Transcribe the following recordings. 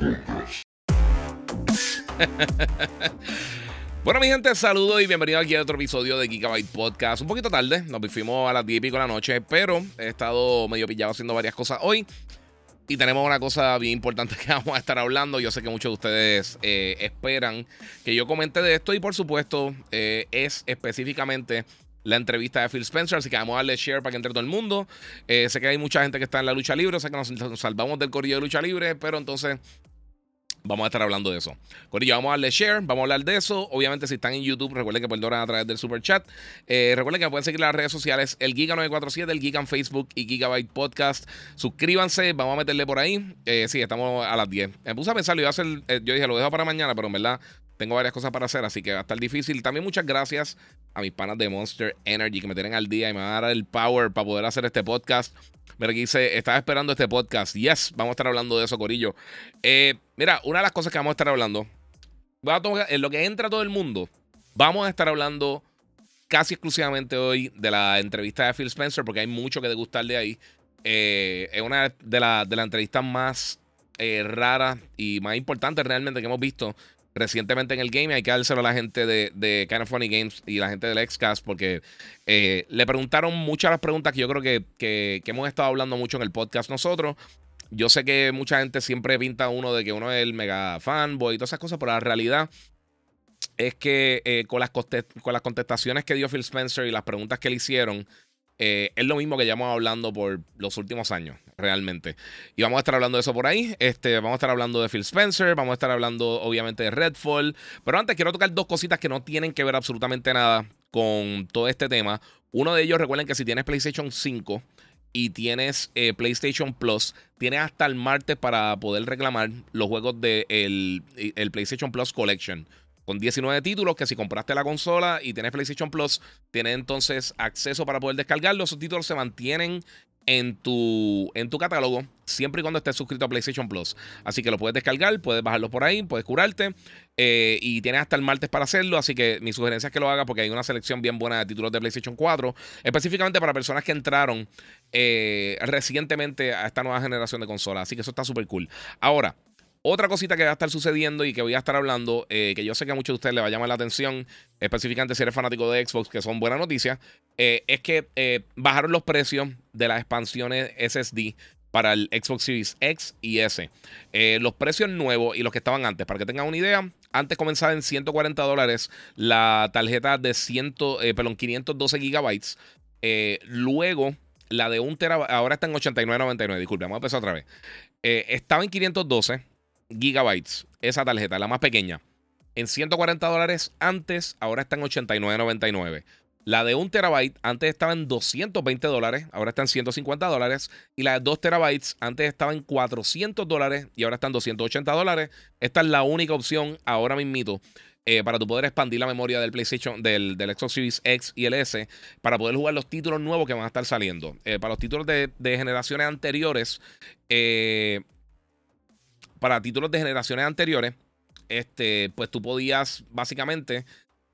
bueno, mi gente, saludos y bienvenidos aquí a otro episodio de Gigabyte Podcast. Un poquito tarde, nos fuimos a las 10 y pico de la noche, pero he estado medio pillado haciendo varias cosas hoy. Y tenemos una cosa bien importante que vamos a estar hablando. Yo sé que muchos de ustedes eh, esperan que yo comente de esto. Y por supuesto, eh, es específicamente la entrevista de Phil Spencer. Así que vamos a darle share para que entre todo el mundo. Eh, sé que hay mucha gente que está en la lucha libre. O sea que nos, salvamos del corrillo de lucha libre. Pero entonces Vamos a estar hablando de eso. Corillo, vamos a darle share, vamos a hablar de eso. Obviamente, si están en YouTube, recuerden que perdonan a través del super chat. Eh, recuerden que pueden seguir las redes sociales, el Giga947, el Giga en Facebook y Gigabyte Podcast. Suscríbanse, vamos a meterle por ahí. Eh, sí, estamos a las 10. Me puse a pensarlo, iba a hacer, eh, yo dije, lo dejo para mañana, pero en verdad tengo varias cosas para hacer, así que va a estar difícil. También muchas gracias a mis panas de Monster Energy que me tienen al día y me van a dar el power para poder hacer este podcast. Mira, aquí dice, estaba esperando este podcast. Yes, vamos a estar hablando de eso, Corillo. Eh, mira, una de las cosas que vamos a estar hablando, en lo que entra todo el mundo, vamos a estar hablando casi exclusivamente hoy de la entrevista de Phil Spencer, porque hay mucho que degustar de ahí. Eh, es una de, las entrevistas más eh, raras y más importantes realmente que hemos visto recientemente en el game. Hay que dárselo a la gente de, de Kind of Funny Games y la gente del Xcast porque eh, le preguntaron muchas las preguntas que yo creo que, que, hemos estado hablando mucho en el podcast nosotros. Yo sé que mucha gente siempre pinta uno de que uno es el mega fanboy y todas esas cosas, pero la realidad es que eh, con, las con las contestaciones que dio Phil Spencer y las preguntas que le hicieron, eh, es lo mismo que hemos hablando por los últimos años, realmente. Y vamos a estar hablando de eso por ahí. Este, vamos a estar hablando de Phil Spencer, vamos a estar hablando obviamente de Redfall. Pero antes quiero tocar dos cositas que no tienen que ver absolutamente nada con todo este tema. Uno de ellos, recuerden que si tienes PlayStation 5 y tienes eh, PlayStation Plus, tienes hasta el martes para poder reclamar los juegos del de el PlayStation Plus Collection con 19 títulos que si compraste la consola y tienes PlayStation Plus, tienes entonces acceso para poder descargarlos. Esos títulos se mantienen en tu, en tu catálogo siempre y cuando estés suscrito a PlayStation Plus. Así que lo puedes descargar, puedes bajarlo por ahí, puedes curarte eh, y tienes hasta el martes para hacerlo. Así que mi sugerencia es que lo hagas porque hay una selección bien buena de títulos de PlayStation 4, específicamente para personas que entraron eh, recientemente a esta nueva generación de consolas. Así que eso está súper cool. Ahora, otra cosita que va a estar sucediendo y que voy a estar hablando, eh, que yo sé que a muchos de ustedes les va a llamar la atención, específicamente si eres fanático de Xbox, que son buenas noticias, eh, es que eh, bajaron los precios de las expansiones SSD para el Xbox Series X y S. los precios nuevos y los que estaban antes, para que tengan una idea, antes comenzaba en 140 dólares la tarjeta de 100, perdón, 512 gigabytes. luego, la de 1 terabyte, ahora está en 89.99, disculpe, vamos a empezar otra vez. estaba en 512 gigabytes, esa tarjeta, la más pequeña, en 140 dólares antes, ahora está en 89.99. La de 1 terabyte antes estaba en 220 dólares, ahora está en 150 dólares. Y la de 2 terabytes antes estaba en 400 dólares y ahora está en 280 dólares. Esta es la única opción ahora mismito eh, para tu poder expandir la memoria del PlayStation, del, del, Xbox Series X y el S, para poder jugar los títulos nuevos que van a estar saliendo. Eh, para los títulos de, de generaciones anteriores, eh, para títulos de generaciones anteriores, este, pues tú podías básicamente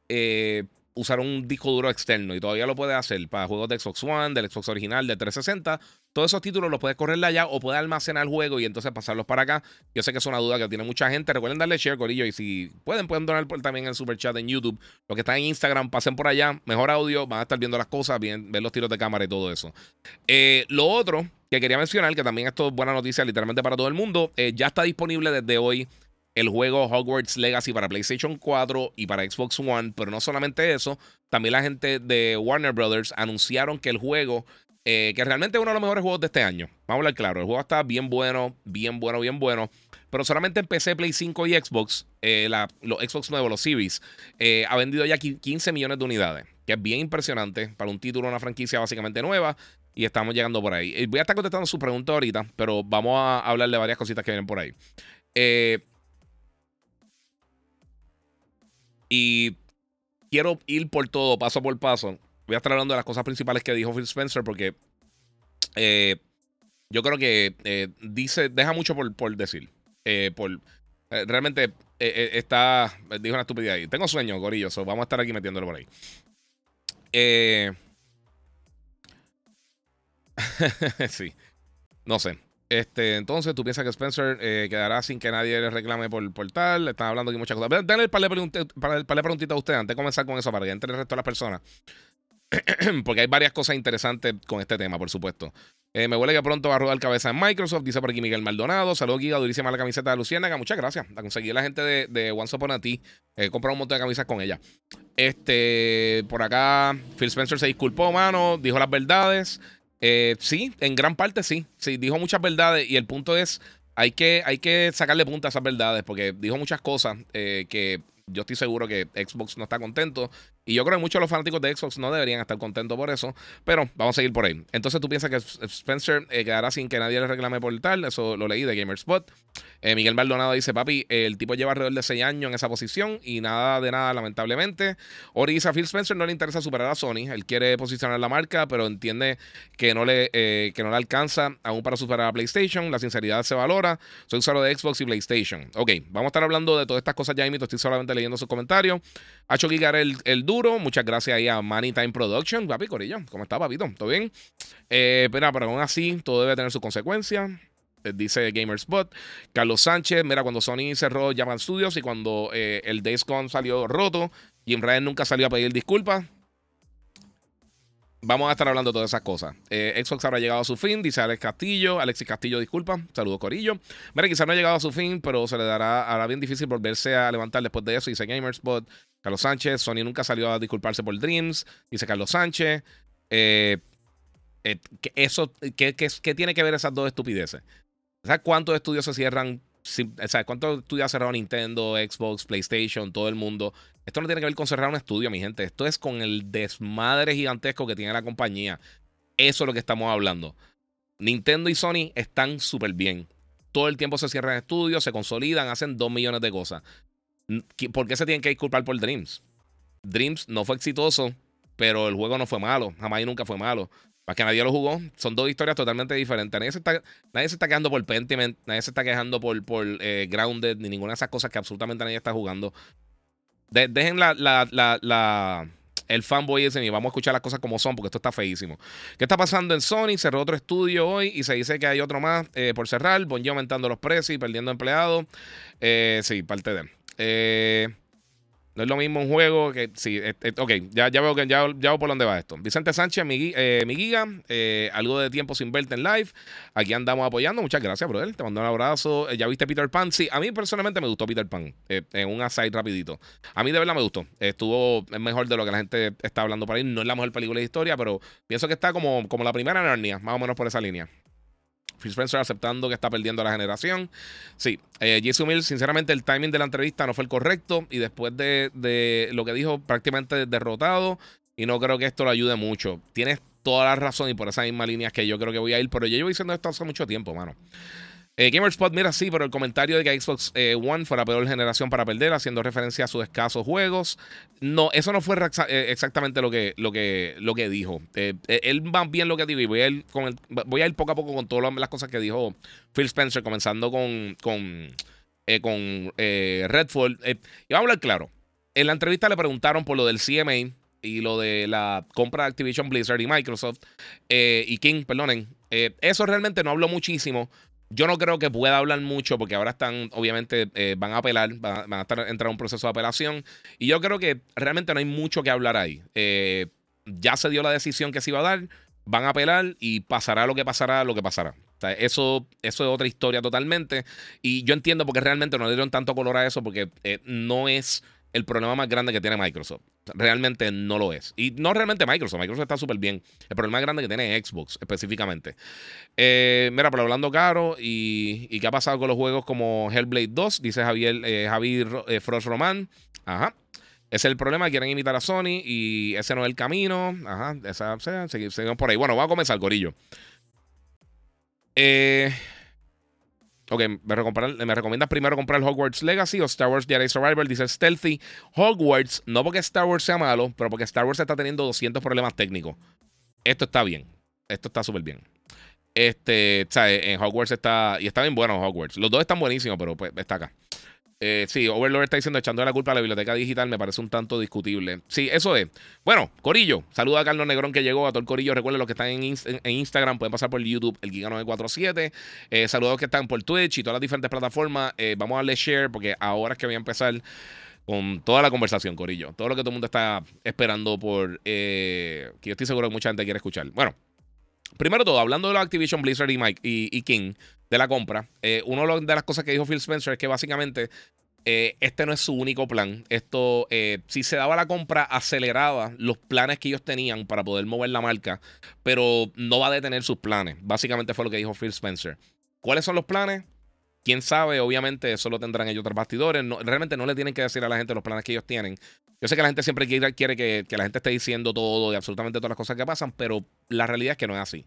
eh, usar un disco duro externo y todavía lo puedes hacer para juegos de Xbox One, del Xbox original, de 360. Todos esos títulos los puedes correr allá o puedes almacenar el juego y entonces pasarlos para acá. Yo sé que es una duda que tiene mucha gente. Recuerden darle share, Corillo. Y si pueden, pueden donar también el super chat en YouTube. Los que están en Instagram, pasen por allá. Mejor audio, van a estar viendo las cosas, bien, los tiros de cámara y todo eso. Eh, lo otro que quería mencionar, que también esto es buena noticia literalmente para todo el mundo, eh, ya está disponible desde hoy el juego Hogwarts Legacy para PlayStation 4 y para Xbox One, pero no solamente eso, también la gente de Warner Brothers anunciaron que el juego, eh, que realmente es uno de los mejores juegos de este año, vamos a hablar claro, el juego está bien bueno, bien bueno, bien bueno, pero solamente en PC, Play 5 y Xbox, eh, los Xbox nuevos, los Series, ha vendido ya 15 millones de unidades, que es bien impresionante para un título, una franquicia básicamente nueva. y estamos llegando por ahí. Voy a estar contestando su pregunta ahorita, pero vamos a hablar de varias cositas que vienen por ahí. Eh, y quiero ir por todo, paso por paso. Voy a estar hablando de las cosas principales que dijo Phil Spencer porque eh, yo creo que eh, dice, deja mucho por, por decir. por, realmente está, dijo una estupidez ahí. Tengo sueño, gorillo, vamos a estar aquí metiéndolo por ahí. sí, no sé. Este, entonces, ¿tú piensas que Spencer eh, quedará sin que nadie le reclame por, por tal? Están hablando aquí muchas cosas. Dale el par de, preguntitas a usted antes de comenzar con eso para que entre el resto de las personas. Porque hay varias cosas interesantes con este tema, por supuesto. Eh, me huele que pronto va a rodar cabeza en Microsoft, dice por aquí Miguel Maldonado. Saludos, Giga, durísima la camiseta de Luciana. Muchas gracias. La conseguí la gente de, de Once Upon a Ti. He comprado un montón de camisas con ella. Este, por acá, Phil Spencer se disculpó, mano. Dijo las verdades. Eh, sí, en gran parte sí. Sí, dijo muchas verdades y el punto es, hay que, hay que sacarle punta a esas verdades porque dijo muchas cosas eh, que yo estoy seguro que Xbox no está contento y yo creo que muchos de los fanáticos de Xbox no deberían estar contentos por eso, pero vamos a seguir por ahí. Entonces tú piensas que Spencer eh, quedará sin que nadie le reclame por tal, eso lo leí de GamerSpot. Eh, Miguel Maldonado dice, papi, el tipo lleva alrededor de 6 años en esa posición y nada de nada, lamentablemente. Ori a Phil Spencer no le interesa superar a Sony, él quiere posicionar la marca, pero entiende que no le, eh, que no le alcanza aún para superar a PlayStation, la sinceridad se valora, soy usuario de Xbox y PlayStation. Ok, vamos a estar hablando de todas estas cosas ya, estoy solamente leyendo sus comentarios. Hacho Gigar el, el Muchas gracias ahí a Money Time Production. Papi, Corillo, ¿cómo está, papito? ¿Todo bien? Eh, pero, pero aún así, todo debe tener sus consecuencias. Eh, dice GamerSpot. Carlos Sánchez, mira, cuando Sony cerró Japan Studios y cuando eh, el Days Gone salió roto, Jim Ryan nunca salió a pedir disculpas. Vamos a estar hablando de todas esas cosas. Eh, Xbox habrá llegado a su fin, dice Alex Castillo. Alexis Castillo, disculpa. Saludos, Corillo. Mira, quizás no ha llegado a su fin, pero se le dará hará bien difícil volverse a levantar después de eso. Dice Gamerspot. Carlos Sánchez. Sony nunca salió a disculparse por Dreams. Dice Carlos Sánchez. Eh, eh, eso, ¿qué, tiene que ver esas dos estupideces? ¿Sabes cuántos estudios se cierran ¿Sabes cuántos estudios ha cerrado Nintendo, Xbox, PlayStation, todo el mundo? Esto no tiene que ver con cerrar un estudio, mi gente. Esto es con el desmadre gigantesco que tiene la compañía. Eso es lo que estamos hablando. Nintendo y Sony están súper bien. Todo el tiempo se cierran estudios, se consolidan, hacen dos millones de cosas. ¿Por qué se tienen que disculpar por Dreams? Dreams no fue exitoso, pero el juego no fue malo. Jamás y nunca fue malo. Más que nadie lo jugó. Son dos historias totalmente diferentes. Nadie se está, nadie se está quejando por Pentiment, nadie se está quejando por, por eh, Grounded, ni ninguna de esas cosas que absolutamente nadie está jugando dejen la, la, la, el fanboy ese y vamos a escuchar las cosas como son porque esto está feísimo. ¿Qué está pasando en Sony? Cerró otro estudio hoy y se dice que hay otro más eh, por cerrar. Bonji aumentando los precios y perdiendo empleados. Eh, sí, parte de. Eh, no es lo mismo un juego que. Sí, ok, ya, ya veo que ya, ya veo por dónde va esto. Vicente Sánchez, mi, eh, giga, eh, algo de tiempo sin verte en live. Aquí andamos apoyando. Muchas gracias, brother. Te mando un abrazo. Eh, ¿Ya viste Peter Pan? Sí, a mí personalmente me gustó Peter Pan. en un aside rapidito. A mí de verdad me gustó. Estuvo mejor de lo que la gente está hablando por ahí. No es la mejor película de historia, pero pienso que está como, como la primera Narnia, más o menos por esa línea. Phil Spencer aceptando que está perdiendo la generación. Sí, eh, Jason Mills, sinceramente, el timing de la entrevista no fue el correcto y después de, lo que dijo, prácticamente derrotado. Y no creo que esto lo ayude mucho. Tienes toda la razón y por esa misma línea que yo creo que voy a ir, pero yo llevo diciendo esto hace mucho tiempo, mano. Eh, GamerSpot, mira, sí, pero el comentario de que Xbox eh, One fue la peor generación para perder, haciendo referencia a sus escasos juegos. No, eso no fue eh, exactamente lo que, lo que, lo que dijo. él va bien lo que dijo y voy a, ir con voy a ir poco a poco con todas las cosas que dijo Phil Spencer, comenzando con, con, con Redfall. y vamos a hablar claro. En la entrevista le preguntaron por lo del CMA y lo de la compra de Activision Blizzard y Microsoft y King, perdonen. eso realmente no habló muchísimo yo no creo que pueda hablar mucho porque ahora están, obviamente, eh, van a apelar, van, a estar, entrar en un proceso de apelación. Y yo creo que realmente no hay mucho que hablar ahí. Eh, ya se dio la decisión que se iba a dar, van a apelar y pasará lo que pasará, lo que pasará. eso, eso es otra historia totalmente. Y yo entiendo porque realmente no le dieron tanto color a eso porque eh, no es el problema más grande que tiene Microsoft. Realmente no lo es. Y no realmente Microsoft. Microsoft está súper bien. El problema grande que tiene es Xbox específicamente. Eh, mira, pero hablando caro y, qué ha pasado con los juegos como Hellblade 2, dice Javier, eh, Javier eh, Frost Román. Ajá. Ese es el problema, quieren imitar a Sony y ese no es el camino. Ajá, esa, seguimos por ahí. Bueno, vamos a comenzar, Corillo. Eh, ok, me, me recomiendas primero comprar Hogwarts Legacy o Star Wars Jedi Survivor. Dice Stealthy. Hogwarts, no porque Star Wars sea malo, pero porque Star Wars está teniendo 200 problemas técnicos. Esto está bien. Esto está súper bien. Este, ¿sabes? En Hogwarts está. Y está bien bueno Hogwarts. Los dos están buenísimos, pero pues está acá. Eh, sí, Overlord está diciendo echando la culpa a la biblioteca digital, me parece un tanto discutible. Sí, eso es. Bueno, Corillo, saluda a Carlos Negrón que llegó, a todo el Corillo. Recuerden los que están en, Instagram, pueden pasar por YouTube, el Giga947. Eh, saludos a los que están por Twitch y todas las diferentes plataformas. Eh, vamos a darle share porque ahora es que voy a empezar con toda la conversación, Corillo. Todo lo que todo el mundo está esperando por. que yo estoy seguro que mucha gente quiere escuchar. Bueno, primero todo, hablando de los Activision Blizzard y, Mike, y King de la compra. Eh, una de las cosas que dijo Phil Spencer es que básicamente eh, este no es su único plan. Esto, eh, si se daba la compra, aceleraba los planes que ellos tenían para poder mover la marca, pero no va a detener sus planes. Básicamente fue lo que dijo Phil Spencer. ¿Cuáles son los planes? Quién sabe, obviamente eso lo tendrán ellos tras bastidores. realmente no le tienen que decir a la gente los planes que ellos tienen. Yo sé que la gente siempre quiere, que, la gente esté diciendo todo y absolutamente todas las cosas que pasan, pero la realidad es que no es así.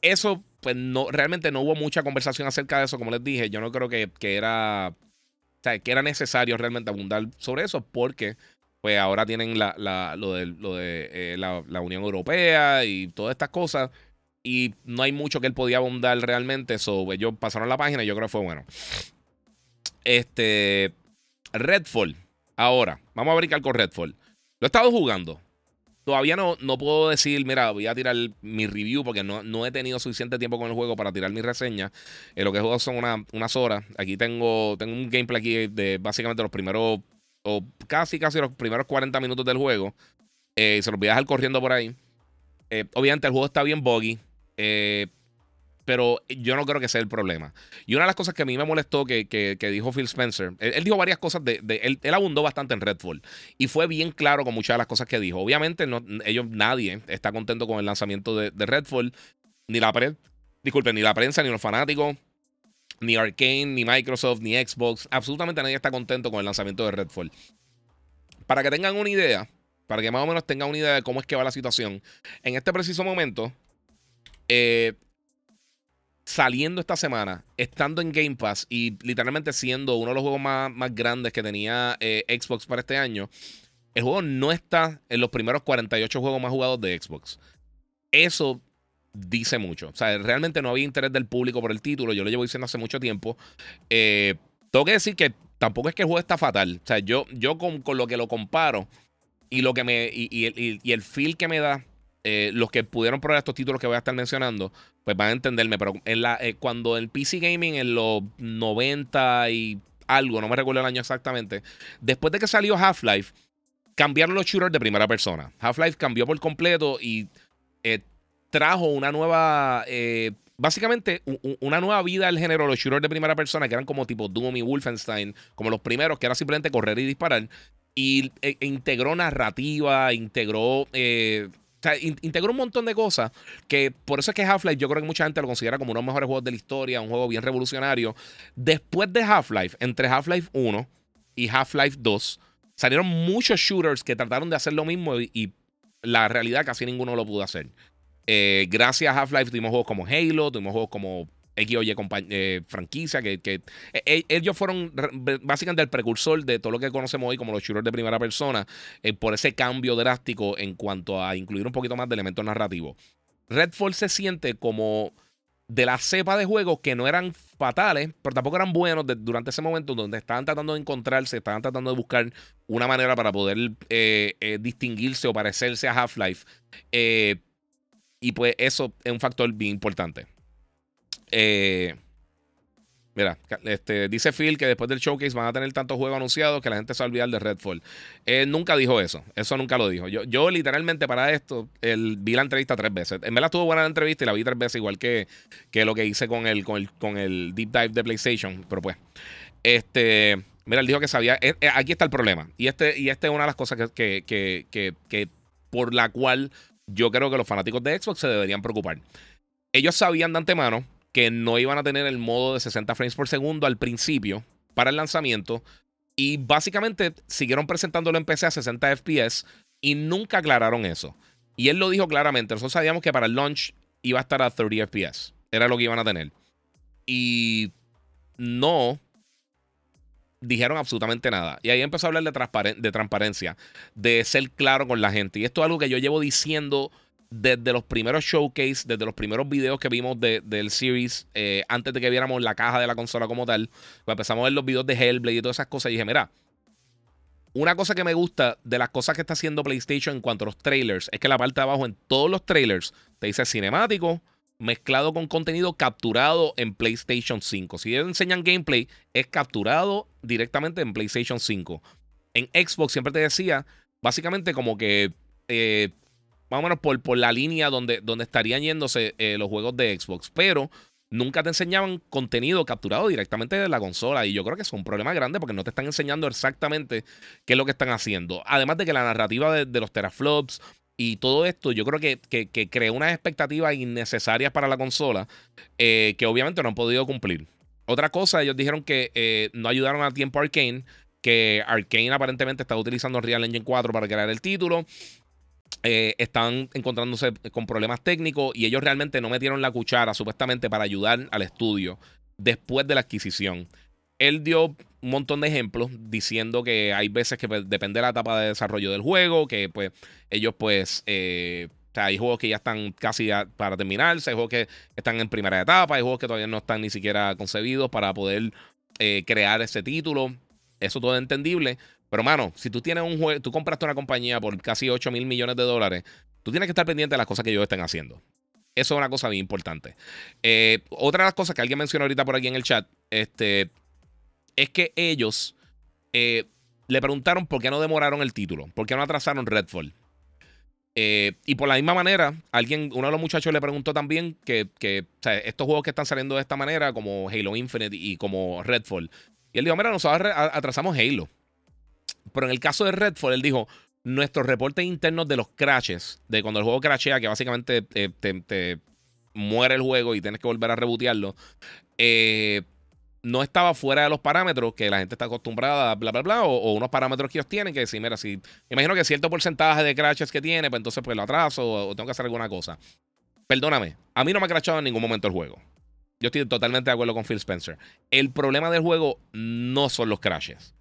eso pues no, realmente no hubo mucha conversación acerca de eso, como les dije. Yo no creo que, era, que era necesario realmente abundar sobre eso, porque pues ahora tienen la, lo de, lo de eh, la, Unión Europea y todas estas cosas. Y no hay mucho que él podía abundar realmente. So, pues, ellos pasaron la página y yo creo que fue bueno. Este. Redfall. Ahora, vamos a brincar con Redfall. Lo he estado jugando. Todavía no, no puedo decir, mira, voy a tirar mi review porque no, no he tenido suficiente tiempo con el juego para tirar mi reseña. Eh, lo que juego son unas horas. Aquí tengo, tengo un gameplay aquí de básicamente los primeros, o casi casi los primeros 40 minutos del juego. Eh, se los voy a dejar corriendo por ahí. Eh, obviamente el juego está bien buggy. Eh, pero yo no creo que sea el problema. Y una de las cosas que a mí me molestó que, que, dijo Phil Spencer, él, dijo varias cosas, de, él, abundó bastante en Redfall y fue bien claro con muchas de las cosas que dijo. Obviamente no, ellos, nadie está contento con el lanzamiento de, Redfall, ni la prensa, disculpen, ni la prensa, ni los fanáticos, ni Arkane, ni Microsoft, ni Xbox, absolutamente nadie está contento con el lanzamiento de Redfall. Para que tengan una idea, para que más o menos tengan una idea de cómo es que va la situación, en este preciso momento, eh, saliendo esta semana, estando en Game Pass y literalmente siendo uno de los juegos más, más grandes que tenía eh, Xbox para este año, el juego no está en los primeros 48 juegos más jugados de Xbox. Eso dice mucho. O sea, realmente no había interés del público por el título. Yo lo llevo diciendo hace mucho tiempo. Eh, tengo que decir que tampoco es que el juego está fatal. O sea, yo, yo con, lo que lo comparo y lo que me. y, y el feel que me da eh, los que pudieron probar estos títulos que voy a estar mencionando, pues van a entenderme. Pero eh, cuando el PC Gaming en los 90 y algo, no me recuerdo el año exactamente, después de que salió Half-Life, cambiaron los shooters de primera persona. Half-Life cambió por completo y eh, trajo una nueva. básicamente, una nueva vida al género los shooters de primera persona, que eran como tipo Doom y Wolfenstein, como los primeros, que era simplemente correr y disparar. Y integró narrativa, integró integró un montón de cosas que por eso es que Half-Life yo creo que mucha gente lo considera como uno de los mejores juegos de la historia, un juego bien revolucionario. Después de Half-Life, entre Half-Life 1 y Half-Life 2, salieron muchos shooters que trataron de hacer lo mismo y, la realidad casi ninguno lo pudo hacer. Eh, gracias a Half-Life tuvimos juegos como Halo, tuvimos juegos como X oye eh, franquicia, que, que e, e, ellos fueron básicamente el precursor de todo lo que conocemos hoy como los shooters de primera persona, eh, por ese cambio drástico en cuanto a incluir un poquito más de elementos narrativos. Redfall se siente como de la cepa de juegos que no eran fatales, pero tampoco eran buenos durante ese momento donde estaban tratando de encontrarse, estaban tratando de buscar una manera para poder eh, distinguirse o parecerse a Half-Life. y pues eso es un factor bien importante. Eh, mira, este, dice Phil que después del showcase van a tener tantos juegos anunciados que la gente se va a olvidar de Redfall. Él nunca dijo eso. Eso nunca lo dijo. Yo, yo literalmente para esto el, vi la entrevista tres veces. En verdad estuvo buena la entrevista y la vi tres veces, igual que, que lo que hice con el, con el, con el deep dive de PlayStation. Pero pues, este. Mira, él dijo que sabía. Eh, eh, aquí está el problema. Y este, y este es una de las cosas que, que, que, que por la cual yo creo que los fanáticos de Xbox se deberían preocupar. Ellos sabían de antemano que no iban a tener el modo de 60 frames por segundo al principio para el lanzamiento. Y básicamente siguieron presentándolo en PC a 60 FPS y nunca aclararon eso. Y él lo dijo claramente. Nosotros sabíamos que para el launch iba a estar a 30 FPS. Era lo que iban a tener. Y no dijeron absolutamente nada. Y ahí empezó a hablar de, transparencia, de ser claro con la gente. Y esto es algo que yo llevo diciendo desde los primeros showcase, desde los primeros videos que vimos del series, eh, antes de que viéramos la caja de la consola como tal, cuando empezamos a ver los videos de Hellblade y todas esas cosas, y dije, mira, una cosa que me gusta de las cosas que está haciendo PlayStation en cuanto a los trailers es que la parte de abajo en todos los trailers te dice cinemático mezclado con contenido capturado en PlayStation 5. Si ellos enseñan gameplay, es capturado directamente en PlayStation 5. En Xbox siempre te decía, básicamente como que eh, más o menos por, por la línea donde, donde estarían yéndose eh, los juegos de Xbox. Pero nunca te enseñaban contenido capturado directamente de la consola. Y yo creo que es un problema grande porque no te están enseñando exactamente qué es lo que están haciendo. Además de que la narrativa de, los teraflops y todo esto, yo creo que, que, creó unas expectativas innecesarias para la consola eh, que obviamente no han podido cumplir. Otra cosa, ellos dijeron que eh, no ayudaron a tiempo Arkane, que Arkane aparentemente estaba utilizando Real Engine 4 para crear el título. Eh, están encontrándose con problemas técnicos y ellos realmente no metieron la cuchara supuestamente para ayudar al estudio después de la adquisición. Él dio un montón de ejemplos diciendo que hay veces que pues, depende de la etapa de desarrollo del juego, que pues ellos pues... Eh, hay juegos que ya están casi para terminarse, hay juegos que están en primera etapa, hay juegos que todavía no están ni siquiera concebidos para poder eh, crear ese título. Eso todo es entendible. Pero, mano, si tú tienes un juego, tú compraste una compañía por casi 8 mil millones de dólares, tú tienes que estar pendiente de las cosas que ellos estén haciendo. Eso es una cosa bien importante. Eh, otra de las cosas que alguien mencionó ahorita por aquí en el chat, este, es que ellos eh, le preguntaron por qué no demoraron el título, por qué no atrasaron Redfall. Eh, y por la misma manera, alguien, uno de los muchachos le preguntó también que, estos juegos que están saliendo de esta manera, como Halo Infinite y como Redfall, y él dijo, mira, nosotros atrasamos Halo. Pero en el caso de Redfall, él dijo, nuestros reportes internos de los crashes, de cuando el juego crashea, que básicamente eh, te, muere el juego y tienes que volver a rebotearlo, eh, no estaba fuera de los parámetros que la gente está acostumbrada, bla, bla, bla, o, unos parámetros que ellos tienen que decir, mira, si imagino que cierto porcentaje de crashes que tiene, pues entonces pues lo atraso o, tengo que hacer alguna cosa. Perdóname, a mí no me ha crashado en ningún momento el juego. Yo estoy totalmente de acuerdo con Phil Spencer. El problema del juego no son los crashes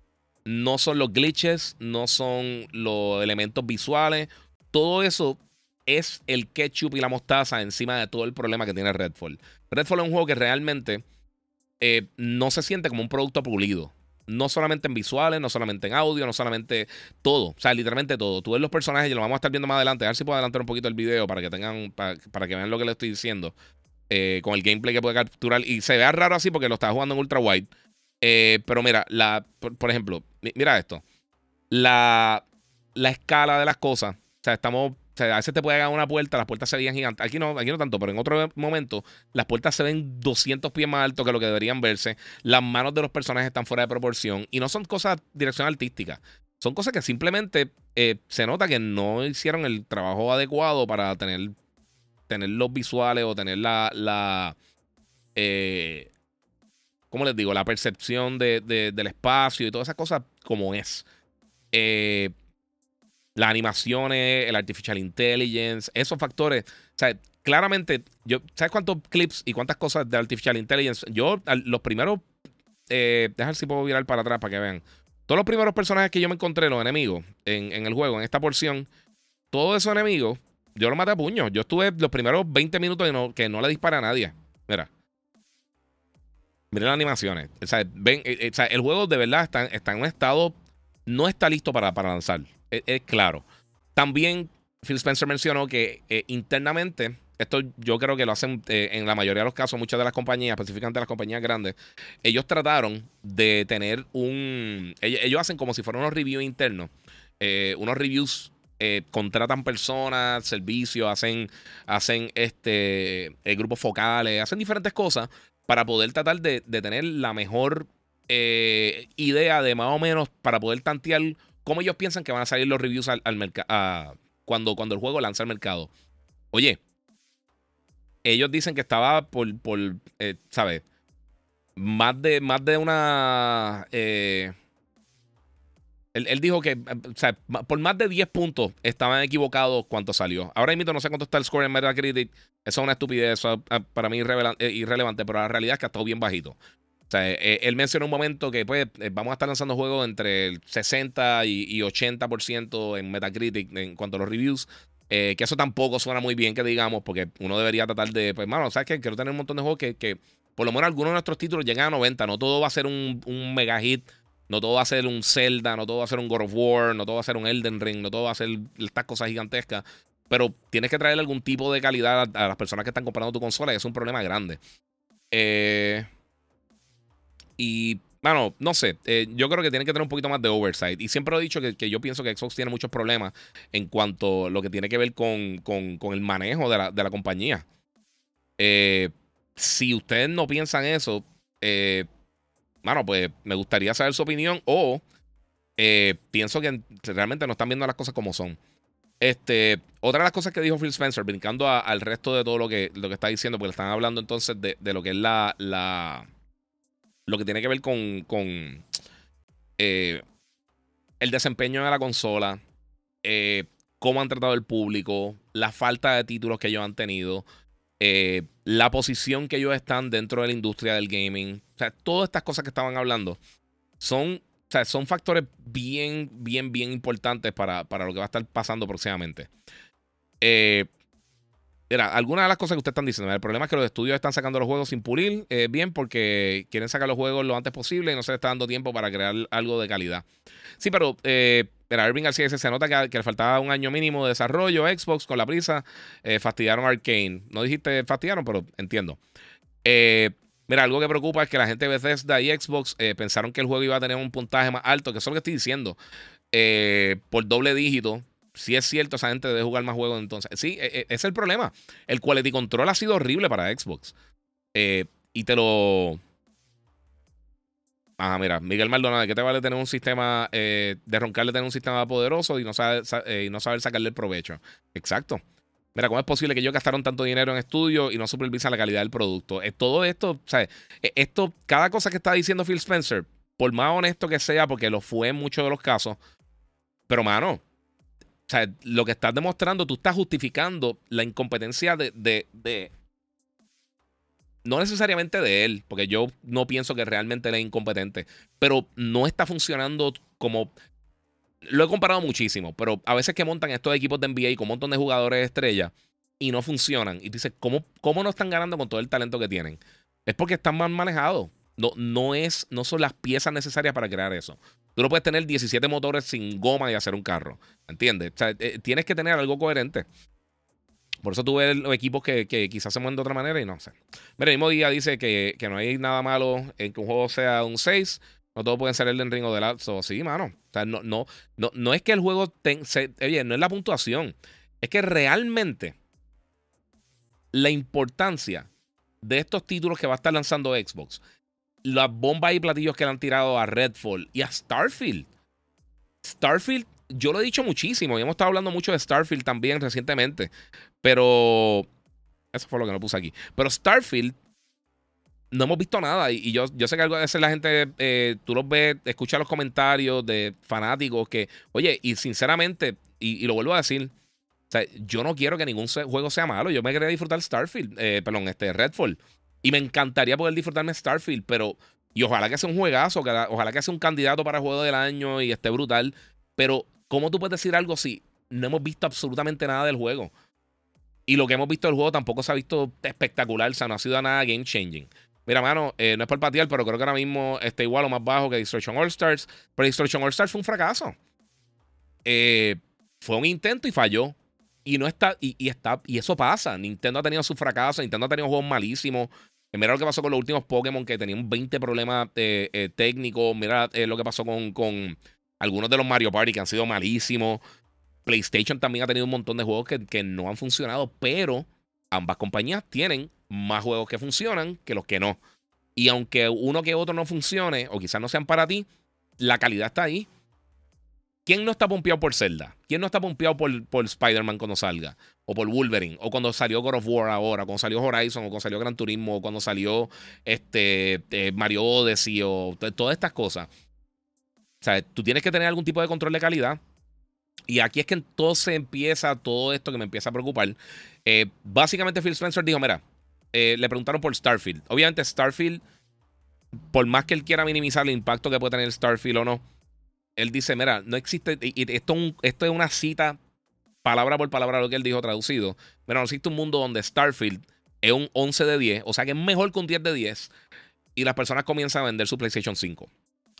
no son los glitches, no son los elementos visuales. Todo eso es el ketchup y la mostaza encima de todo el problema que tiene Redfall. Redfall es un juego que realmente eh, no se siente como un producto pulido. No solamente en visuales, no solamente en audio, no solamente todo. O sea, literalmente todo. Tú ves los personajes y lo vamos a estar viendo más adelante. A ver si puedo adelantar un poquito el video para que tengan, para, que vean lo que le estoy diciendo. Eh, con el gameplay que puede capturar. Y se vea raro así porque lo está jugando en ultra wide. Eh, pero mira, la, por, ejemplo, mira esto. La, la escala de las cosas. O sea, estamos. A veces te puede llegar una puerta, las puertas se veían gigantes. Aquí no, aquí no tanto, pero en otro momento las puertas se ven 200 pies más alto que lo que deberían verse. Las manos de los personajes están fuera de proporción. Y no son cosas dirección artística. Son cosas que simplemente eh, se nota que no hicieron el trabajo adecuado para tener, tener los visuales o tener la, la, eh, ¿cómo les digo? La percepción del espacio y todas esas cosas como es. Eh, las animaciones, el artificial intelligence, esos factores. O sea, claramente, ¿sabes cuántos clips y cuántas cosas de artificial intelligence? Yo, los primeros, eh, déjame si puedo virar para atrás para que vean. Todos los primeros personajes que yo me encontré, los enemigos, en, el juego, en esta porción, todos esos enemigos, yo los maté a puños. Yo estuve los primeros 20 minutos que no le dispara a nadie. Mira. Miren las animaciones. O sea, eh, eh, el juego de verdad está, está, en un estado. No está listo para, para lanzar. Es, claro. También Phil Spencer mencionó que eh, internamente, esto yo creo que lo hacen en la mayoría de los casos, muchas de las compañías, específicamente las compañías grandes, ellos trataron de tener un. Ellos, hacen como si fueran unos reviews internos. unos reviews contratan personas, servicios, hacen, hacen este, grupos focales, hacen diferentes cosas para poder tratar de, tener la mejor eh, idea de más o menos para poder tantear cómo ellos piensan que van a salir los reviews al, mercado cuando, cuando el juego lanza al mercado. Oye, ellos dicen que estaba por, por eh, ¿sabes? Más de, más de una... Eh, Él, dijo que por más de 10 puntos estaban equivocados cuando salió. Ahora mismo no sé cuánto está el score en Metacritic. Eso es una estupidez, eso para mí eh, irrelevante, pero la realidad es que ha estado bien bajito. O sea, eh, él mencionó un momento que pues vamos a estar lanzando juegos entre el 60 y, 80% en Metacritic en cuanto a los reviews. que eso tampoco suena muy bien, que digamos, porque uno debería tratar de, pues, mano, ¿sabes qué? Quiero tener un montón de juegos que, que por lo menos algunos de nuestros títulos llegan a 90. No todo va a ser un, un mega hit no todo va a ser un Zelda, no todo va a ser un God of War, no todo va a ser un Elden Ring, no todo va a ser estas cosas gigantescas. Pero tienes que traerle algún tipo de calidad a, las personas que están comprando tu consola y es un problema grande. Eh, y, bueno, no sé. Eh, yo creo que tiene que tener un poquito más de oversight. Y siempre he dicho que, yo pienso que Xbox tiene muchos problemas en cuanto a lo que tiene que ver con, el manejo de la, compañía. Eh, si ustedes no piensan eso, eh, bueno, pues me gustaría saber su opinión o eh, pienso que realmente no están viendo las cosas como son. Este, otra de las cosas que dijo Phil Spencer, brincando al resto de todo lo que, lo que está diciendo, porque le están hablando entonces de, lo que es la, la, lo que tiene que ver con, con eh, el desempeño de la consola, eh, cómo han tratado el público, la falta de títulos que ellos han tenido, la posición que ellos están dentro de la industria del gaming, o sea, todas estas cosas que estaban hablando son, o sea, son factores bien, bien, bien importantes para, para, lo que va a estar pasando próximamente. Eh, algunas de las cosas que ustedes están diciendo. El problema es que los estudios están sacando los juegos sin pulir eh, bien porque quieren sacar los juegos lo antes posible y no se les está dando tiempo para crear algo de calidad. Sí, pero eh, Irving García se nota que, le faltaba un año mínimo de desarrollo. Xbox con la prisa eh, fastidiaron Arkane. No dijiste fastidiaron, pero entiendo. Eh, Mira, algo que preocupa es que la gente de Bethesda y Xbox eh, pensaron que el juego iba a tener un puntaje más alto, que eso es lo que estoy diciendo, eh, por doble dígito. Si es cierto, esa gente debe jugar más juegos entonces. Sí, e, e, es el problema. El quality control ha sido horrible para Xbox. Y te lo... Ajá, mira, Miguel Maldonado, ¿qué te vale tener un sistema, de roncarle tener un sistema poderoso y no, saber, y no saber sacarle el provecho? Exacto. Mira, ¿cómo es posible que ellos gastaron tanto dinero en estudio y no supervisan la calidad del producto? Todo esto, ¿sabes? Esto, cada cosa que está diciendo Phil Spencer, por más honesto que sea, porque lo fue en muchos de los casos, pero mano, o sea, lo que estás demostrando, tú estás justificando la incompetencia de, de, de, no necesariamente de él, porque yo no pienso que realmente él es incompetente, pero no está funcionando como lo he comparado muchísimo, pero a veces que montan estos equipos de NBA con un montón de jugadores estrellas y no funcionan. Y dices, ¿cómo, ¿cómo no están ganando con todo el talento que tienen? Es porque están mal manejados. No, no, es, no son las piezas necesarias para crear eso. Tú no puedes tener 17 motores sin goma y hacer un carro. ¿Entiendes? O sea, eh, tienes que tener algo coherente. Por eso tú ves los equipos que, quizás se mueven de otra manera y no sé. Mira, el mismo día dice que, que, no hay nada malo en que un juego sea un 6, no todos pueden ser el en Ring o de la. sí, mano. O sea, no, no, no, no es que el juego. oye, no es la puntuación. Es que realmente la importancia de estos títulos que va a estar lanzando Xbox, las bombas y platillos que le han tirado a Redfall y a Starfield. Starfield, yo lo he dicho muchísimo y hemos estado hablando mucho de Starfield también recientemente, pero eso fue lo que no puse aquí. Pero Starfield no hemos visto nada. Y, yo, sé que algo veces la gente, eh, tú los ves, escucha los comentarios de fanáticos que, oye, y sinceramente, y, lo vuelvo a decir, yo no quiero que ningún juego sea malo. Yo me quería disfrutar Starfield, eh, perdón, este Redfall. Y me encantaría poder disfrutarme Starfield, pero, y ojalá que sea un juegazo, ojalá que sea un candidato para juego del año y esté brutal. Pero, ¿cómo tú puedes decir algo si no hemos visto absolutamente nada del juego? Y lo que hemos visto del juego tampoco se ha visto espectacular, o sea, no ha sido nada game changing. Mira, mano, eh, no es por patear, pero creo que ahora mismo está igual o más bajo que Destruction All Stars. Pero Destruction All Stars fue un fracaso. Eh, fue un intento y falló. Y no está, y, está, y eso pasa. Nintendo ha tenido su fracaso, Nintendo ha tenido juegos malísimos. Eh, mira lo que pasó con los últimos Pokémon que tenían 20 problemas técnicos. Mira lo que pasó con, con, algunos de los Mario Party que han sido malísimos. PlayStation también ha tenido un montón de juegos que, que no han funcionado, pero ambas compañías tienen más juegos que funcionan que los que no. Y aunque uno que otro no funcione, o quizás no sean para ti, la calidad está ahí. ¿Quién no está pompeado por Zelda? ¿Quién no está pompeado por, por Spider-Man cuando salga? O por Wolverine, o cuando salió God of War ahora, cuando salió Horizon, o cuando salió Gran Turismo, o cuando salió este, eh, Mario Odyssey, o todas estas cosas. sea, tú tienes que tener algún tipo de control de calidad. Y aquí es que entonces empieza todo esto que me empieza a preocupar. Eh, básicamente Phil Spencer dijo, mira, eh, le preguntaron por Starfield. Obviamente Starfield, por más que él quiera minimizar el impacto que puede tener Starfield o no, él dice, mira, no existe, y esto, esto es una cita palabra por palabra lo que él dijo traducido. Mira, no existe un mundo donde Starfield es un 11 de 10, o sea que es mejor que un 10 de 10, y las personas comienzan a vender su PlayStation 5.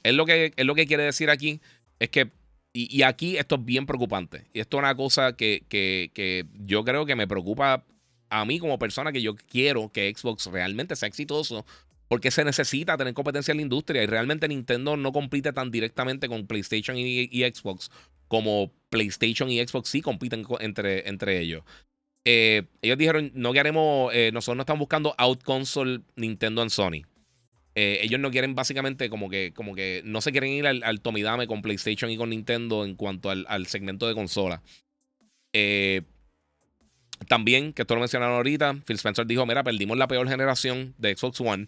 Es lo que, es lo que quiere decir aquí, es que y, aquí esto es bien preocupante. Y esto es una cosa que, que, yo creo que me preocupa a mí como persona que yo quiero que Xbox realmente sea exitoso. Porque se necesita tener competencia en la industria. Y realmente Nintendo no compite tan directamente con PlayStation y, Xbox como PlayStation y Xbox sí compiten entre, entre ellos. Eh, ellos dijeron, no queremos, eh, nosotros no estamos buscando out console Nintendo and Sony. Eh, ellos no quieren básicamente como que, como que no se quieren ir al, al Tomidame con PlayStation y con Nintendo en cuanto al, segmento de consola. Eh, también, que esto lo mencionaron ahorita, Phil Spencer dijo, mira, perdimos la peor generación de Xbox One.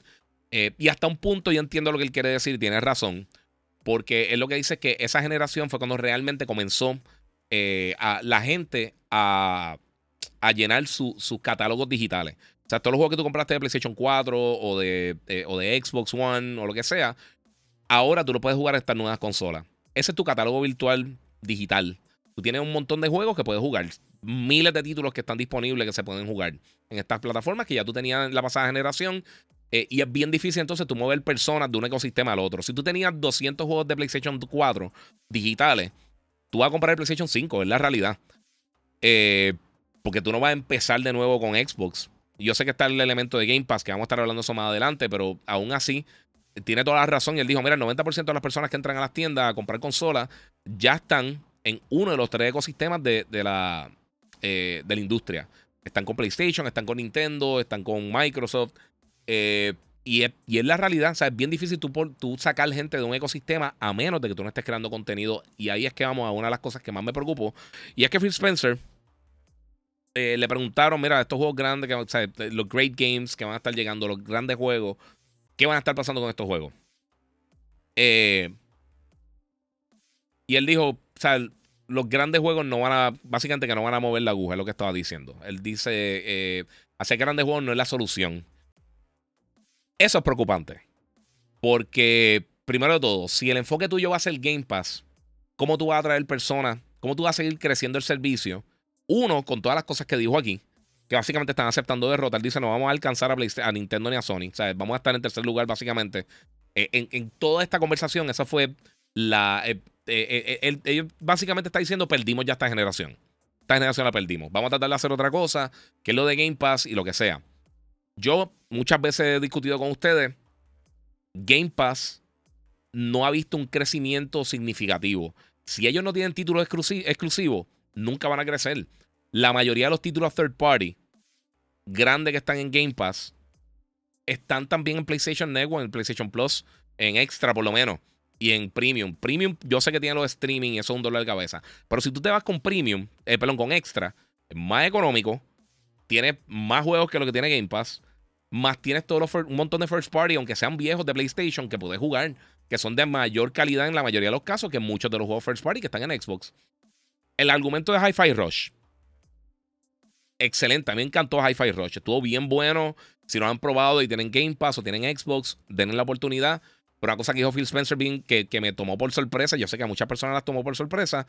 Eh, y hasta un punto yo entiendo lo que él quiere decir tiene razón. Porque él lo que dice es que esa generación fue cuando realmente comenzó a la gente a, a llenar sus catálogos digitales. O sea, todos los juegos que tú compraste de PlayStation 4 o de, o de Xbox One o lo que sea, ahora tú lo puedes jugar en estas nuevas consolas. Ese es tu catálogo virtual digital. Tú tienes un montón de juegos que puedes jugar. Miles de títulos que están disponibles que se pueden jugar en estas plataformas que ya tú tenías en la pasada generación. Eh, y es bien difícil entonces tú mover personas de un ecosistema al otro. Si tú tenías 200 juegos de PlayStation 4 digitales, tú vas a comprar el PlayStation 5, es la realidad. Eh, porque tú no vas a empezar de nuevo con Xbox. Yo sé que está el elemento de Game Pass, que vamos a estar hablando de eso más adelante, pero aún así tiene toda la razón. Y él dijo, mira, el 90% de las personas que entran a las tiendas a comprar consolas ya están en uno de los tres ecosistemas de, la, eh, de la industria. Están con PlayStation, están con Nintendo, están con Microsoft. Eh, y, es, la realidad. O sea, es bien difícil tú, tú sacar gente de un ecosistema a menos de que tú no estés creando contenido. Y ahí es que vamos a una de las cosas que más me preocupo. Y es que Phil Spencer eh, le preguntaron, mira, estos juegos grandes, que, los great games que van a estar llegando, los grandes juegos, ¿qué van a estar pasando con estos juegos? Eh, y él dijo, o sea, los grandes juegos no van a, básicamente que no van a mover la aguja, es lo que estaba diciendo. Él dice, eh, hacer grandes juegos no es la solución. Eso es preocupante. Porque, primero de todo, si el enfoque tuyo va a ser Game Pass, ¿cómo tú vas a atraer personas? ¿Cómo tú vas a seguir creciendo el servicio? Uno, con todas las cosas que dijo aquí, que básicamente están aceptando derrota. Él dice, no vamos a alcanzar a, a Nintendo ni a Sony. O sea, vamos a estar en tercer lugar, básicamente. Eh, en, toda esta conversación, esa fue la... Eh, eh, él, básicamente está diciendo, perdimos ya esta generación. Esta generación la perdimos. Vamos a tratar de hacer otra cosa, que es lo de Game Pass y lo que sea. Yo muchas veces he discutido con ustedes, Game Pass no ha visto un crecimiento significativo. Si ellos no tienen títulos exclusivos, nunca van a crecer. La mayoría de los títulos third party grandes que están en Game Pass están también en PlayStation Network, en PlayStation Plus, en Extra por lo menos, y en Premium. Premium, yo sé que tiene los streaming y eso es un dolor de cabeza. Pero si tú te vas con Premium, eh, perdón, con Extra, es más económico, tienes más juegos que lo que tiene Game Pass, más tienes todo un montón de first party, aunque sean viejos de PlayStation, que puedes jugar, que son de mayor calidad en la mayoría de los casos que muchos de los juegos first party que están en Xbox. El argumento de Hi-Fi Rush. Excelente. A mí me encantó Hi-Fi Rush. Estuvo bien bueno. Si lo han probado y tienen Game Pass o tienen Xbox, denle la oportunidad. Pero una cosa que dijo Phil Spencer bien, que, que me tomó por sorpresa, yo sé que a muchas personas las tomó por sorpresa.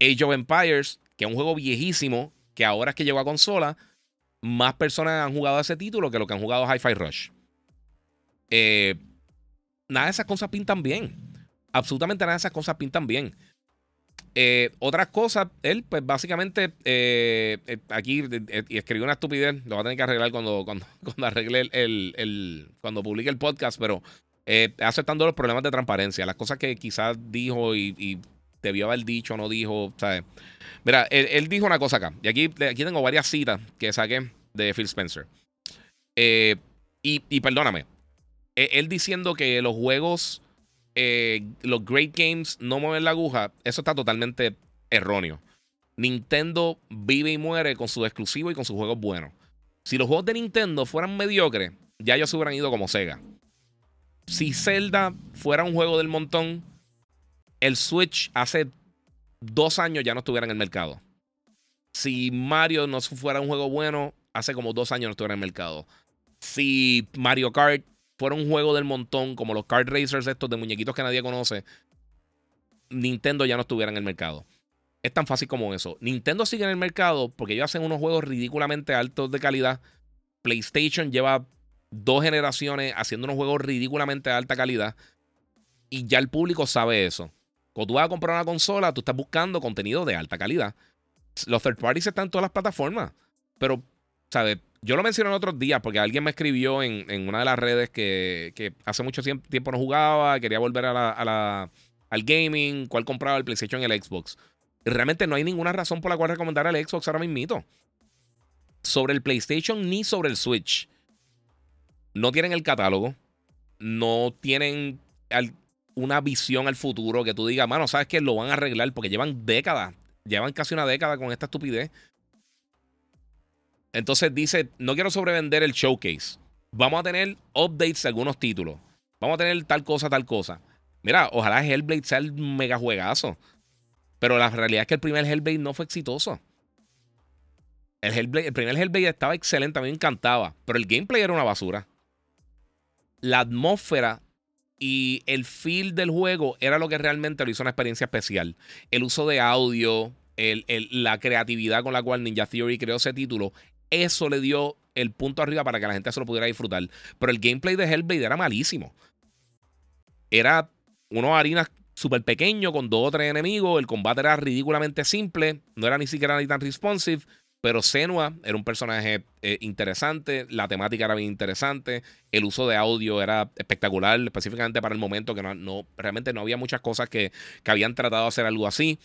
Age of Empires, que es un juego viejísimo, que ahora es que llegó a consola, más personas han jugado ese título que lo que han jugado Hi-Fi Rush. Eh, nada de esas cosas pintan bien. Absolutamente nada de esas cosas pintan bien. Eh, otras cosas, él, pues básicamente, eh, eh, aquí escribió una estupidez, lo va a tener que arreglar cuando, cuando, cuando arregle el, cuando publique el podcast, pero aceptando los problemas de transparencia, las cosas que quizás dijo y, debió haber dicho no dijo, ¿sabes? Mira, él, dijo una cosa acá, y aquí, aquí tengo varias citas que saqué de Phil Spencer. y, y perdóname, él diciendo que los juegos eh, los great games no mueven la aguja, eso está totalmente erróneo. Nintendo vive y muere con sus exclusivos y con sus juegos buenos. Si los juegos de Nintendo fueran mediocres, ya ellos se hubieran ido como Sega. Si Zelda fuera un juego del montón, el Switch hace dos años ya no estuviera en el mercado. Si Mario no fuera un juego bueno, hace como dos años no estuviera en el mercado. Si Mario Kart fuera un juego del montón, como los kart racers estos de muñequitos que nadie conoce, Nintendo ya no estuviera en el mercado. Es tan fácil como eso. Nintendo sigue en el mercado porque ellos hacen unos juegos ridículamente altos de calidad. PlayStation lleva dos generaciones haciendo unos juegos ridículamente de alta calidad. Y ya el público sabe eso. Cuando tú vas a comprar una consola, tú estás buscando contenido de alta calidad. Los third parties están en todas las plataformas. Pero, ¿sabes? Yo lo mencioné en otros días porque alguien me escribió en, una de las redes que, hace mucho tiempo no jugaba, quería volver a la, al gaming, cuál compraba el PlayStation y el Xbox. Realmente no hay ninguna razón por la cual recomendar el Xbox ahora mismo. Sobre el PlayStation ni sobre el Switch. No tienen el catálogo. No tienen una visión al futuro que tú digas, mano, sabes que lo van a arreglar porque llevan décadas. Llevan casi una década con esta estupidez. Entonces dice, no quiero sobrevender el showcase. Vamos a tener updates de algunos títulos. Vamos a tener tal cosa, tal cosa. Mira, ojalá Hellblade sea el mega juegazo. Pero la realidad es que el primer Hellblade no fue exitoso. El, el primer Hellblade estaba excelente, a mí me encantaba. Pero el gameplay era una basura. La atmósfera y el feel del juego era lo que realmente lo hizo una experiencia especial. El uso de audio, la creatividad con la cual Ninja Theory creó ese título, eso le dio el punto arriba para que la gente se lo pudiera disfrutar. Pero el gameplay de Hellblade era malísimo. Era unos harinas súper pequeños con dos o tres enemigos. El combate era ridículamente simple. No era ni siquiera ni tan responsive. Pero Senua era un personaje eh, interesante, la temática era bien interesante, el uso de audio era espectacular, específicamente para el momento que no, realmente no había muchas cosas que habían tratado de hacer algo así.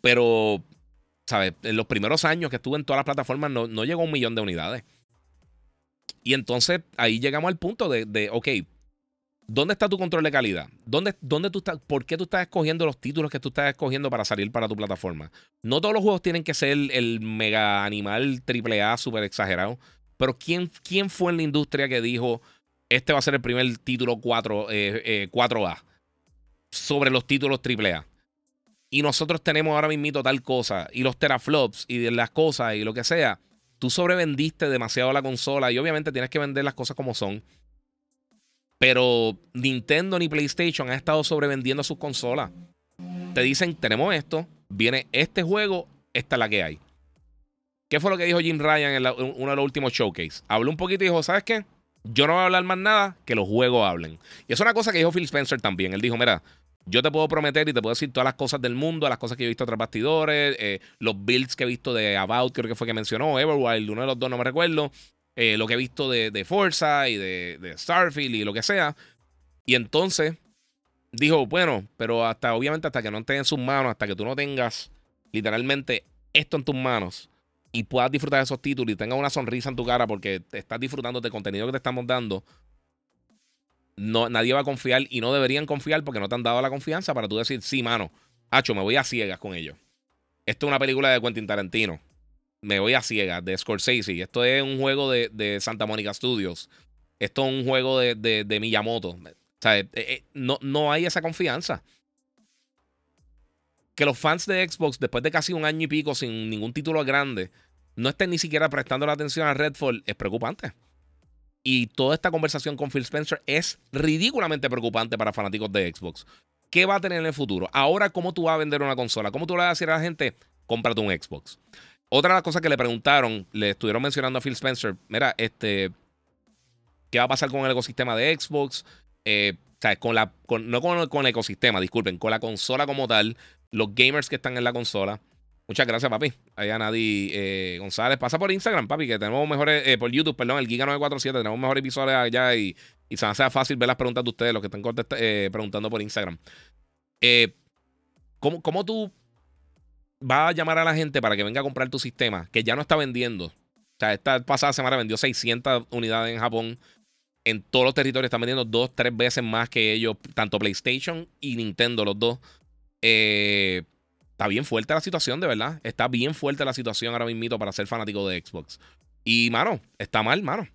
Pero En los primeros años que estuve en todas las plataformas no, llegó a un millón de unidades. Y entonces ahí llegamos al punto de, de ok, ¿dónde está tu control de calidad? ¿Dónde, dónde tú estás, ¿Por qué tú estás escogiendo los títulos que tú estás escogiendo para salir para tu plataforma? No todos los juegos tienen que ser el, mega animal AAA súper exagerado. Pero ¿quién, ¿quién fue en la industria que dijo, este va a ser el primer título 4, eh, 4A eh, sobre los títulos AAA? Y nosotros tenemos ahora mismo tal cosa, y los teraflops, y las cosas, y lo que sea, tú sobrevendiste demasiado la consola, y obviamente tienes que vender las cosas como son. Pero Nintendo ni PlayStation han estado sobrevendiendo sus consolas. Te dicen, tenemos esto, viene este juego, esta es la que hay. ¿Qué fue lo que dijo Jim Ryan en, uno de los últimos showcase? Habló un poquito y dijo, ¿sabes qué? Yo no voy a hablar más nada, que los juegos hablen. Y es una cosa que dijo Phil Spencer también. Él dijo, mira, yo te puedo prometer y te puedo decir todas las cosas del mundo, las cosas que he visto tras bastidores, eh, los builds que he visto de About, creo que fue que mencionó, Everwild, uno de los dos, no me recuerdo, eh, lo que he visto de, Forza y de, Starfield y lo que sea. Y entonces dijo, bueno, pero hasta obviamente hasta que no esté en sus manos, hasta que tú no tengas literalmente esto en tus manos y puedas disfrutar de esos títulos y tengas una sonrisa en tu cara porque te estás disfrutando del contenido que te estamos dando, no, nadie va a confiar y no deberían confiar porque no te han dado la confianza para tú decir, sí, mano, hacho, me voy a ciegas con ellos. Esto es una película de Quentin Tarantino. Me voy a ciegas, de Scorsese. Esto es un juego de, Santa Mónica Studios. Esto es un juego de, de, Miyamoto. O sea, eh, eh, no, no hay esa confianza. Que los fans de Xbox, después de casi un año y pico sin ningún título grande, no estén ni siquiera prestando la atención a Redfall es preocupante. Y toda esta conversación con Phil Spencer es ridículamente preocupante para fanáticos de Xbox. ¿Qué va a tener en el futuro? Ahora, ¿cómo tú vas a vender una consola? ¿Cómo tú le vas a decir a la gente, cómprate un Xbox? Otra de las cosas que le preguntaron, le estuvieron mencionando a Phil Spencer, mira, este, ¿qué va a pasar con el ecosistema de Xbox? Eh, o sea, con la, no con, con el ecosistema, disculpen, con la consola como tal, los gamers que están en la consola. Muchas gracias, papi. Allá Nadie eh, González. Pasa por Instagram, papi, que tenemos mejores, eh, por YouTube, perdón, el Giga947, tenemos mejores visuales allá y, y se a fácil ver las preguntas de ustedes, los que están eh, preguntando por Instagram. ¿cómo, ¿Cómo tú vas a llamar a la gente para que venga a comprar tu sistema, que ya no está vendiendo? O sea, esta pasada semana vendió 600 unidades en Japón. En todos los territorios están vendiendo dos, tres veces más que ellos, tanto PlayStation y Nintendo, los dos. Eh, está bien fuerte la situación, de verdad. Está bien fuerte la situación ahora mismo para ser fanático de Xbox. Y, mano, está mal, mano.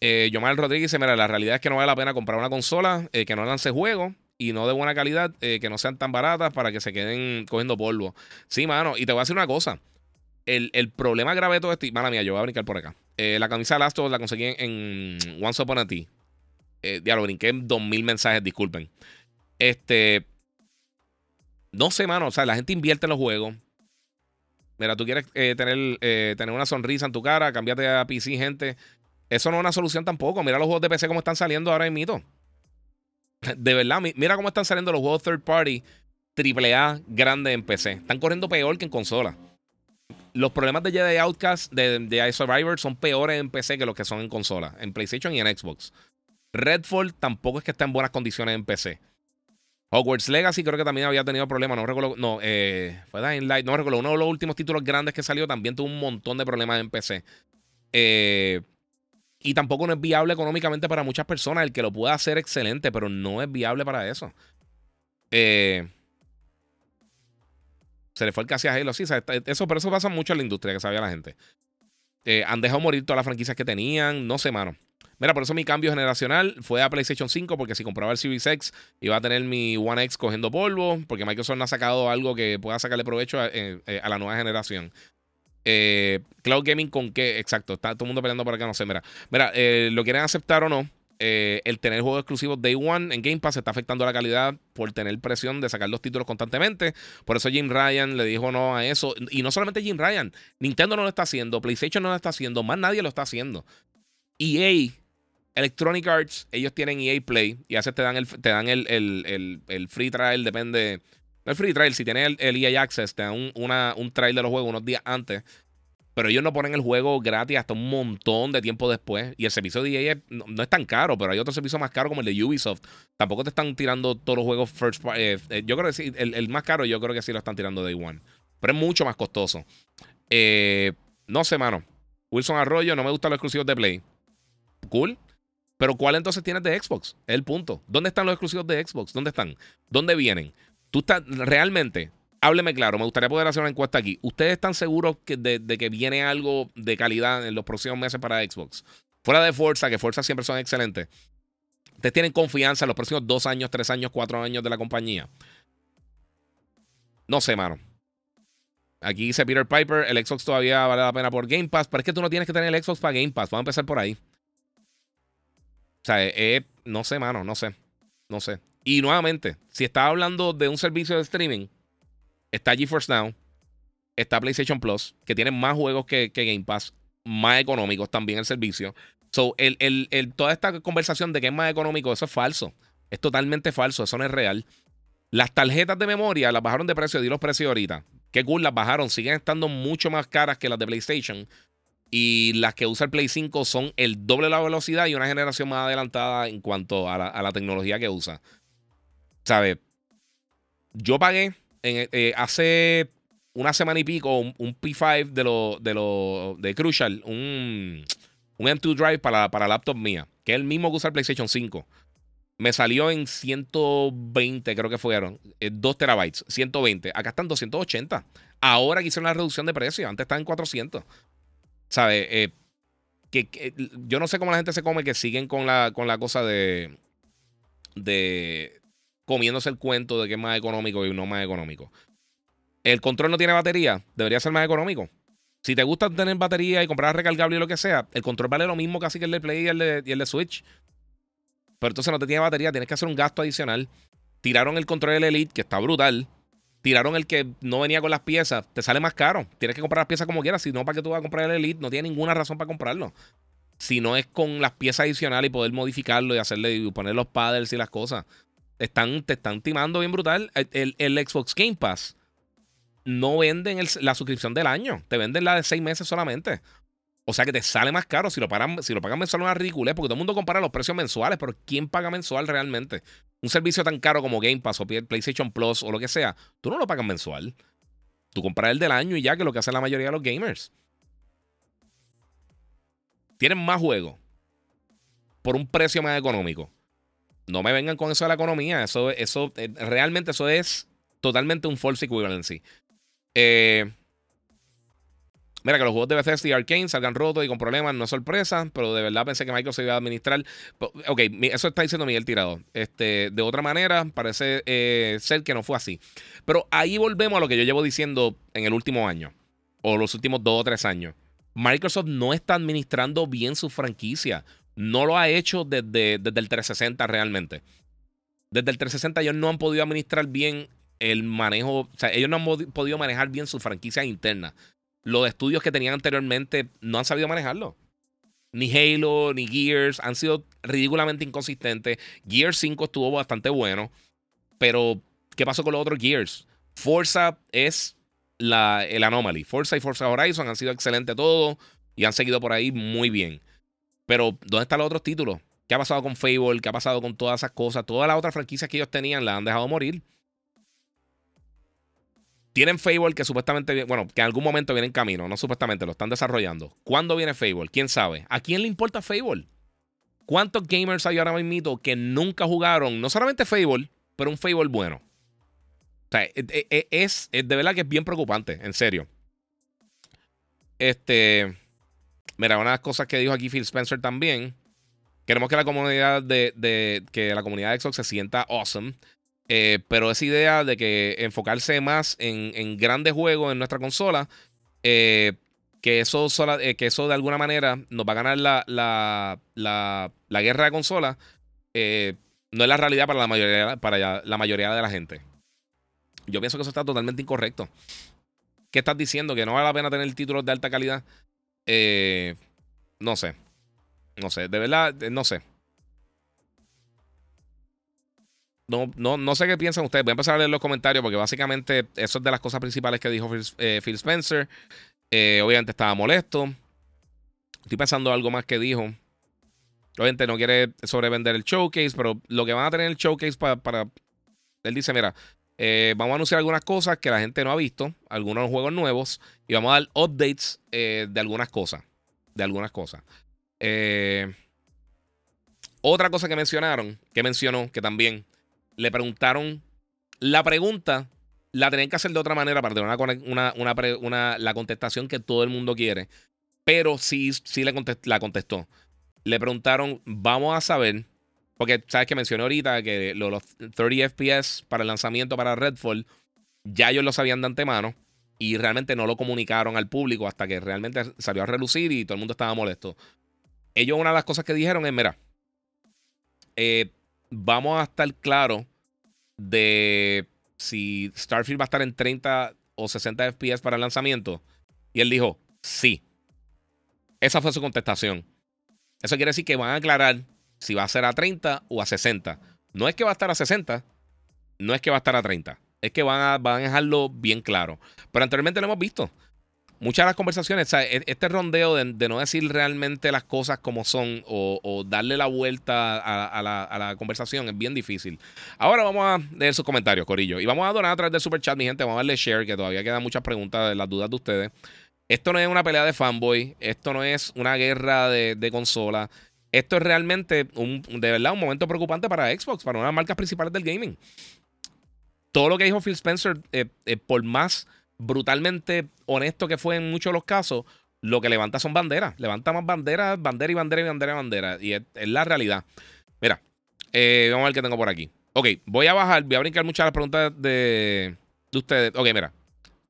Eh, Yomar Rodríguez dice: Mira, la realidad es que no vale la pena comprar una consola eh, que no lance juego y no de buena calidad, eh, que no sean tan baratas para que se queden cogiendo polvo. Sí, mano, y te voy a decir una cosa. El, problema grave de todo esto, mala mía, yo voy a brincar por acá. Eh, la camisa de Last la conseguí en, Once Upon a Tea. Eh, lo brinqué en 2000 mensajes, disculpen. Este. No sé, mano. O sea, la gente invierte en los juegos. Mira, tú quieres eh, tener, tener una sonrisa en tu cara, cambiarte a PC, gente. Eso no es una solución tampoco. Mira los juegos de PC como están saliendo ahora en mito. De verdad, mira cómo están saliendo los juegos third party AAA grandes en PC. Están corriendo peor que en consola. Los problemas de Jedi Outcast, de, de Survivor, son peores en PC que los que son en consola, en PlayStation y en Xbox. Redfall tampoco es que está en buenas condiciones en PC. Hogwarts Legacy creo que también había tenido problemas. No recuerdo. No, eh, fue Dying Light. No recuerdo. Uno de los últimos títulos grandes que salió también tuvo un montón de problemas en PC. Eh, y tampoco no es viable económicamente para muchas personas. El que lo pueda hacer, excelente, pero no es viable para eso. Eh, se le fue el casi a Halo. Sí, eso, pero eso pasa mucho en la industria, que sabía la gente. Eh, han dejado morir todas las franquicias que tenían. No sé, mano. Mira, por eso mi cambio generacional fue a PlayStation 5, porque si compraba el Series X, iba a tener mi One X cogiendo polvo, porque Microsoft no ha sacado algo que pueda sacarle provecho a, eh, la nueva generación. Eh, cloud Gaming con qué, exacto, está todo el mundo peleando por acá, no sé, mira. Mira, lo quieren aceptar o no, eh, el tener juegos exclusivos Day One en Game Pass está afectando la calidad por tener presión de sacar los títulos constantemente. Por eso Jim Ryan le dijo no a eso. Y no solamente Jim Ryan, Nintendo no lo está haciendo, PlayStation no lo está haciendo, más nadie lo está haciendo. EA, Electronic Arts, ellos tienen EA Play y hace te dan el, te dan el, free trial, depende. No el free trial, si tienes el, EA Access, te dan un, una, un trial de los juegos unos días antes pero ellos no ponen el juego gratis hasta un montón de tiempo después. Y el servicio de EA no, es tan caro, pero hay otro servicio más caro como el de Ubisoft. Tampoco te están tirando todos los juegos first party. Eh, eh, yo creo que sí, el, más caro yo creo que sí lo están tirando Day One. Pero es mucho más costoso. Eh, no sé, mano. Wilson Arroyo, no me gustan los exclusivos de Play. Cool. Pero ¿cuál entonces tienes de Xbox? Es el punto. ¿Dónde están los exclusivos de Xbox? ¿Dónde están? ¿Dónde vienen? Tú estás realmente hábleme claro, me gustaría poder hacer una encuesta aquí. ¿Ustedes están seguros de, que viene algo de calidad en los próximos meses para Xbox? Fuera de Forza, que Forza siempre son excelentes. ¿Ustedes tienen confianza en los próximos dos años, tres años, cuatro años de la compañía? No sé, mano. Aquí dice Peter Piper, el Xbox todavía vale la pena por Game Pass, pero es que tú no tienes que tener el Xbox para Game Pass. Vamos a empezar por ahí. O sea, eh, eh, no sé, mano, no sé. No sé. Y nuevamente, si estás hablando de un servicio de streaming, está GeForce Now, está PlayStation Plus, que tiene más juegos que, Game Pass, más económicos también el servicio. So, el, el, toda esta conversación de que es más económico, eso es falso. Es totalmente falso, eso no es real. Las tarjetas de memoria las bajaron de precio, di los precios ahorita. Qué cool, las bajaron. Siguen estando mucho más caras que las de PlayStation. Y las que usa el Play 5 son el doble de la velocidad y una generación más adelantada en cuanto a la, a la tecnología que usa. ¿Sabes? Yo pagué eh, hace una semana y pico un, P5 de lo, de lo de Crucial, un, un M2 Drive para, para laptop mía, que es el mismo que usa el PlayStation 5. Me salió en 120, creo que fueron. 2 eh, terabytes, 120. Acá están 280. Ahora que hicieron la reducción de precio. Antes estaban en 400. ¿Sabes? Eh, que, yo no sé cómo la gente se come que siguen con la, con la cosa de. de comiéndose el cuento de que es más económico y no más económico. El control no tiene batería, debería ser más económico. Si te gusta tener batería y comprar recargable y lo que sea, el control vale lo mismo casi que el de Play y el de, Switch. Pero entonces no te tiene batería, tienes que hacer un gasto adicional. Tiraron el control del Elite, que está brutal. Tiraron el que no venía con las piezas, te sale más caro. Tienes que comprar las piezas como quieras. Si no, ¿para qué tú vas a comprar el Elite? No tiene ninguna razón para comprarlo. Si no es con las piezas adicionales y poder modificarlo y hacerle y poner los paddles y las cosas están, te están timando bien brutal. El, Xbox Game Pass no venden la suscripción del año, te venden la de seis meses solamente. O sea que te sale más caro si lo pagan, si lo pagan mensual, una ridiculez, porque todo el mundo compara los precios mensuales, pero ¿quién paga mensual realmente? Un servicio tan caro como Game Pass o PlayStation Plus o lo que sea, tú no lo pagas mensual. Tú compras el del año y ya, que es lo que hacen la mayoría de los gamers. Tienen más juegos por un precio más económico no me vengan con eso de la economía. Eso, eso, eh, realmente eso es totalmente un false equivalency. Eh, Mira, que los juegos de Bethesda y Arkane salgan rotos y con problemas no es sorpresa, pero de verdad pensé que Microsoft se iba a administrar. Ok, eso está diciendo Miguel Tirado. Este, de otra manera, parece eh, ser que no fue así. Pero ahí volvemos a lo que yo llevo diciendo en el último año, o los últimos dos o tres años. Microsoft no está administrando bien su franquicia. No lo ha hecho desde, desde el 360 realmente. Desde el 360 ellos no han podido administrar bien el manejo, o sea, ellos no han podido manejar bien su franquicia interna los estudios que tenían anteriormente no han sabido manejarlo. Ni Halo, ni Gears han sido ridículamente inconsistentes. Gears 5 estuvo bastante bueno. Pero, ¿qué pasó con los otros Gears? Forza es la, el anomaly. Forza y Forza Horizon han sido excelentes todos y han seguido por ahí muy bien. Pero, ¿dónde están los otros títulos? ¿Qué ha pasado con Fable? ¿Qué ha pasado con todas esas cosas? Todas las otras franquicias que ellos tenían las han dejado morir. Tienen Fable que supuestamente, bueno, que en algún momento viene en camino, no supuestamente, lo están desarrollando. ¿Cuándo viene Fable? ¿Quién sabe? ¿A quién le importa Fable? ¿Cuántos gamers hay ahora mismo que nunca jugaron, no solamente Fable, pero un Fable bueno? O sea, e, e, e, es, de verdad que es bien preocupante, en serio. Este. Mira, una de las cosas que dijo aquí Phil Spencer también. Queremos que la comunidad de, de que la comunidad de Xbox se sienta awesome. Eh, pero esa idea de que enfocarse más en, grandes juegos en nuestra consola, eh, que, eso eh, que eso de alguna manera nos va a ganar la, la, guerra de consolas, no es la realidad para la, mayoría, para la mayoría de la gente. Yo pienso que eso está totalmente incorrecto. ¿Qué estás diciendo? ¿Que no vale la pena tener títulos de alta calidad? no sé. No sé. De verdad, no sé. No, no, no sé qué piensan ustedes. Voy a empezar a leer los comentarios porque básicamente eso es de las cosas principales que dijo Phil, eh, Spencer. Eh, obviamente estaba molesto. Estoy pensando algo más que dijo. Obviamente no quiere sobrevender el showcase, pero lo que van a tener el showcase para... Él dice, mira, eh, vamos a anunciar algunas cosas que la gente no ha visto, algunos juegos nuevos, y vamos a dar updates de algunas cosas. De algunas cosas. otra cosa que mencionaron, que mencionó, que también le preguntaron la pregunta, la tenían que hacer de otra manera para tener una, una, la contestación que todo el mundo quiere. Pero sí, sí le la contestó. Le preguntaron, vamos a saber, porque sabes que mencioné ahorita que los 30 FPS para el lanzamiento para Redfall, ya ellos lo sabían de antemano y realmente no lo comunicaron al público hasta que realmente salió a relucir y todo el mundo estaba molesto. Ellos una de las cosas que dijeron es, mira, eh, vamos a estar claros de si Starfield va a estar en 30 o 60 FPS para el lanzamiento. Y él dijo, sí. Esa fue su contestación. Eso quiere decir que van a aclarar si va a ser a 30 o a 60. No es que va a estar a 60, no es que va a estar a 30. Es que van a, van a dejarlo bien claro. Pero anteriormente lo hemos visto muchas de las conversaciones, e, este rondeo de, no decir realmente las cosas como son o, darle la vuelta a, la, conversación es bien difícil. Ahora vamos a leer sus comentarios, Corillo. Y vamos a donar a través del super chat, mi gente. Vamos a darle share, que todavía quedan muchas preguntas de las dudas de ustedes. Esto no es una pelea de fanboy. Esto no es una guerra de, consola. Esto es realmente, un, de verdad, un momento preocupante para Xbox, para una de las marcas principales del gaming. Todo lo que dijo Phil Spencer, eh, eh, por más brutalmente honesto que fue en muchos de los casos, lo que levanta son banderas. Levanta más banderas, bandera y bandera y bandera y bandera. Y es, la realidad. Mira, eh, vamos a ver qué tengo por aquí. Ok, voy a bajar, voy a brincar muchas las preguntas de, de ustedes. Ok, mira.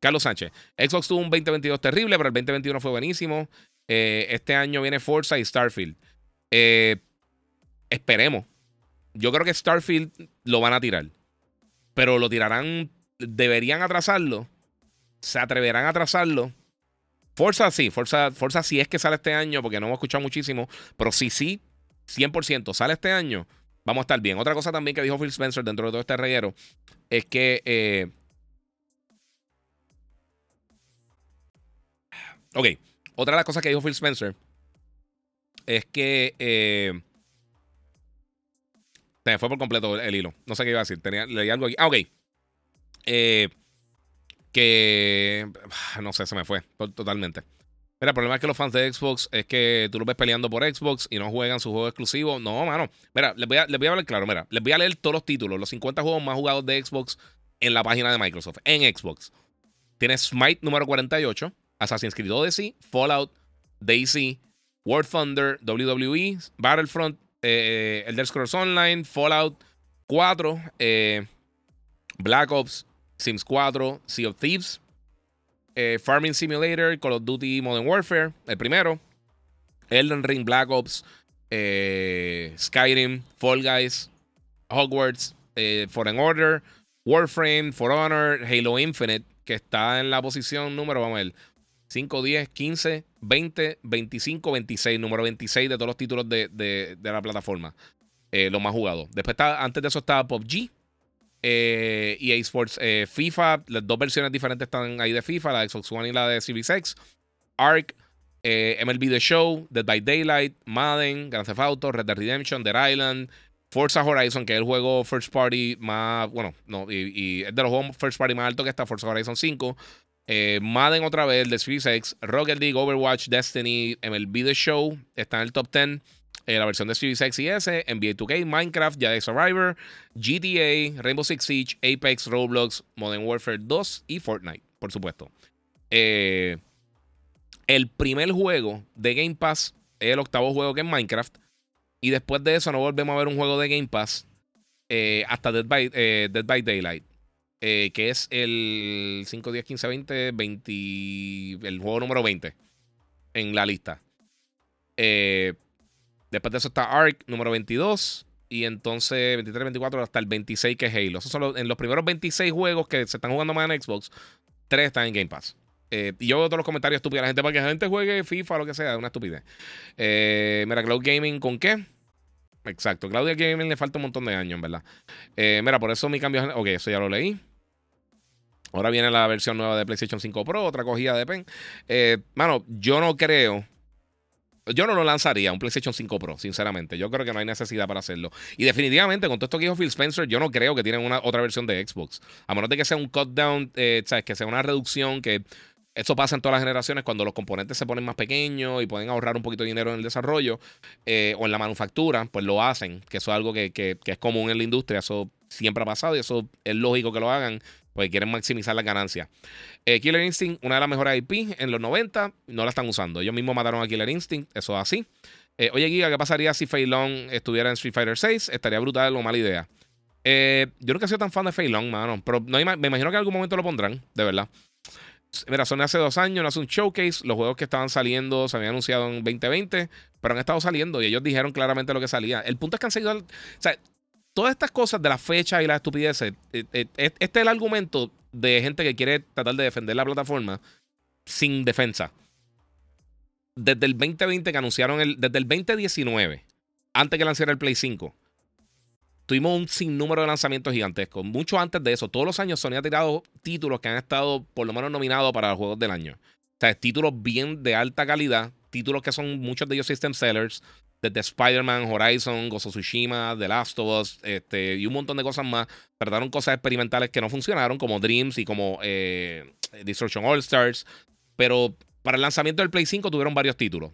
Carlos Sánchez. Xbox tuvo un 2022 terrible, pero el 2021 fue buenísimo. Eh, este año viene Forza y Starfield. Eh, esperemos. Yo creo que Starfield lo van a tirar. Pero lo tirarán. Deberían atrasarlo ¿Se atreverán a trazarlo? Forza sí, Forza, Forza sí es que sale este año, porque no hemos escuchado muchísimo, pero sí, sí, 100% sale este año, vamos a estar bien. Otra cosa también que dijo Phil Spencer dentro de todo este reguero es que... Eh, ok, otra de las cosas que dijo Phil Spencer es que... Eh, se me fue por completo el, hilo. No sé qué iba a decir. Tenía, leí algo aquí. Ah, ok. Eh, que no sé, se me fue totalmente. Mira, el problema es que los fans de Xbox es que tú los ves peleando por Xbox y no juegan su juego exclusivo. No, mano. Mira, les voy, a, les voy a hablar claro. Mira, les voy a leer todos los títulos, los 50 juegos más jugados de Xbox en la página de Microsoft, en Xbox. Tienes Smite número 48, Assassin's Creed Odyssey, Fallout, Daisy, War Thunder, WWE, Battlefront, eh, Elder Scrolls Online, Fallout 4, eh, Black Ops, Sims 4, Sea of Thieves, eh, Farming Simulator, Call of Duty Modern Warfare, el primero, Elden Ring, Black Ops, Skyrim, Fall Guys, Hogwarts, Foreign Order, Warframe, For Honor, Halo Infinite, que está en la posición número, vamos a ver, 5, 10, 15, 20, 25, 26. Número 26 de todos los títulos de, de, la plataforma. Eh, los más jugados. Después está, antes de eso estaba PUBG. Eh, EA Sports eh, FIFA. Las dos versiones diferentes están ahí de FIFA. La de Xbox One y la de Series X. Ark. Eh, MLB The Show. Dead by Daylight. Madden. Grand Theft Auto. Red Dead Redemption. Dead Island. Forza Horizon, que es el juego first party más, bueno, no, y, es de los juegos first party más alto que está Forza Horizon 5. Eh, Madden otra vez, The Series X, Rocket League, Overwatch, Destiny, MLB The Show, está en el top 10. Eh, la versión de Series X y S, NBA 2K, Minecraft, Jedi Survivor, GTA, Rainbow Six Siege, Apex, Roblox, Modern Warfare 2 y Fortnite, por supuesto. Eh, el primer juego de Game Pass es el octavo juego que es Minecraft. Y después de eso no volvemos a ver un juego de Game Pass hasta Dead by, Dead by Daylight. Eh, que es el 5, 10, 15, 20, 20, el juego número 20 en la lista. Eh, después de eso está Ark, número 22. Y entonces 23, 24 hasta el 26 que es Halo. Esos son los, en los primeros 26 juegos que se están jugando más en Xbox, 3 están en Game Pass. Eh, y yo veo todos los comentarios estúpidos de la gente para que la gente juegue FIFA o lo que sea, es una estupidez. mira, Cloud Gaming, ¿con qué? Exacto, Claudia Gaming le falta un montón de años, verdad. mira, por eso mi cambio. Ok, eso ya lo leí. Ahora viene la versión nueva de PlayStation 5 Pro, otra cogida de pen. Eh, mano, yo no creo. Yo no lo lanzaría, un PlayStation 5 Pro, sinceramente. Yo creo que no hay necesidad para hacerlo. Y definitivamente, con todo esto que dijo Phil Spencer, yo no creo que tienen una otra versión de Xbox. A menos de que sea un cut down, eh, ¿sabes? Que sea una reducción, que eso pasa en todas las generaciones cuando los componentes se ponen más pequeños y pueden ahorrar un poquito de dinero en el desarrollo eh, o en la manufactura, pues lo hacen, que eso es algo que, que es común en la industria. Eso siempre ha pasado y eso es lógico que lo hagan porque quieren maximizar las ganancias. Eh, Killer Instinct, una de las mejores IP en los 90, no la están usando. Ellos mismos mataron a Killer Instinct, eso es así. Eh, oye, Giga, ¿qué pasaría si Fei Long estuviera en Street Fighter 6? Estaría brutal o mala idea. Eh, yo nunca he sido tan fan de Fei Long, mano, pero me imagino que en algún momento lo pondrán, de verdad. Mira, son hace dos años, no hace un showcase. Los juegos que estaban saliendo se habían anunciado en 2020, pero han estado saliendo y ellos dijeron claramente lo que salía. El punto es que han seguido. O sea, todas estas cosas de la fecha y la estupideces, eh, eh, eh, este es el argumento de gente que quiere tratar de defender la plataforma sin defensa. Desde el 2020 que anunciaron el. Desde el 2019, antes que lanzara el Play 5, tuvimos un sinnúmero de lanzamientos gigantescos. Mucho antes de eso, todos los años Sony ha tirado títulos que han estado por lo menos nominados para los juegos del año. O sea, títulos bien de alta calidad, títulos que son muchos de ellos system sellers, desde Spider-Man, Horizon, Gozo Tsushima, The Last of Us, este, y un montón de cosas más. Trataron cosas experimentales que no funcionaron, como Dreams y como eh, Destruction All Stars. Pero para el lanzamiento del Play 5 tuvieron varios títulos.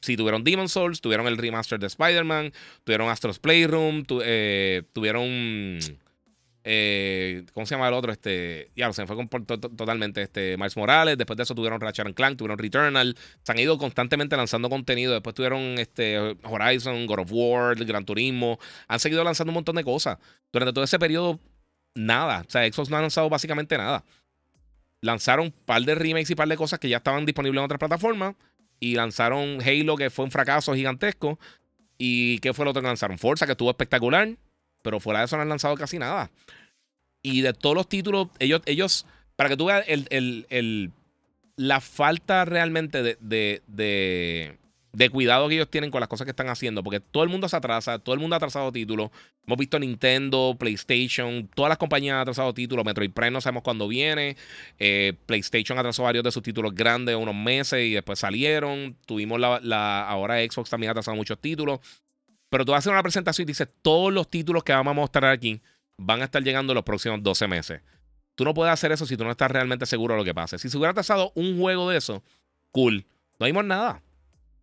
Sí, tuvieron Demon Souls, tuvieron el remaster de Spider-Man, tuvieron Astro's Playroom, eh, tuvieron eh, ¿Cómo se llama el otro? Este, ya, se fue totalmente este, Miles Morales. Después de eso tuvieron Ratchet Clank, tuvieron Returnal. Se han ido constantemente lanzando contenido. Después tuvieron este, Horizon, God of War, Gran Turismo. Han seguido lanzando un montón de cosas. Durante todo ese periodo, nada. O sea, Xbox no ha lanzado básicamente nada. Lanzaron un par de remakes y un par de cosas que ya estaban disponibles en otras plataformas. Y lanzaron Halo, que fue un fracaso gigantesco. ¿Y qué fue lo otro que lanzaron? Forza, que estuvo espectacular. Pero fuera de eso no han lanzado casi nada. Y de todos los títulos, ellos, ellos para que tú veas el, la falta realmente de, de, de, cuidado que ellos tienen con las cosas que están haciendo, porque todo el mundo se atrasa, todo el mundo ha atrasado títulos. Hemos visto Nintendo, PlayStation, todas las compañías han atrasado títulos. Metroid Prime no sabemos cuándo viene. Eh, PlayStation atrasó varios de sus títulos grandes unos meses y después salieron. Tuvimos la, la ahora Xbox también ha atrasado muchos títulos. Pero tú haces una presentación y dices todos los títulos que vamos a mostrar aquí van a estar llegando en los próximos 12 meses. Tú no puedes hacer eso si tú no estás realmente seguro de lo que pase. Si se hubiera trazado un juego de eso, cool. No vimos nada.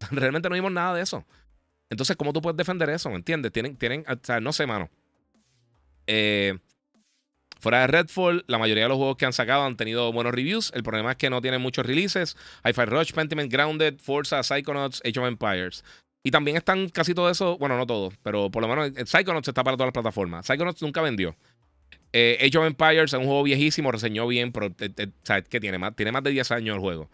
Realmente no vimos nada de eso. Entonces, ¿cómo tú puedes defender eso? ¿Me entiendes? Tienen, tienen, o sea, no sé, mano. Eh, Fuera de Redfall, la mayoría de los juegos que han sacado han tenido buenos reviews. El problema es que no tienen muchos releases. Hi-Fi Rush, Pentiment, Grounded, Forza, Psychonauts, Age of Empires. Y también están casi todo eso, bueno, no todo, pero por lo menos Psychonauts está para todas las plataformas. Psychonauts nunca vendió. Eh, Age of Empires es un juego viejísimo, reseñó bien, pero eh, eh, ¿sabes qué tiene? Más, tiene más de 10 años el juego.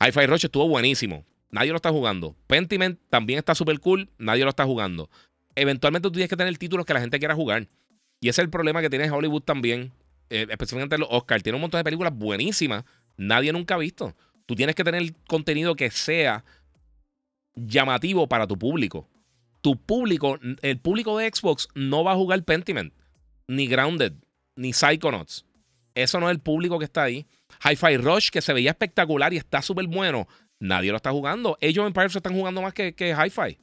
Hi-Fi Rush estuvo buenísimo. Nadie lo está jugando. Pentiment también está súper cool. Nadie lo está jugando. Eventualmente tú tienes que tener títulos que la gente quiera jugar. Y ese es el problema que tiene Hollywood también. especialmente los Oscars. Tiene un montón de películas buenísimas. Nadie nunca ha visto. Tú tienes que tener contenido que sea llamativo para tu público. Tu público, el público de Xbox no va a jugar Pentiment, ni Grounded, ni Psychonauts. Eso no es el público que está ahí. Hi-Fi Rush, que se veía espectacular y está súper bueno, nadie lo está jugando. Ellos en se están jugando más que, que Hi-Fi.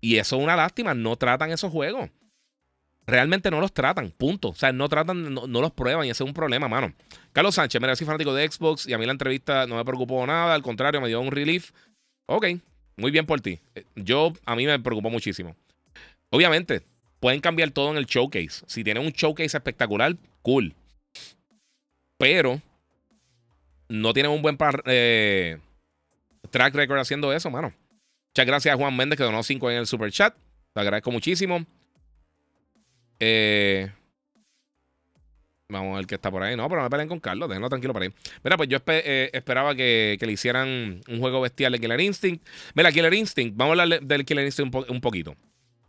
Y eso es una lástima. No tratan esos juegos. Realmente no los tratan, punto. O sea, no tratan, no, los prueban y ese es un problema, mano. Carlos Sánchez, mira, soy fanático de Xbox y a mí la entrevista no me preocupó nada, al contrario, me dio un relief. Ok, muy bien por ti. Eh, yo, a mí me preocupó muchísimo. Obviamente, pueden cambiar todo en el showcase. Si tienen un showcase espectacular, cool. Pero no tienen un buen eh, track record haciendo eso, mano. Muchas gracias a Juan Méndez que donó 5 en el super chat. Te agradezco muchísimo. Eh, Vamos a ver qué está por ahí. No, pero no me peleen con Carlos. Déjenlo tranquilo por ahí. Mira, pues yo eh, esperaba que, le hicieran un juego bestial de Killer Instinct. Mira, Killer Instinct. Vamos a hablar del Killer Instinct un, poquito.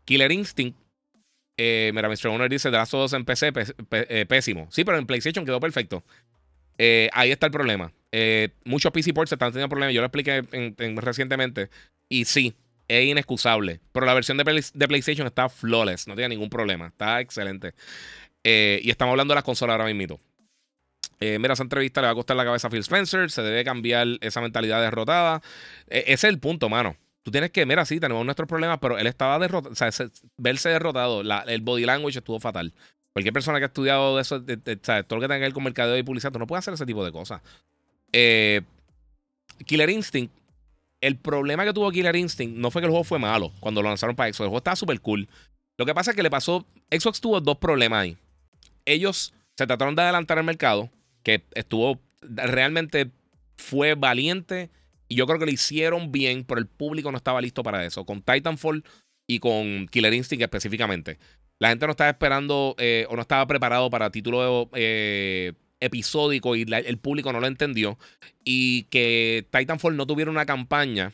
Killer Instinct. Eh, mira, Mr. Owner dice: de las dos en PC, eh, pésimo. Sí, pero en PlayStation quedó perfecto. ahí está el problema. muchos PC ports están teniendo problemas. Yo lo expliqué recientemente. Y sí, es inexcusable. Pero la versión de, de PlayStation está flawless. No tiene ningún problema. Está excelente. Eh, y estamos hablando de las consolas ahora mismo. Eh, mira, esa entrevista le va a costar la cabeza a Phil Spencer. Se debe cambiar esa mentalidad derrotada. E, ese es el punto, mano. Tú tienes que, mira, sí, tenemos nuestros problemas, pero él estaba derrotado. O sea, verse derrotado, el body language estuvo fatal. Cualquier persona que ha estudiado eso, todo lo que tenga que ver con mercadeo y publicidad, no puede hacer ese tipo de cosas. Eh, Killer Instinct, el problema que tuvo Killer Instinct no fue que el juego fue malo cuando lo lanzaron para Xbox. El juego estaba súper cool. Lo que pasa es que le pasó. Xbox tuvo dos problemas ahí ellos se trataron de adelantar el mercado, que estuvo realmente fue valiente y yo creo que lo hicieron bien, pero el público no estaba listo para eso. Con Titanfall y con Killer Instinct específicamente. La gente no estaba esperando eh, o no estaba preparado para título eh, episódico y el público no lo entendió. Y que Titanfall no tuviera una campaña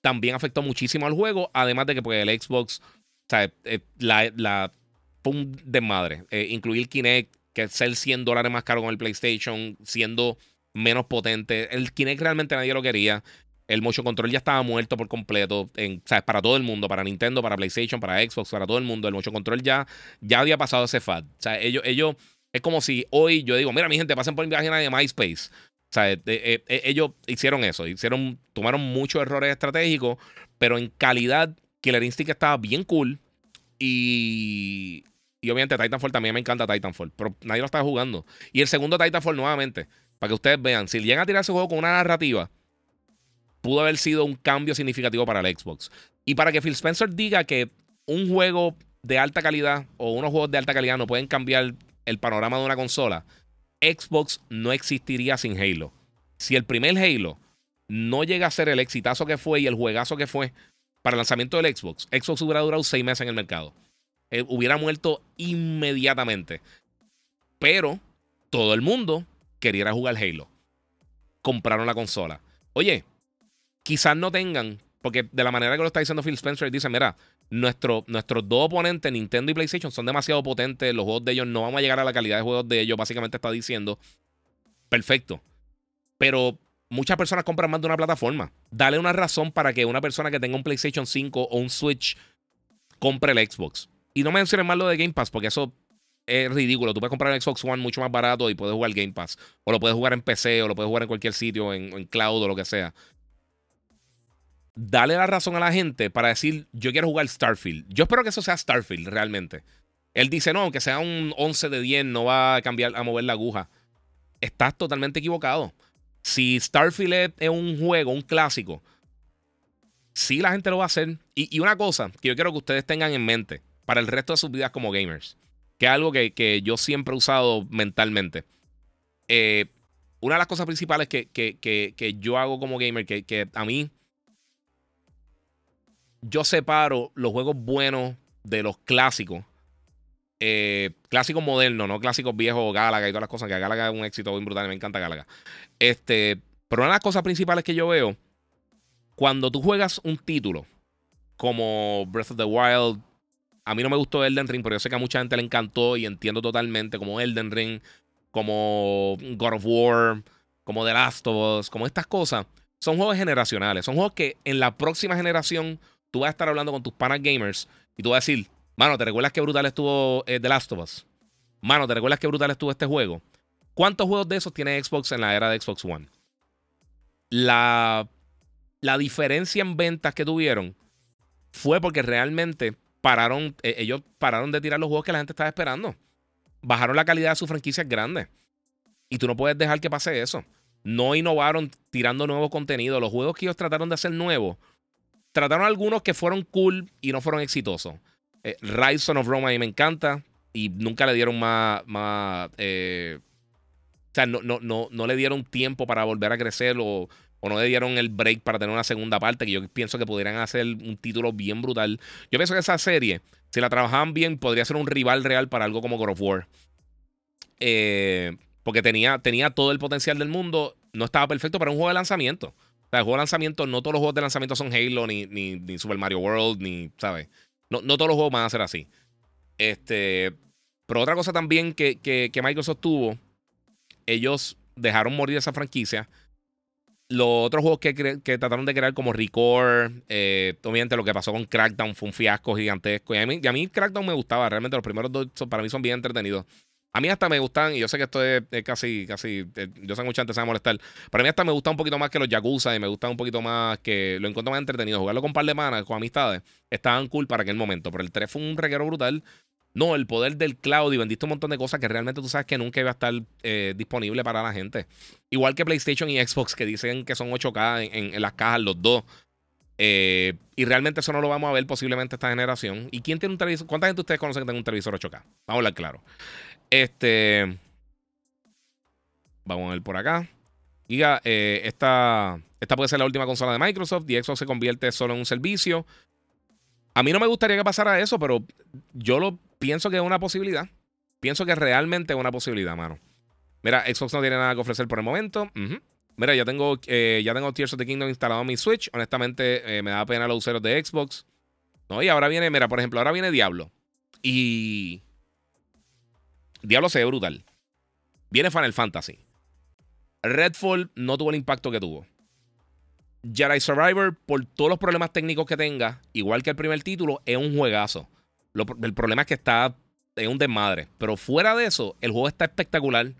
también afectó muchísimo al juego. Además de que pues, el Xbox, o sea, eh, la un desmadre. Eh, incluir Kinect, que es ser 100 dólares más caro con el PlayStation, siendo menos potente. El Kinect realmente nadie lo quería. El motion control ya estaba muerto por completo. ¿sabes? Para todo el mundo, para Nintendo, para PlayStation, para Xbox, para todo el mundo. El motion control ya, ya había pasado ese fad. O sea, ellos, ellos, es como si hoy yo digo, mira, mi gente, pasen por mi página de MySpace. O sea, eh, eh, ellos hicieron eso, hicieron, tomaron muchos errores estratégicos, pero en calidad, Killer Instinct estaba bien cool. Y y obviamente Titanfall también me encanta Titanfall, pero nadie lo está jugando. Y el segundo Titanfall nuevamente, para que ustedes vean, si llegan a tirar ese juego con una narrativa, pudo haber sido un cambio significativo para el Xbox. Y para que Phil Spencer diga que un juego de alta calidad o unos juegos de alta calidad no pueden cambiar el panorama de una consola, Xbox no existiría sin Halo. Si el primer Halo no llega a ser el exitazo que fue y el juegazo que fue para el lanzamiento del Xbox, Xbox hubiera durado seis meses en el mercado. Eh, hubiera muerto inmediatamente. Pero todo el mundo quería jugar Halo. Compraron la consola. Oye, quizás no tengan, porque de la manera que lo está diciendo Phil Spencer, dice, mira, nuestro, nuestros dos oponentes, Nintendo y PlayStation, son demasiado potentes, los juegos de ellos no vamos a llegar a la calidad de juegos de ellos, básicamente está diciendo, perfecto. Pero muchas personas compran más de una plataforma. Dale una razón para que una persona que tenga un PlayStation 5 o un Switch compre el Xbox. Y no menciones más lo de Game Pass, porque eso es ridículo. Tú puedes comprar un Xbox One mucho más barato y puedes jugar Game Pass. O lo puedes jugar en PC, o lo puedes jugar en cualquier sitio, en, cloud o lo que sea. Dale la razón a la gente para decir, yo quiero jugar Starfield. Yo espero que eso sea Starfield realmente. Él dice, no, aunque sea un 11 de 10, no va a cambiar, a mover la aguja. Estás totalmente equivocado. Si Starfield es un juego, un clásico, sí la gente lo va a hacer. y una cosa que yo quiero que ustedes tengan en mente para el resto de sus vidas como gamers. que es algo que, yo siempre he usado mentalmente. Eh, una de las cosas principales que, que yo hago como gamer, que, a mí, yo separo los juegos buenos de los clásicos. Eh, clásicos modernos, no clásicos viejos, Galaga y todas las cosas, que Galaga es un éxito muy brutal, me encanta Galaga. Este, pero una de las cosas principales que yo veo, cuando tú juegas un título como Breath of the Wild, a mí no me gustó Elden Ring, pero yo sé que a mucha gente le encantó y entiendo totalmente como Elden Ring, como God of War, como The Last of Us, como estas cosas. Son juegos generacionales. Son juegos que en la próxima generación tú vas a estar hablando con tus panas gamers y tú vas a decir, mano, ¿te recuerdas qué brutal estuvo eh, The Last of Us? Mano, ¿te recuerdas qué brutal estuvo este juego? ¿Cuántos juegos de esos tiene Xbox en la era de Xbox One? La, la diferencia en ventas que tuvieron fue porque realmente pararon, eh, ellos pararon de tirar los juegos que la gente estaba esperando. Bajaron la calidad de sus franquicias grandes. Y tú no puedes dejar que pase eso. No innovaron tirando nuevo contenido. Los juegos que ellos trataron de hacer nuevos, trataron algunos que fueron cool y no fueron exitosos. Eh, Rise of Rome a mí me encanta y nunca le dieron más. más eh, o sea, no, no, no, no le dieron tiempo para volver a crecer o o no le dieron el break para tener una segunda parte, que yo pienso que pudieran hacer un título bien brutal. Yo pienso que esa serie, si la trabajaban bien, podría ser un rival real para algo como God of War. Eh, porque tenía, tenía todo el potencial del mundo, no estaba perfecto para un juego de lanzamiento. O sea, el juego de lanzamiento, no todos los juegos de lanzamiento son Halo, ni, ni, Super Mario World, ni, ¿sabes? No, no, todos los juegos van a ser así. Este, pero otra cosa también que, que, que Microsoft tuvo, ellos dejaron morir esa franquicia los otros juegos que, trataron de crear como Record, eh, obviamente lo que pasó con Crackdown fue un fiasco gigantesco. Y a, mí, a mí Crackdown me gustaba, realmente los primeros dos para mí son bien entretenidos. A mí hasta me gustan, y yo sé que esto es, casi, casi, eh, yo sé que mucha gente se va a molestar, pero a mí hasta me gusta un poquito más que los Yakuza y me gusta un poquito más que lo encuentro más entretenido. Jugarlo con un par de manas, con amistades, estaban cool para aquel momento, pero el 3 fue un reguero brutal. No, el poder del cloud y vendiste un montón de cosas que realmente tú sabes que nunca iba a estar eh, disponible para la gente. Igual que PlayStation y Xbox que dicen que son 8K en, las cajas los dos. Eh, y realmente eso no lo vamos a ver posiblemente esta generación. ¿Y quién tiene un televisor? ¿Cuánta gente ustedes conocen que tiene un televisor 8K? Vamos a hablar claro. Este. Vamos a ver por acá. Diga, eh, esta, esta puede ser la última consola de Microsoft y Xbox se convierte solo en un servicio. A mí no me gustaría que pasara eso, pero yo lo pienso que es una posibilidad. Pienso que realmente es una posibilidad, mano. Mira, Xbox no tiene nada que ofrecer por el momento. Mira, ya tengo, eh, ya tengo Tears of the Kingdom instalado en mi Switch. Honestamente, eh, me da pena los usuarios de Xbox. No, y ahora viene, mira, por ejemplo, ahora viene Diablo. Y. Diablo se ve brutal. Viene Final Fantasy. Redfall no tuvo el impacto que tuvo. Jedi Survivor, por todos los problemas técnicos que tenga, igual que el primer título, es un juegazo el problema es que está en un desmadre. Pero fuera de eso, el juego está espectacular.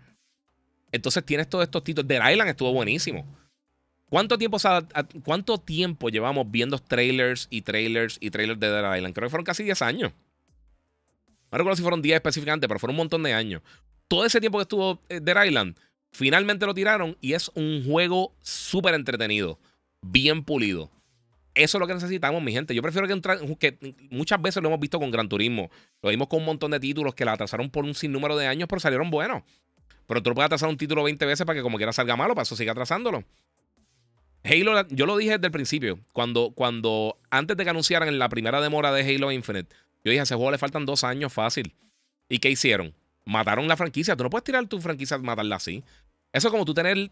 Entonces tienes todos estos títulos. The Island estuvo buenísimo. ¿Cuánto tiempo, ¿Cuánto tiempo llevamos viendo trailers y trailers y trailers de Dead Island? Creo que fueron casi 10 años. No recuerdo si fueron 10 específicamente, pero fueron un montón de años. Todo ese tiempo que estuvo eh, Dead Island, finalmente lo tiraron y es un juego súper entretenido, bien pulido. Eso es lo que necesitamos, mi gente. Yo prefiero que, que muchas veces lo hemos visto con Gran Turismo. Lo vimos con un montón de títulos que la atrasaron por un sinnúmero de años, pero salieron buenos. Pero tú puedes atrasar un título 20 veces para que como quiera salga malo, para eso siga atrasándolo. Halo, yo lo dije desde el principio. Cuando, cuando antes de que anunciaran la primera demora de Halo Infinite, yo dije, a ese juego le faltan dos años fácil. ¿Y qué hicieron? Mataron la franquicia. Tú no puedes tirar tu franquicia matarla así. Eso es como tú tener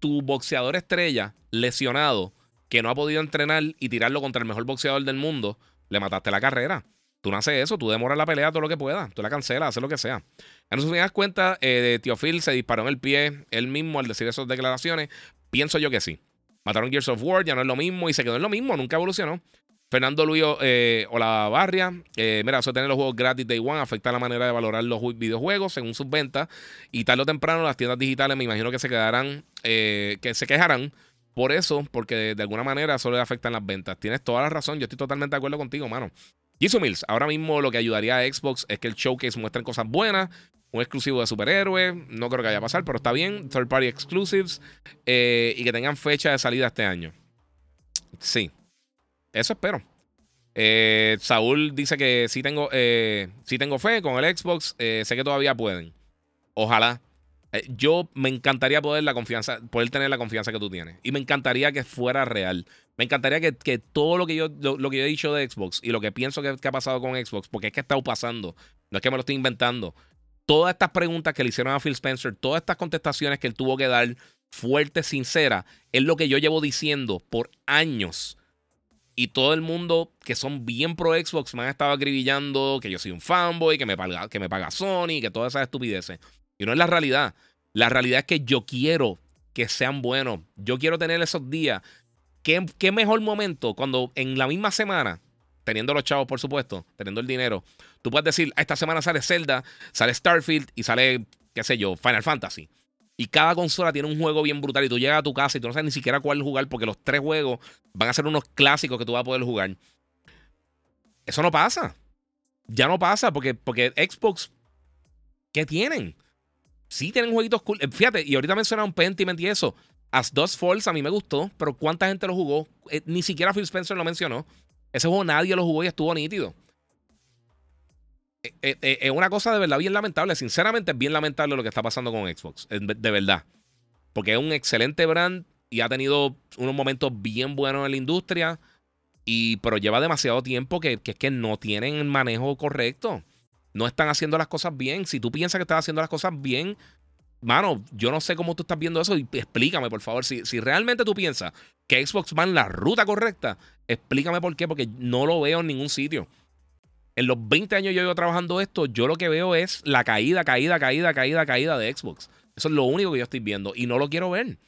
tu boxeador estrella lesionado que no ha podido entrenar y tirarlo contra el mejor boxeador del mundo, le mataste la carrera. Tú no haces eso, tú demoras la pelea todo lo que puedas, tú la cancelas, haces lo que sea. En si das cuenta, eh, Tío Phil se disparó en el pie él mismo al decir esas declaraciones. Pienso yo que sí. Mataron Gears of War, ya no es lo mismo y se quedó en lo mismo, nunca evolucionó. Fernando Luis eh, Olavarria, eh, mira, tener los juegos gratis Day One afecta la manera de valorar los videojuegos según sus ventas. Y tarde o temprano las tiendas digitales me imagino que se quedarán, eh, que se quejarán por eso, porque de, alguna manera eso le afecta en las ventas. Tienes toda la razón, yo estoy totalmente de acuerdo contigo, mano. Jisoo Mills, ahora mismo lo que ayudaría a Xbox es que el showcase muestre cosas buenas, un exclusivo de superhéroes, no creo que vaya a pasar, pero está bien, third party exclusives, eh, y que tengan fecha de salida este año. Sí, eso espero. Eh, Saúl dice que sí tengo, eh, sí tengo fe con el Xbox. Eh, sé que todavía pueden. Ojalá. yo me encantaría poder la confianza, poder tener la confianza que tú tienes. Y me encantaría que fuera real. Me encantaría que, todo lo que yo lo, que yo he dicho de Xbox y lo que pienso que, que, ha pasado con Xbox, porque es que ha estado pasando. No es que me lo estoy inventando. Todas estas preguntas que le hicieron a Phil Spencer, todas estas contestaciones que él tuvo que dar fuerte, sincera, es lo que yo llevo diciendo por años. Y todo el mundo que son bien pro Xbox me han estado acribillando que yo soy un fanboy, que me paga, que me paga Sony, que todas esas estupideces. Y no es la realidad. La realidad es que yo quiero que sean buenos. Yo quiero tener esos días. ¿Qué, qué mejor momento cuando en la misma semana, teniendo los chavos, por supuesto, teniendo el dinero, tú puedes decir, esta semana sale Zelda, sale Starfield y sale, qué sé yo, Final Fantasy. Y cada consola tiene un juego bien brutal. Y tú llegas a tu casa y tú no sabes ni siquiera cuál jugar porque los tres juegos van a ser unos clásicos que tú vas a poder jugar. Eso no pasa. Ya no pasa porque, porque Xbox, ¿qué tienen? Sí tienen jueguitos cool. Eh, fíjate, y ahorita mencionaron Pentiment y eso. As Dust Falls a mí me gustó, pero ¿cuánta gente lo jugó? Eh, ni siquiera Phil Spencer lo mencionó. Ese juego nadie lo jugó y estuvo nítido. Eh, eh, eh, es una cosa de verdad bien lamentable. Sinceramente, es bien lamentable lo que está pasando con Xbox. De verdad. Porque es un excelente brand y ha tenido unos momentos bien buenos en la industria. Y, pero lleva demasiado tiempo que, es que no tienen el manejo correcto. No están haciendo las cosas bien. Si tú piensas que estás haciendo las cosas bien, mano, yo no sé cómo tú estás viendo eso. Y explícame, por favor. Si, si realmente tú piensas que Xbox va en la ruta correcta, explícame por qué. Porque no lo veo en ningún sitio en los 20 años yo llevo trabajando esto, yo lo que veo es la caída, caída, caída, caída, caída de Xbox. Eso es lo único que yo estoy viendo y no lo quiero ver.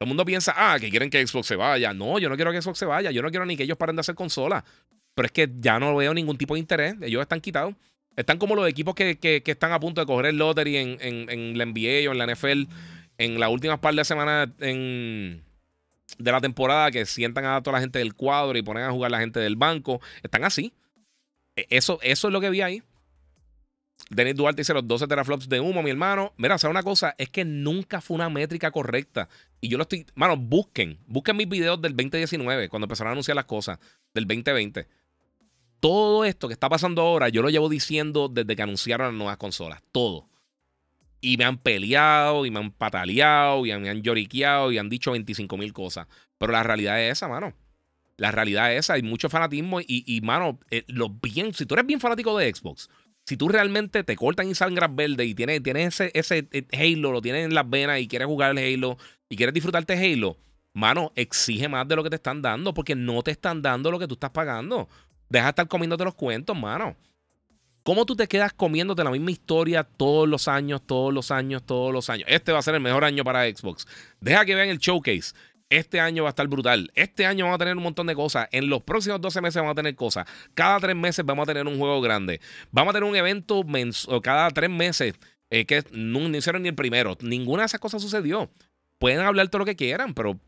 Todo el mundo piensa, ah, que quieren que Xbox se vaya. No, yo no quiero que Xbox se vaya. Yo no quiero ni que ellos paren de hacer consolas. Pero es que ya no veo ningún tipo de interés. Ellos están quitados. Están como los equipos que, están a punto de coger el lottery en, en, la NBA o en la NFL en las últimas par de semanas de la temporada que sientan a toda la gente del cuadro y ponen a jugar la gente del banco. Están así. E, eso, eso es lo que vi ahí. Denis Duarte dice los 12 teraflops de humo, mi hermano. Mira, o sea, una cosa es que nunca fue una métrica correcta. Y yo lo estoy. Mano, busquen. Busquen mis videos del 2019, cuando empezaron a anunciar las cosas, del 2020. Todo esto que está pasando ahora, yo lo llevo diciendo desde que anunciaron las nuevas consolas. Todo. Y me han peleado, y me han pataleado, y me han lloriqueado, y han dicho 25 mil cosas. Pero la realidad es esa, mano. La realidad es esa, hay mucho fanatismo y, mano, eh, bien, si tú eres bien fanático de Xbox, si tú realmente te cortan y sangras verde y tienes, tienes ese, ese eh, Halo, lo tienes en las venas y quieres jugar el Halo y quieres disfrutarte Halo, mano, exige más de lo que te están dando porque no te están dando lo que tú estás pagando. Deja de estar comiéndote los cuentos, mano. ¿Cómo tú te quedas comiéndote la misma historia todos los años, todos los años, todos los años? Este va a ser el mejor año para Xbox. Deja que vean el showcase. Este año va a estar brutal. Este año vamos a tener un montón de cosas. En los próximos 12 meses vamos a tener cosas. Cada tres meses vamos a tener un juego grande. Vamos a tener un evento cada tres meses. Eh, que no, hicieron ni el primero. Ninguna de esas cosas sucedió. Pueden hablar todo lo que quieran, pero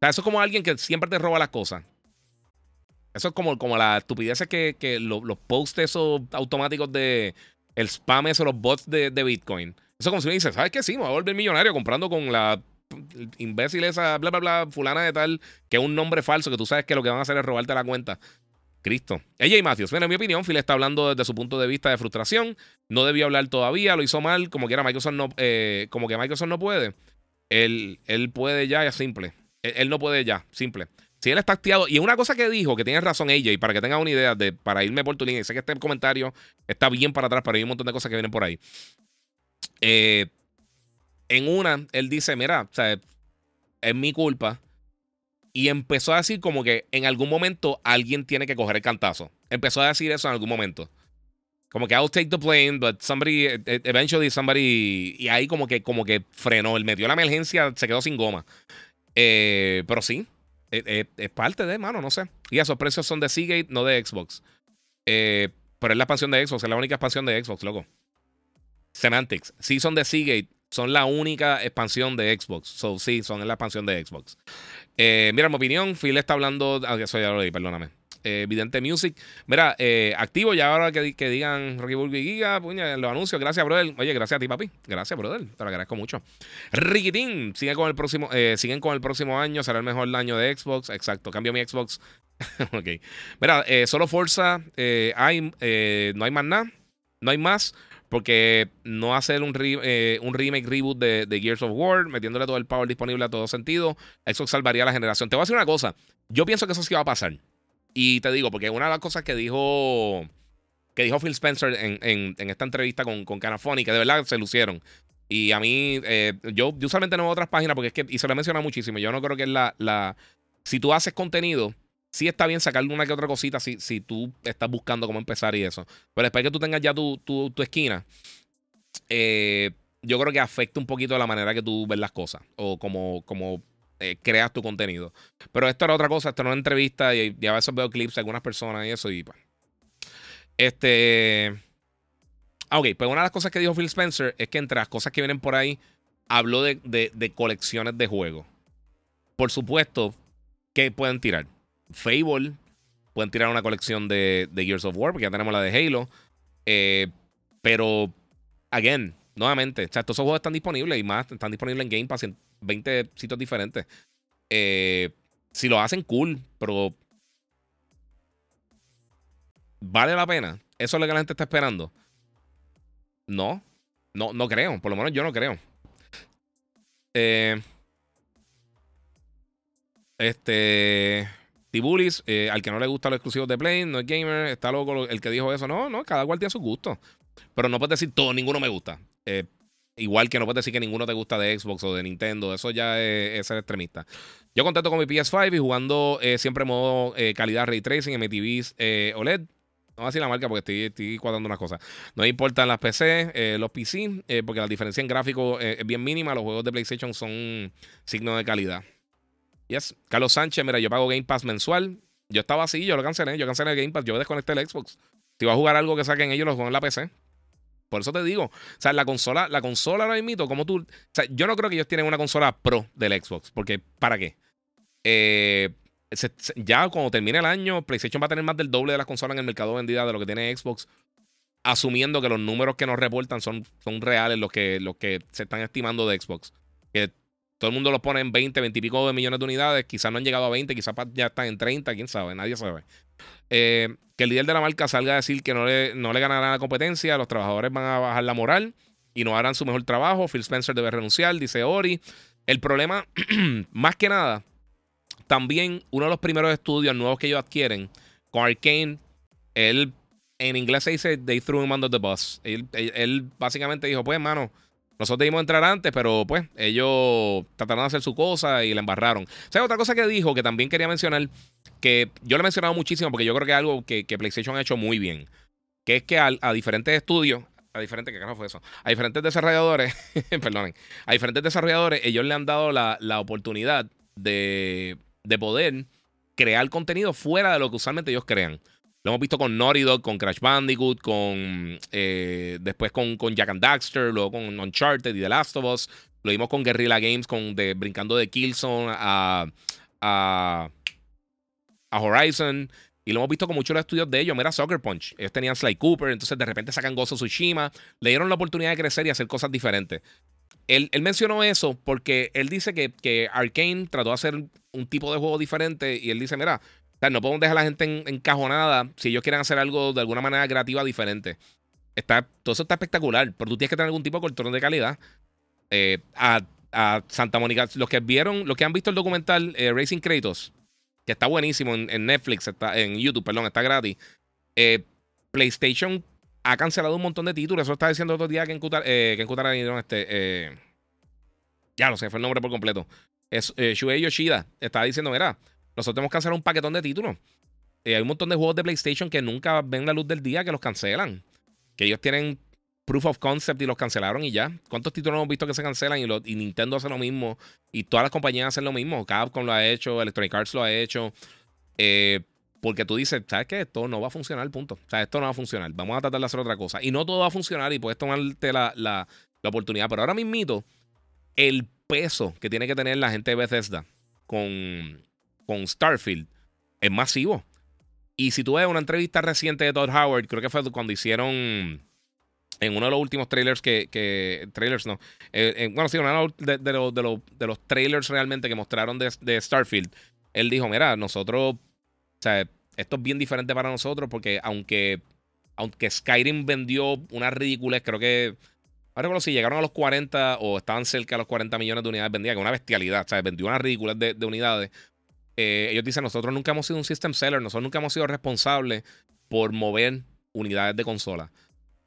eso es como alguien que siempre te roba las cosas. Eso es como, como la estupidez que, que los posts esos automáticos de el spam, esos los bots de, Bitcoin. Eso es como si me dice, ¿sabes qué? Sí, me voy a volver millonario comprando con la imbécil esa, bla, bla, bla, fulana de tal, que es un nombre falso, que tú sabes que lo que van a hacer es robarte la cuenta. Cristo. AJ Matthews, bueno, en mi opinión, Phil está hablando desde su punto de vista de frustración. No debió hablar todavía, lo hizo mal, como que era Microsoft no, eh, como que Microsoft no puede. Él, él puede ya, es simple. Él, no puede ya, simple. Si él está activado, y una cosa que dijo, que tiene razón AJ, para que tenga una idea de, para irme por tu línea, y sé que este comentario está bien para atrás, pero hay un montón de cosas que vienen por ahí. Eh, en una, él dice, mira, o sea, es mi culpa. Y empezó a decir como que en algún momento alguien tiene que coger el cantazo. Empezó a decir eso en algún momento. Como que I'll take the plane, but somebody, e, e, eventually somebody. Y ahí como que, como que frenó. Él metió la emergencia, se quedó sin goma. Eh, pero sí, e, es, parte de, mano, no sé. Y esos precios son de Seagate, no de Xbox. Eh, pero es la expansión de Xbox, es la única expansión de Xbox, loco. Semantics. Sí son de Seagate, son la única expansión de Xbox. So, sí, son la expansión de Xbox. Eh, mira, mi opinión, Phil está hablando. Ah, eso ya lo leí, perdóname. eh, Vidente Music. Mira, eh, activo ya ahora que, que digan Rocky Burger y Giga, puña, los anuncios. Gracias, brother. Oye, gracias a ti, papi. Gracias, brother. Te lo agradezco mucho. Riquitín, sigue con el próximo, eh, siguen con el próximo año. Será el mejor año de Xbox. Exacto. Cambio mi Xbox. ok. Mira, solo Forza, hay, no hay más nada. No hay más. Porque no hacer un, un remake reboot de, Gears of War, metiéndole todo el power disponible a todo sentido, eso salvaría la generación. Te voy a decir una cosa. Yo pienso que eso sí va a pasar. Y te digo, porque una de las cosas que dijo que dijo Phil Spencer en, esta entrevista con, con Canafoni, que de verdad se lucieron. Y a mí, eh, yo, usualmente no veo otras páginas porque es que, y se lo menciona muchísimo, yo no creo que es la, la, si tú haces contenido, sí está bien sacarle una que otra cosita si, si tú estás buscando cómo empezar y eso. Pero después que tú tengas ya tu, tu, tu esquina, eh, yo creo que afecta un poquito la manera que tú ves las cosas o como, como eh, creas tu contenido. Pero esto era otra cosa, esto era una entrevista y, a veces veo clips de algunas personas y eso y pues. Este. Ah, ok, pues una de las cosas que dijo Phil Spencer es que entre las cosas que vienen por ahí, habló de, colecciones de juegos. Por supuesto, que pueden tirar? Fable, pueden tirar una colección de, Gears of War, porque ya tenemos la de Halo. Eh, pero, again, nuevamente, o sea, estos juegos están disponibles y más están disponibles en Game Pass 20 sitios diferentes. Eh, si lo hacen, cool, pero. ¿Vale la pena? ¿Eso es lo que la gente está esperando? No, no, no creo. Por lo menos yo no creo. Eh, este. Tibulis, eh, al que no le gusta los exclusivos de Play, no es gamer, está loco el que dijo eso. No, no, cada cual tiene su gusto. Pero no puedes decir todo, ninguno me gusta. Eh, Igual que no puedes decir que ninguno te gusta de Xbox o de Nintendo. Eso ya es, ser extremista. Yo contento con mi PS5 y jugando eh, siempre modo eh, calidad ray tracing en mi eh, OLED. No voy a decir la marca porque estoy, estoy cuadrando una cosa. No importan las PC, los PC, porque la diferencia en gráfico es bien mínima. Los juegos de PlayStation son signos de calidad. Carlos Sánchez, mira, yo pago Game Pass mensual. Yo estaba así, yo lo cancelé. Yo cancelé el Game Pass, yo desconecté el Xbox. Si va a jugar algo que saquen ellos, lo juego en la PC. Por eso te digo, o sea, la consola, la consola ahora mismo, como tú, o sea, yo no creo que ellos tienen una consola pro del Xbox, porque ¿para qué? Eh, ya cuando termine el año, PlayStation va a tener más del doble de las consolas en el mercado vendida de lo que tiene Xbox, asumiendo que los números que nos reportan son, son reales los que, los que se están estimando de Xbox. Todo el mundo los pone en 20, 20 y pico de millones de unidades, quizás no han llegado a 20, quizás ya están en 30, quién sabe, nadie sabe. Eh, que el líder de la marca salga a decir que no le, no le ganará la competencia, los trabajadores van a bajar la moral y no harán su mejor trabajo. Phil Spencer debe renunciar, dice Ori. El problema, más que nada, también uno de los primeros estudios nuevos que ellos adquieren con Arkane, él en inglés se dice they threw him under the bus. Él, básicamente dijo, pues, hermano, nosotros debimos entrar antes, pero pues ellos trataron de hacer su cosa y la embarraron. O sea, otra cosa que dijo que también quería mencionar que yo lo he mencionado muchísimo porque yo creo que es algo que, PlayStation ha hecho muy bien. Que es que a, diferentes estudios, a diferentes, ¿qué carajo fue eso? A diferentes desarrolladores, perdonen, a diferentes desarrolladores, ellos le han dado la, oportunidad de, poder crear contenido fuera de lo que usualmente ellos crean. Lo hemos visto con Naughty Dog, con Crash Bandicoot, con eh, después con, con Jack and Daxter, luego con Uncharted y The Last of Us. Lo vimos con Guerrilla Games, con de, brincando de Killzone a, a Horizon. Y lo hemos visto con muchos estudios de ellos. Mira Soccer Punch. Ellos tenían Sly Cooper. Entonces de repente sacan Gozo Tsushima. Le dieron la oportunidad de crecer y hacer cosas diferentes. Él, mencionó eso porque él dice que, que Arkane trató de hacer un tipo de juego diferente. Y él dice: Mira, no podemos dejar a la gente encajonada si ellos quieren hacer algo de alguna manera creativa diferente. Está, todo eso está espectacular. Pero tú tienes que tener algún tipo de control de calidad. Eh, a, Santa Mónica, los que vieron, los que han visto el documental eh, Racing Kratos que está buenísimo en, Netflix, está, en YouTube, perdón, está gratis. Eh, PlayStation ha cancelado un montón de títulos. Eso está diciendo otro día que en Qatar, eh, que este, eh, ya no sé, fue el nombre por completo. Es, eh, Shuei Yoshida está diciendo, mira, nosotros tenemos que cancelar un paquetón de títulos. hay un montón de juegos de PlayStation que nunca ven la luz del día que los cancelan. Que ellos tienen proof of concept y los cancelaron y ya. ¿Cuántos títulos hemos visto que se cancelan y, Nintendo hace lo mismo? Y todas las compañías hacen lo mismo. Capcom lo ha hecho, Electronic Arts lo ha hecho. Eh, porque tú dices, ¿sabes qué? Esto no va a funcionar, punto. O sea, esto no va a funcionar. Vamos a tratar de hacer otra cosa. Y no todo va a funcionar y puedes tomarte la, la, la oportunidad. Pero ahora mismito, el peso que tiene que tener la gente de Bethesda con, con Starfield es masivo. Y si tú ves una entrevista reciente de Todd Howard, creo que fue cuando hicieron en uno de los últimos trailers que. trailers no. Eh, bueno, sí, uno de, de, de, los trailers realmente que mostraron de, Starfield. Él dijo: Mira, nosotros. O sea, esto es bien diferente para nosotros porque aunque. Aunque Skyrim vendió una ridícula, creo que. Ahora recuerdo si llegaron a los 40 o estaban cerca de los 40 millones de unidades vendidas, que una bestialidad. O sea, vendió una ridícula de, unidades. Eh, ellos dicen: Nosotros nunca hemos sido un system seller, nosotros nunca hemos sido responsables por mover unidades de consola.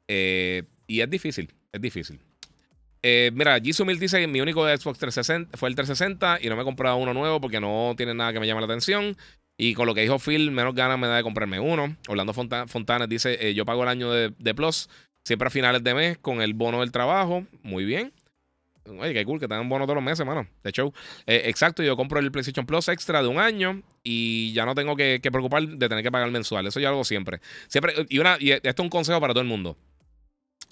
Eh, y es difícil, es difícil. Eh, mira, Jisoo dice que mi único Xbox 360 fue el 360 y no me he comprado uno nuevo porque no tiene nada que me llame la atención. Y con lo que dijo Phil, menos ganas me da de comprarme uno. Orlando Fontanes dice: eh, Yo pago el año de, Plus siempre a finales de mes con el bono del trabajo. Muy bien. Oye, qué cool que tengan bono todos los meses, mano. De hecho, exacto, yo compro el PlayStation Plus extra de un año y ya no tengo que, que preocupar de tener que pagar mensual. Eso yo hago siempre. Siempre, y, una, y esto es un consejo para todo el mundo.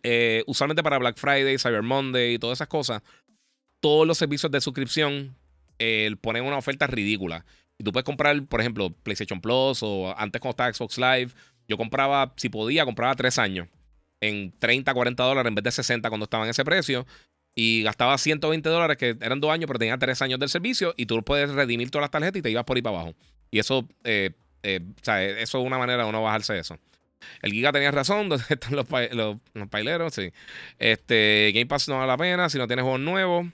Eh, usualmente para Black Friday, Cyber Monday y todas esas cosas, todos los servicios de suscripción eh, ponen una oferta ridícula. Y tú puedes comprar, por ejemplo, PlayStation Plus o antes cuando estaba Xbox Live, yo compraba, si podía, compraba tres años en 30, 40 dólares en vez de 60 cuando estaba en ese precio. Y gastaba 120 dólares, que eran dos años, pero tenía tres años del servicio. Y tú puedes redimir todas las tarjetas y te ibas por ahí para abajo. Y eso, eh, o sea, eso es una manera de uno bajarse eso. El Giga tenía razón, ¿dónde están los, los, paileros? Sí. Este, Game Pass no vale la pena si no tienes juegos nuevos.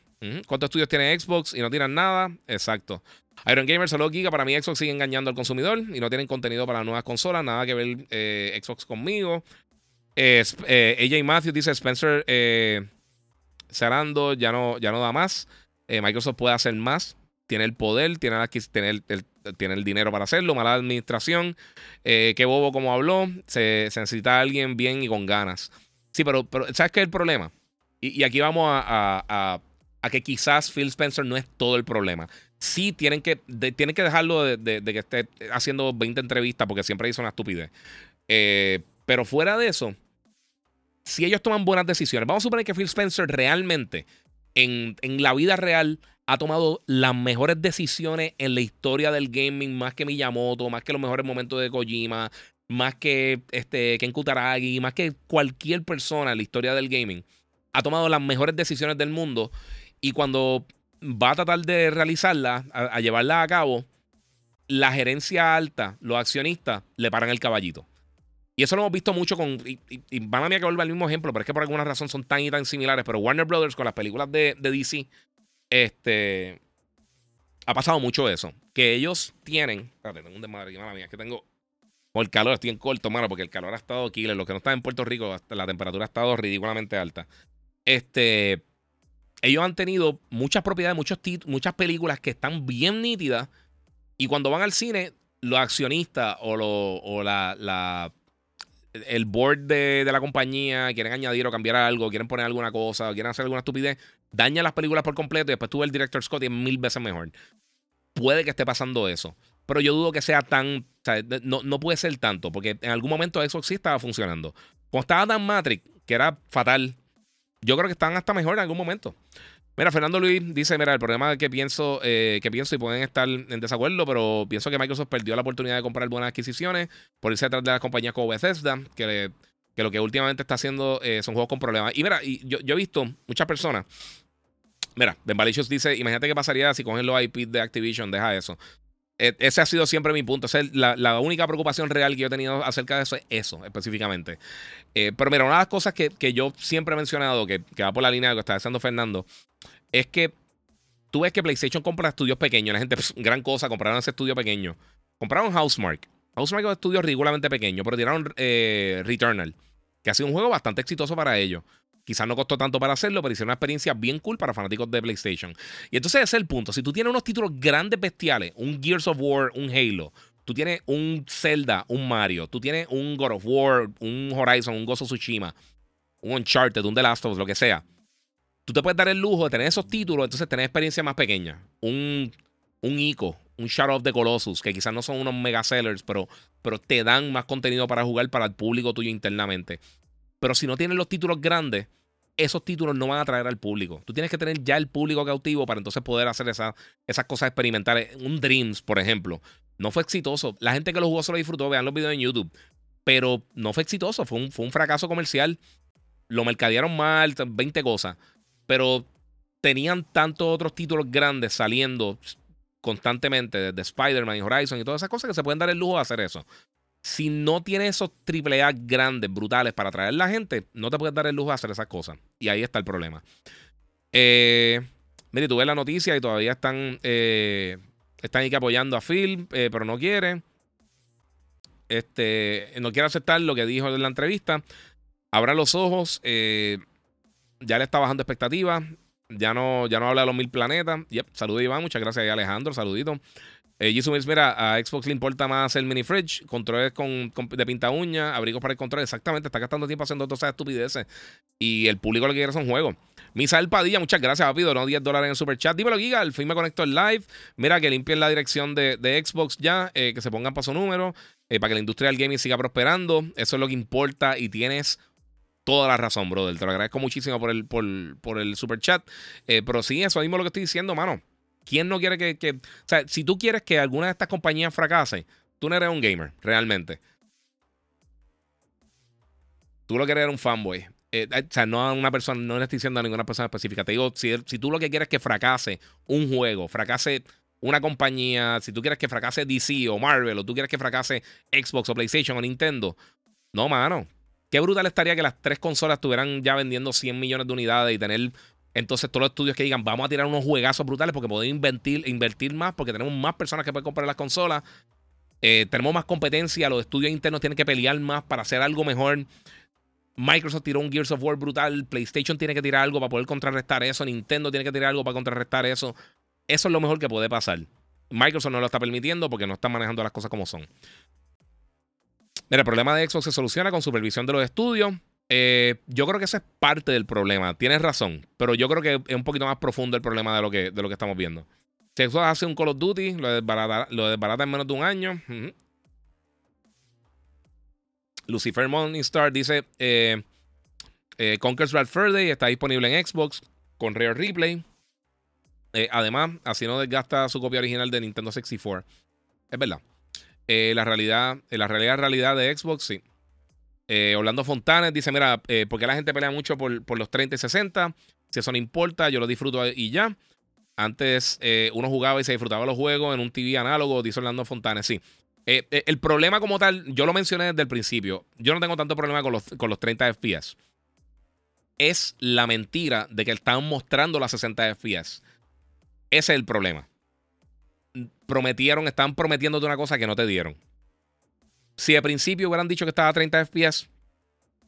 ¿Cuántos estudios tiene Xbox y no tiran nada? Exacto. Iron Gamer, saludos Giga. Para mí Xbox sigue engañando al consumidor y no tienen contenido para nuevas consolas. Nada que ver eh, Xbox conmigo. Eh, AJ Matthews dice Spencer eh, Sarando ya no, ya no da más. Microsoft puede hacer más. Tiene el poder, tiene, el, tiene el dinero para hacerlo, mala administración. Eh, qué bobo como habló. Se, necesita alguien bien y con ganas. Sí, pero, pero ¿sabes qué es el problema? Y, aquí vamos a, que quizás Phil Spencer no es todo el problema. Sí, tienen que, tienen que dejarlo de, que esté haciendo 20 entrevistas porque siempre dice una estupidez. Eh, pero fuera de eso, si ellos toman buenas decisiones, vamos a suponer que Phil Spencer realmente en, en la vida real ha tomado las mejores decisiones en la historia del gaming, más que Miyamoto, más que los mejores momentos de Kojima, más que este, Ken Kutaragi, más que cualquier persona en la historia del gaming. Ha tomado las mejores decisiones del mundo y cuando va a tratar de realizarla, a, llevarla a cabo, la gerencia alta, los accionistas, le paran el caballito. Y eso lo hemos visto mucho con. Y, van a mí que volver al mismo ejemplo, pero es que por alguna razón son tan y tan similares. Pero Warner Brothers con las películas de, de DC este. Ha pasado mucho eso. Que ellos tienen. Espérate, tengo un desmadre mala mía. Es que tengo. Por el calor, estoy en corto, mano, porque el calor ha estado aquí. Los que no están en Puerto Rico, la temperatura ha estado ridículamente alta. Este. Ellos han tenido muchas propiedades, muchos muchas películas que están bien nítidas. Y cuando van al cine, los accionistas o, lo, o la el board de, de, la compañía quieren añadir o cambiar algo, quieren poner alguna cosa, quieren hacer alguna estupidez, daña las películas por completo y después tú ves el director Scott y es mil veces mejor. Puede que esté pasando eso. Pero yo dudo que sea tan. no, no, puede ser tanto, porque en algún momento eso sí estaba funcionando. Cuando estaba Dan Matrix, que era fatal, yo creo que están hasta mejor en algún momento. Mira, Fernando Luis dice: Mira, el problema que pienso, eh, que pienso y pueden estar en desacuerdo, pero pienso que Microsoft perdió la oportunidad de comprar buenas adquisiciones por irse detrás de las compañías como Bethesda, que, lo que últimamente está haciendo eh, son juegos con problemas. Y mira, yo, yo he visto muchas personas Mira, Benvalicious dice: Imagínate qué pasaría si cogen los IP de Activision, deja eso. E, ese ha sido siempre mi punto. es la, la, única preocupación real que yo he tenido acerca de eso es eso, específicamente. Eh, pero mira, una de las cosas que, yo siempre he mencionado, que, va por la línea de lo que está diciendo Fernando, es que tú ves que PlayStation compra estudios pequeños. La gente, pues, gran cosa, compraron ese estudio pequeño. Compraron Housemark. Housemark es un estudio ridículamente pequeño, pero tiraron eh, Returnal, que ha sido un juego bastante exitoso para ellos. Quizás no costó tanto para hacerlo, pero hicieron una experiencia bien cool para fanáticos de PlayStation. Y entonces ese es el punto. Si tú tienes unos títulos grandes, bestiales, un Gears of War, un Halo, tú tienes un Zelda, un Mario, tú tienes un God of War, un Horizon, un of Tsushima, un Uncharted, un The Last of Us, lo que sea. Tú te puedes dar el lujo de tener esos títulos, entonces tener experiencia más pequeña. Un, un Ico, un Shadow of the Colossus, que quizás no son unos mega sellers, pero, pero te dan más contenido para jugar para el público tuyo internamente. Pero si no tienes los títulos grandes, esos títulos no van a atraer al público. Tú tienes que tener ya el público cautivo para entonces poder hacer esa, esas cosas experimentales. Un Dreams, por ejemplo, no fue exitoso. La gente que lo jugó se lo disfrutó, vean los videos en YouTube. Pero no fue exitoso, fue un, fue un fracaso comercial. Lo mercadearon mal, 20 cosas. Pero tenían tantos otros títulos grandes saliendo constantemente, desde Spider-Man y Horizon y todas esas cosas, que se pueden dar el lujo de hacer eso. Si no tienes esos AAA grandes, brutales para atraer a la gente, no te puedes dar el lujo de hacer esas cosas. Y ahí está el problema. Eh, mire, tú ves la noticia y todavía están, eh, están aquí apoyando a Phil, eh, pero no quiere. Este, no quiere aceptar lo que dijo en la entrevista. Abra los ojos. ya le está bajando expectativas. Ya no, ya no habla de los mil planetas. Yep. Saludos, Iván. Muchas gracias, Alejandro. Saludito. Eh, Jisoo mira, a Xbox le importa más el mini fridge, controles con, de pinta uña, abrigos para el control. Exactamente, está gastando tiempo haciendo todas esas estupideces. Y el público lo que quiere son juegos. Misael Padilla, muchas gracias, papi. ¿no? 10 dólares en el super chat. Dímelo, Giga. Al fin me conecto en live. Mira, que limpien la dirección de, Xbox ya, eh, que se pongan para su número, eh, para que la industria del gaming siga prosperando. Eso es lo que importa y tienes toda la razón, brother. Te lo agradezco muchísimo por el, por, por el super chat. Eh, pero sí, eso mismo lo que estoy diciendo, mano. ¿Quién no quiere que, O sea, si tú quieres que alguna de estas compañías fracase, tú no eres un gamer, realmente. Tú lo que eres un fanboy. Eh, eh, o sea, no a una persona, no le estoy diciendo a ninguna persona específica. Te digo, si, si tú lo que quieres es que fracase un juego, fracase una compañía, si tú quieres que fracase DC o Marvel, o tú quieres que fracase Xbox o PlayStation o Nintendo, no, mano. Qué brutal estaría que las tres consolas estuvieran ya vendiendo 100 millones de unidades y tener entonces todos los estudios que digan vamos a tirar unos juegazos brutales porque podemos invertir, invertir más porque tenemos más personas que pueden comprar las consolas. Eh, tenemos más competencia, los estudios internos tienen que pelear más para hacer algo mejor. Microsoft tiró un Gears of War brutal, PlayStation tiene que tirar algo para poder contrarrestar eso, Nintendo tiene que tirar algo para contrarrestar eso. Eso es lo mejor que puede pasar. Microsoft no lo está permitiendo porque no está manejando las cosas como son. Mira, el problema de Xbox se soluciona con supervisión de los estudios. Eh, yo creo que ese es parte del problema. Tienes razón, pero yo creo que es un poquito más profundo el problema de lo que, de lo que estamos viendo. Si Xbox hace un Call of Duty, lo desbarata, en menos de un año. Lucifer Morningstar dice: eh, eh, Bad Fur Day está disponible en Xbox con Rare Replay. Eh, además, así no desgasta su copia original de Nintendo 64. Es verdad. Eh, la realidad, la realidad, realidad de Xbox, sí. Eh, Orlando Fontanes dice: Mira, eh, porque la gente pelea mucho por, los 30 y 60. Si eso no importa, yo lo disfruto y ya. Antes uno jugaba y se disfrutaba los juegos en un TV análogo, dice Orlando Fontanes, sí. el problema como tal, yo lo mencioné desde el principio. Yo no tengo tanto problema con los, con los 30 FPS. Es la mentira de que están mostrando las 60 FPS. Ese es el problema prometieron, están prometiéndote una cosa que no te dieron. Si al principio hubieran dicho que estaba a 30 FPS,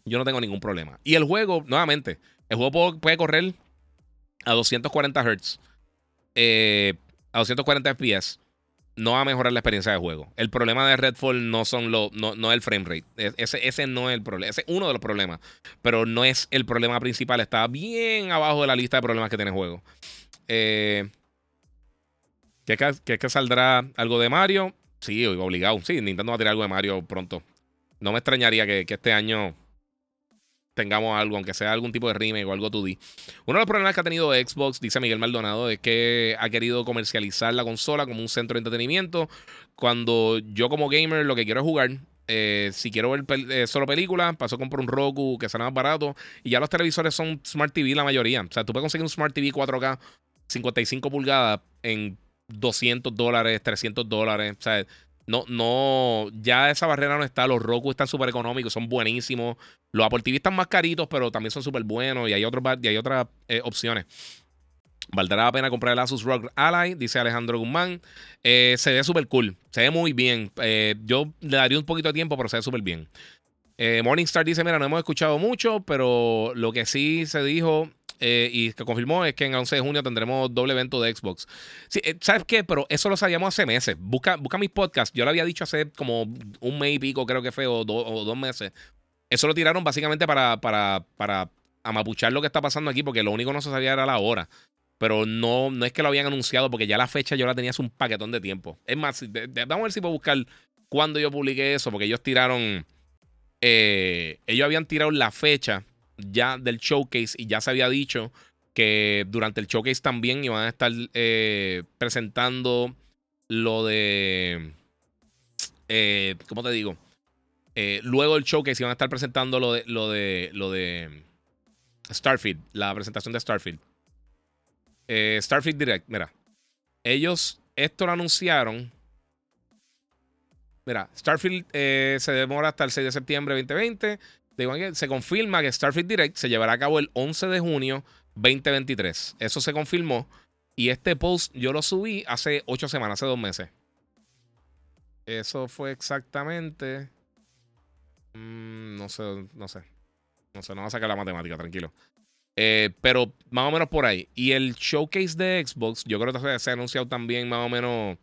yo no tengo ningún problema. Y el juego, nuevamente, el juego puede, correr a 240 Hz, eh, a 240 FPS. No va a mejorar la experiencia de juego. El problema de Redfall no son los, no, no el frame rate. Ese, ese no es el problema. Ese es uno de los problemas. Pero no es el problema principal. Está bien abajo de la lista de problemas que tiene el juego. Eh, ¿Qué es que, saldrá algo de Mario? Sí, obligado. Sí, Nintendo va a tirar algo de Mario pronto. No me extrañaría que, este año tengamos algo, aunque sea algún tipo de remake o algo 2D. Uno de los problemas que ha tenido Xbox, dice Miguel Maldonado, es que ha querido comercializar la consola como un centro de entretenimiento. Cuando yo como gamer lo que quiero es jugar. Eh, si quiero ver eh, solo películas, paso a comprar un Roku que sea más barato. Y ya los televisores son Smart TV la mayoría. O sea, tú puedes conseguir un Smart TV 4K 55 pulgadas en 200 dólares, 300 dólares. O sea, no, no, ya esa barrera no está. Los Roku están súper económicos, son buenísimos. Los Apple están más caritos, pero también son súper buenos y hay, otros, y hay otras eh, opciones. Valdrá la pena comprar el Asus ROG Ally, dice Alejandro Guzmán. Eh, se ve súper cool, se ve muy bien. Eh, yo le daría un poquito de tiempo, pero se ve súper bien. Morningstar dice: Mira, no hemos escuchado mucho, pero lo que sí se dijo eh, y que confirmó es que en el 11 de junio tendremos doble evento de Xbox. Eh, ¿Sabes qué? Pero eso lo sabíamos hace meses. Busca, busca mis podcasts. Yo lo había dicho hace como un mes y pico, creo que fue, o, dos meses. Eso lo tiraron básicamente para, para, para amapuchar lo que está pasando aquí, porque lo único que no se sabía era la hora. Pero no, no es que lo habían anunciado, porque ya la fecha yo la tenía hace un paquetón de tiempo. Es más, vamos a ver si puedo buscar cuándo yo publiqué eso, porque ellos tiraron. Eh, ellos habían tirado la fecha ya del showcase y ya se había dicho que durante el showcase también iban a estar eh, presentando lo de. Eh, ¿Cómo te digo? Eh, luego del showcase iban a estar presentando lo de, lo de, lo de Starfield, la presentación de Starfield. Starfield Direct, mira. Ellos esto lo anunciaron. Mira, Starfield se demora hasta el 6 de septiembre de 2020. Se confirma que Starfield Direct se llevará a cabo el 11 de junio 2023. Eso se confirmó. Y este post yo lo subí hace ocho semanas, hace dos meses. Eso fue exactamente. Mm, no sé, no sé. No sé, no va a sacar la matemática, tranquilo. Eh, pero más o menos por ahí. Y el showcase de Xbox, yo creo que se ha anunciado también más o menos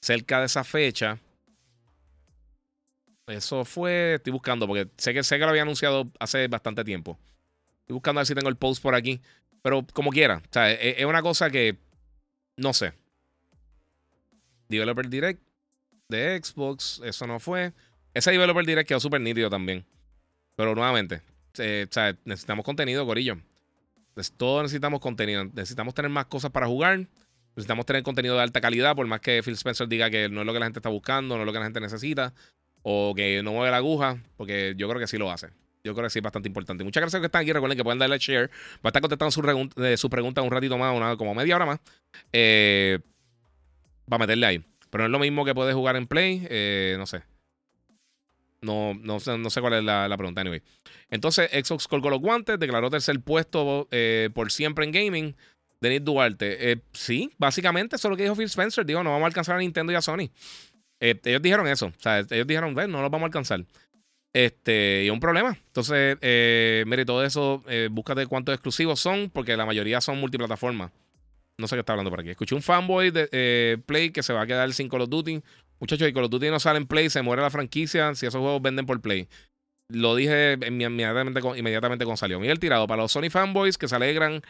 cerca de esa fecha. Eso fue, estoy buscando, porque sé que, sé que lo había anunciado hace bastante tiempo. Estoy buscando a ver si tengo el post por aquí. Pero como quiera, o sea, es, una cosa que no sé. Developer Direct de Xbox, eso no fue. Ese Developer Direct quedó súper nítido también. Pero nuevamente, sea, necesitamos contenido, Corillo. todos necesitamos contenido. Necesitamos tener más cosas para jugar. Necesitamos tener contenido de alta calidad, por más que Phil Spencer diga que no es lo que la gente está buscando, no es lo que la gente necesita, o que no mueve la aguja, porque yo creo que sí lo hace. Yo creo que sí es bastante importante. Muchas gracias que están aquí. Recuerden que pueden darle share. Va a estar contestando su, eh, su pregunta un ratito más, una, como media hora más. Eh, va a meterle ahí. Pero no es lo mismo que puede jugar en Play. Eh, no sé. No, no, no sé cuál es la, pregunta, anyway. Entonces, Xbox colgó los guantes, declaró tercer puesto por siempre en gaming. Denis Duarte. sí, básicamente eso es lo que dijo Phil Spencer. Dijo, no vamos a alcanzar a Nintendo y a Sony. Ellos dijeron eso. O sea, ellos dijeron, no los vamos a alcanzar. Este, y un problema. Entonces, eh, mire, todo eso, eh, búscate cuántos exclusivos son, porque la mayoría son multiplataformas. No sé qué está hablando por aquí. Escuché un fanboy de eh, Play que se va a quedar sin Call of Duty. Muchachos, y Call of Duty no sale en Play, se muere la franquicia si esos juegos venden por Play. Lo dije inmediatamente, inmediatamente cuando salió. Miguel Tirado, para los Sony fanboys que se alegran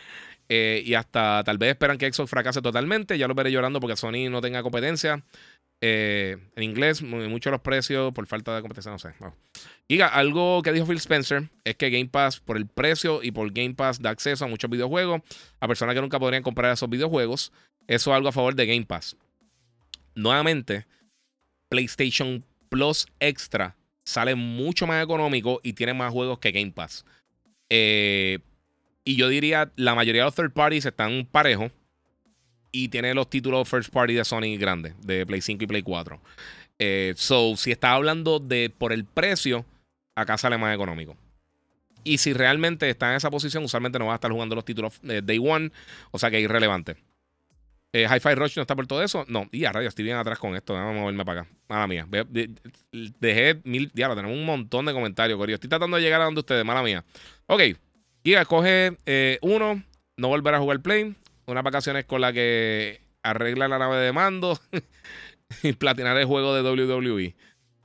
y hasta tal vez esperan que Xbox fracase totalmente, ya lo veré llorando porque Sony no tenga competencia. Eh, en inglés, mucho los precios por falta de competencia, no sé. Diga, algo que dijo Phil Spencer es que Game Pass, por el precio y por Game Pass, da acceso a muchos videojuegos a personas que nunca podrían comprar esos videojuegos. Eso es algo a favor de Game Pass. Nuevamente, PlayStation Plus Extra sale mucho más económico y tiene más juegos que Game Pass. Eh, y yo diría, la mayoría de los third parties están parejos y tiene los títulos first party de Sony grandes, de Play 5 y Play 4. Eh, so, si está hablando de por el precio, acá sale más económico. Y si realmente está en esa posición, usualmente no va a estar jugando los títulos de Day One, o sea que es irrelevante. Eh, Hi-Fi Rush no está por todo eso. No, y a radio, estoy bien atrás con esto. Vamos a moverme para acá. Mala mía. Dejé mil. Ya, tenemos un montón de comentarios, Corio. Estoy tratando de llegar a donde ustedes, mala mía. Ok. Giga, coge eh, uno. No volver a jugar Play unas vacaciones con la que arregla la nave de mando y platinar el juego de WWE.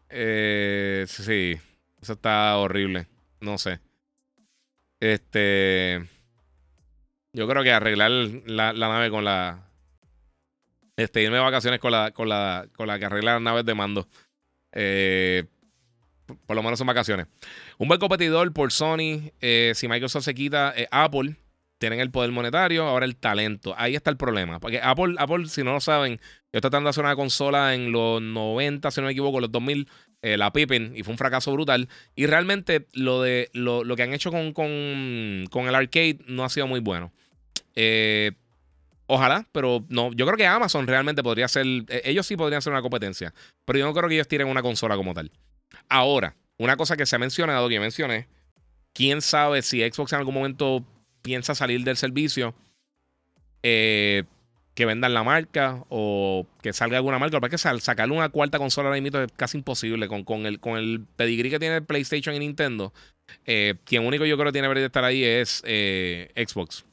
Eh, sí, eso está horrible. No sé. Este. Yo creo que arreglar la, nave con la. Este, irme de vacaciones con la, con la, con la que arregla las naves de mando. Eh, por lo menos son vacaciones. Un buen competidor por Sony. Eh, si Microsoft se quita, Apple tienen el poder monetario, ahora el talento. Ahí está el problema. Porque Apple, Apple si no lo saben, yo tratando de hacer una consola en los 90, si no me equivoco, los 2000, eh, la Pippin, y fue un fracaso brutal. Y realmente lo, de, lo, que han hecho con, con, el arcade no ha sido muy bueno. Eh, ojalá, pero no. Yo creo que Amazon realmente podría ser. Eh, ellos sí podrían ser una competencia. Pero yo no creo que ellos tiren una consola como tal. Ahora, una cosa que se ha mencionado, que mencioné. Quién sabe si Xbox en algún momento piensa salir del servicio, eh, que vendan la marca o que salga alguna marca. Porque sacarle una cuarta consola ahora mismo es casi imposible con, con, el, con el pedigrí que tiene PlayStation y Nintendo. Eh, quien único yo creo que tiene que estar ahí es eh, Xbox.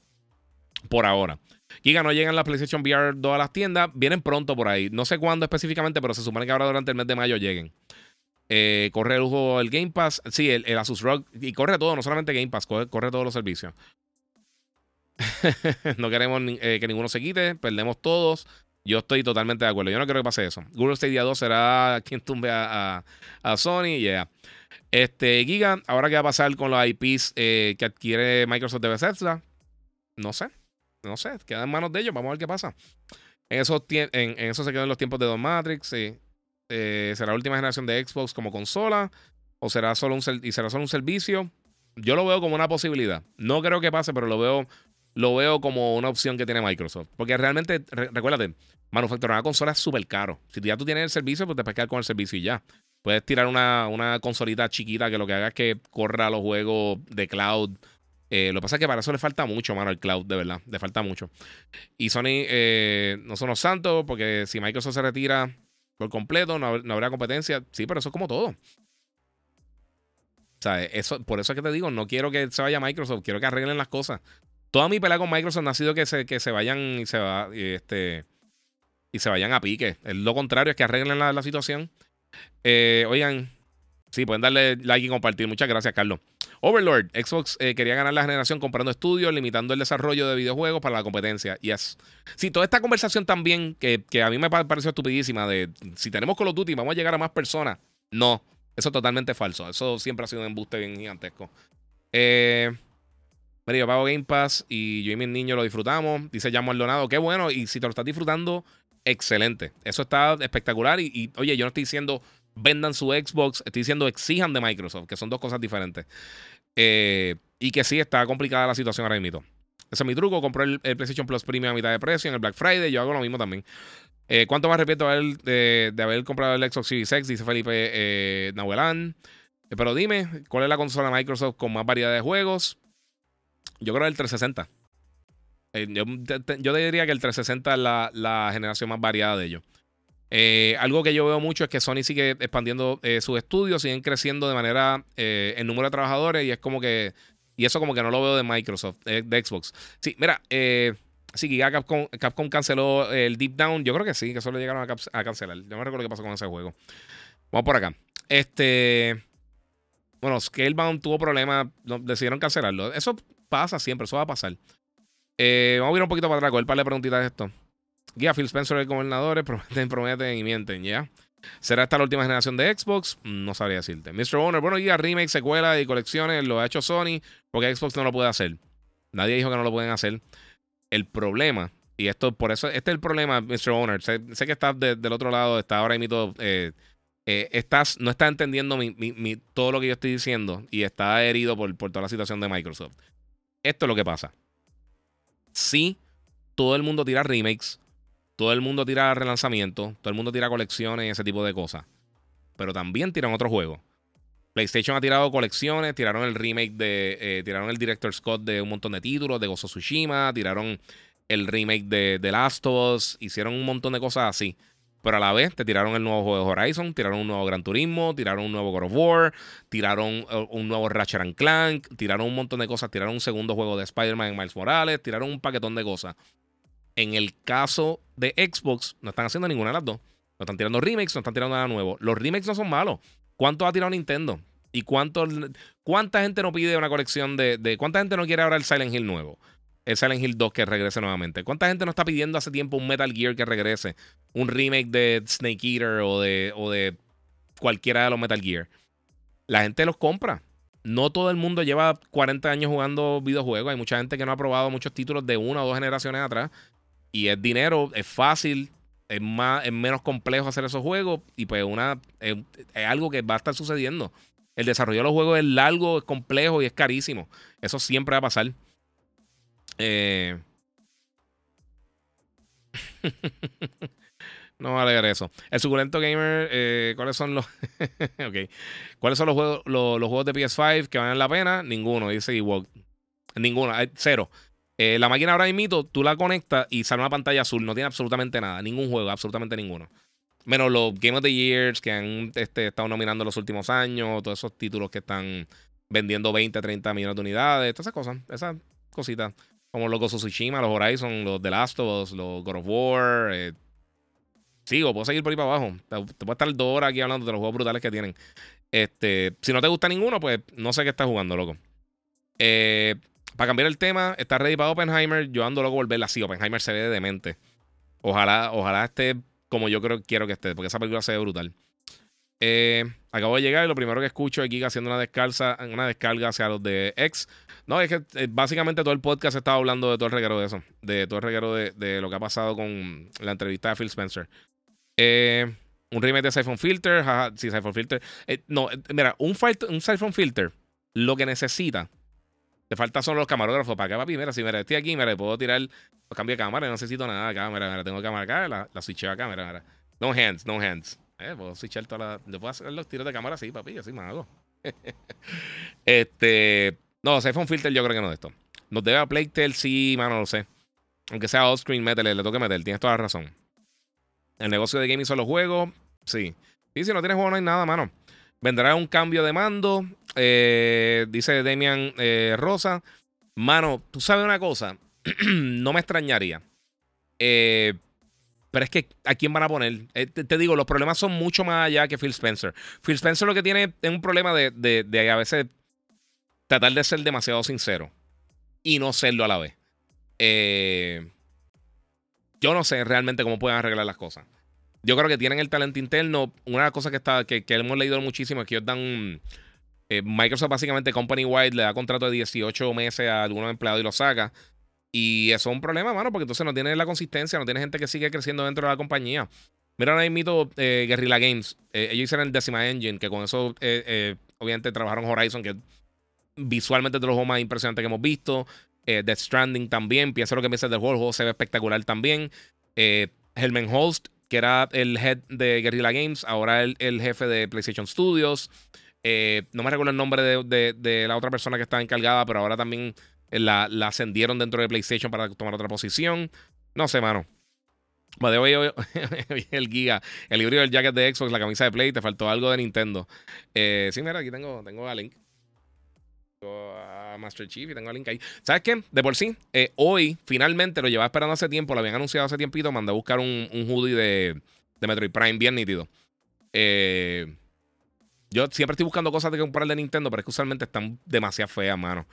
Por ahora. Giga no llegan las PlayStation VR 2 a las tiendas. Vienen pronto por ahí. No sé cuándo específicamente, pero se supone que ahora durante el mes de mayo lleguen. corre el lujo el Game Pass. Sí, el, Asus ROG. Y corre todo, no solamente Game Pass, corre todos los servicios. no queremos eh, que ninguno se quite, perdemos todos. Yo estoy totalmente de acuerdo. Yo no creo que pase eso. Google Stadia 2 será quien tumbe a, Sony. Yeah. Este, Giga, ahora qué va a pasar con los IPs eh, que adquiere Microsoft de Bethesda, no sé. No sé, queda en manos de ellos. Vamos a ver qué pasa. En eso, en, se quedan los tiempos de Don Matrix. Sí. Eh, ¿Será la última generación de Xbox como consola? ¿O será solo un, y será solo un servicio? Yo lo veo como una posibilidad. No creo que pase, pero lo veo, lo veo como una opción que tiene Microsoft. Porque realmente, recuérdate, manufacturar una consola es súper caro. Si ya tú tienes el servicio, pues te puedes quedar con el servicio y ya. Puedes tirar una, una consolita chiquita que lo que haga es que corra los juegos de cloud. Eh, lo que pasa es que para eso le falta mucho, mano, al cloud, de verdad. Le falta mucho. Y Sony eh, no son los santos, porque si Microsoft se retira por completo, no, no habrá competencia. Sí, pero eso es como todo. O sea, eso, por eso es que te digo, no quiero que se vaya Microsoft, quiero que arreglen las cosas. Toda mi pelea con Microsoft ha sido que se, que se vayan y se va, este, y se vayan a pique. Lo contrario, es que arreglen la, situación. Eh, oigan, sí, pueden darle like y compartir. Muchas gracias, Carlos. Overlord, Xbox eh, quería ganar la generación comprando estudios, limitando el desarrollo de videojuegos para la competencia. Yes. Sí, toda esta conversación también, que, que a mí me pareció estupidísima, de si tenemos Call of Duty, vamos a llegar a más personas. No. Eso es totalmente falso. Eso siempre ha sido un embuste bien gigantesco. Eh, mira, yo pago Game Pass y yo y mis niños lo disfrutamos. Dice Jan Maldonado, qué bueno. Y si te lo estás disfrutando, excelente. Eso está espectacular. Y, oye, yo no estoy diciendo vendan su Xbox, estoy diciendo exijan de Microsoft, que son dos cosas diferentes. Eh, y que sí está complicada la situación ahora mismo. Ese es mi truco. Compré el, el, PlayStation Plus Premium a mitad de precio en el Black Friday. Yo hago lo mismo también. Eh, ¿Cuánto más arrepiento de, haber comprado el Xbox Series X? Dice Felipe eh, Nahuelán. Eh, pero dime, ¿cuál es la consola de Microsoft con más variedad de juegos? Yo creo el 360. Eh, yo, yo, diría que el 360 es la, la generación más variada de ellos. algo que yo veo mucho es que Sony sigue expandiendo sus estudios, siguen creciendo de manera en número de trabajadores y es como que. Y eso como que no lo veo de Microsoft, de Xbox. Sí, mira, eh, Sí, que ya Capcom, canceló el Deep Down. Yo creo que sí, que solo llegaron a, cancelar. Yo no recuerdo qué pasó con ese juego. Vamos por acá. Este. Bueno, Scalebound tuvo problemas. decidieron cancelarlo. Eso pasa siempre, eso va a pasar. Eh, vamos a ir un poquito para atrás, con el par de preguntitas de esto. Guía Phil Spencer, el gobernador, prometen, prometen y mienten, ¿ya? ¿Será esta la última generación de Xbox? No sabría decirte. Mr. Owner, bueno, guía, remake, secuela y colecciones, lo ha hecho Sony, porque Xbox no lo puede hacer. Nadie dijo que no lo pueden hacer. El problema, y esto por eso, este es el problema, Mr. Owner. Sé, que estás del otro lado, está ahora mismo. Eh, eh, estás, no estás entendiendo mi, todo lo que yo estoy diciendo y está herido por, por toda la situación de Microsoft. Esto es lo que pasa. Sí, todo el mundo tira remakes, todo el mundo tira relanzamientos, todo el mundo tira colecciones y ese tipo de cosas. Pero también tiran otros juegos. PlayStation ha tirado colecciones, tiraron el remake de. Eh, tiraron el Director Scott de un montón de títulos, de Gozo Tsushima, tiraron el remake de The Last of Us, hicieron un montón de cosas así. Pero a la vez te tiraron el nuevo juego de Horizon, tiraron un nuevo Gran Turismo, tiraron un nuevo God of War, tiraron eh, un nuevo Ratchet and Clank, tiraron un montón de cosas, tiraron un segundo juego de Spider-Man en Miles Morales, tiraron un paquetón de cosas. En el caso de Xbox, no están haciendo ninguna de las dos. No están tirando remakes, no están tirando nada nuevo. Los remakes no son malos. ¿Cuánto ha tirado Nintendo? ¿Y cuánto, cuánta gente no pide una colección de, de, ¿Cuánta gente no quiere ahora el Silent Hill nuevo? El Silent Hill 2 que regrese nuevamente. ¿Cuánta gente no está pidiendo hace tiempo un Metal Gear que regrese? Un remake de Snake Eater o de, o de cualquiera de los Metal Gear. La gente los compra. No todo el mundo lleva 40 años jugando videojuegos. Hay mucha gente que no ha probado muchos títulos de una o dos generaciones atrás. Y es dinero, es fácil, es, más, es menos complejo hacer esos juegos. Y pues una, es, algo que va a estar sucediendo. El desarrollo de los juegos es largo, es complejo y es carísimo. Eso siempre va a pasar. Eh... no va a leer eso. El suculento gamer, eh, ¿cuáles son los. ¿Cuáles son los juegos, los, juegos de PS5 que valen la pena? Ninguno, dice Ewok. Ninguno, cero. Eh, la máquina ahora mismo, tú la conectas y sale una pantalla azul. No tiene absolutamente nada. Ningún juego, absolutamente ninguno. Menos los Game of the Years que han este, estado nominando los últimos años. Todos esos títulos que están vendiendo 20, 30 millones de unidades. Todas esas cosas. Esas cositas. Como los Ghost Tsushima, los Horizon, los The Last of Us, los God of War. Eh. Sigo, puedo seguir por ahí para abajo. Te, te puedo estar dos horas aquí hablando de los juegos brutales que tienen. Este, si no te gusta ninguno, pues no sé qué estás jugando, loco. Eh, para cambiar el tema, está ready para Oppenheimer. Yo ando loco volverla así. Oppenheimer se ve demente. Ojalá, ojalá esté como yo creo quiero que esté, porque esa película se ve brutal. Eh, acabo de llegar y lo primero que escucho es Giga haciendo una descarga, una descarga hacia los de X. No, es que eh, básicamente todo el podcast estaba hablando de todo el reguero de eso, de todo el reguero de, lo que ha pasado con la entrevista de Phil Spencer. Eh, un remake de Siphon Filter, jaja, sí, Siphon Filter. no, mira, un, un Siphon Filter lo que necesita, te falta son los camarógrafos para acá, papi. Mira, si me estoy aquí, mira, puedo tirar los cambios de cámara, no necesito nada cámara, mira, tengo cámara acá, la, la switcheo acá, mira, mira. No hands, no hands. Eh, puedo switchar toda la. Yo puedo hacer los tiros de cámara así, papi, así me hago. este. No, iPhone Filter yo creo que no de esto. Nos debe a Playtel, sí, mano, no lo sé. Aunque sea off-screen, métele, le toque meter, tienes toda la razón. El negocio de gaming son los juegos, sí. Y si no tienes juego, no hay nada, mano. Vendrá un cambio de mando, eh, dice Demian eh, Rosa. Mano, tú sabes una cosa, no me extrañaría. Eh, pero es que, ¿a quién van a poner? Eh, te, digo, los problemas son mucho más allá que Phil Spencer. Phil Spencer lo que tiene es un problema de, de, a veces tratar de ser demasiado sincero y no serlo a la vez. Eh, yo no sé realmente cómo pueden arreglar las cosas. Yo creo que tienen el talento interno. Una de las cosas que, está, que, hemos leído muchísimo es que dan. Eh, Microsoft, básicamente, company wide, le da contrato de 18 meses a algunos empleados y lo saca. Y eso es un problema, mano, porque entonces no tiene la consistencia, no tiene gente que sigue creciendo dentro de la compañía. Mira ahora mito eh, Guerrilla Games. Eh, ellos hicieron el Decima Engine, que con eso, eh, obviamente, trabajaron Horizon, que visualmente es de los juegos más impresionantes que hemos visto. Death Stranding también. Piensa lo que piensas del juego. El juego se ve espectacular también. Helmen Holst, que era el head de Guerrilla Games, ahora el, el jefe de PlayStation Studios. no me recuerdo el nombre de, de, la otra persona que estaba encargada, pero ahora también la, ascendieron dentro de PlayStation para tomar otra posición. No sé, mano. de hoy, el Giga, el libro del jacket de Xbox, la camisa de Play, te faltó algo de Nintendo. Eh, sí, mira, aquí tengo, tengo a Link. Tengo a Master Chief y tengo a Link ahí. ¿Sabes qué? De por sí, eh, hoy finalmente lo llevaba esperando hace tiempo, lo habían anunciado hace tiempito, mandé a buscar un, un hoodie de, de Metroid Prime bien nítido. Eh, yo siempre estoy buscando cosas de comprar de Nintendo, pero es que usualmente están demasiado feas, mano.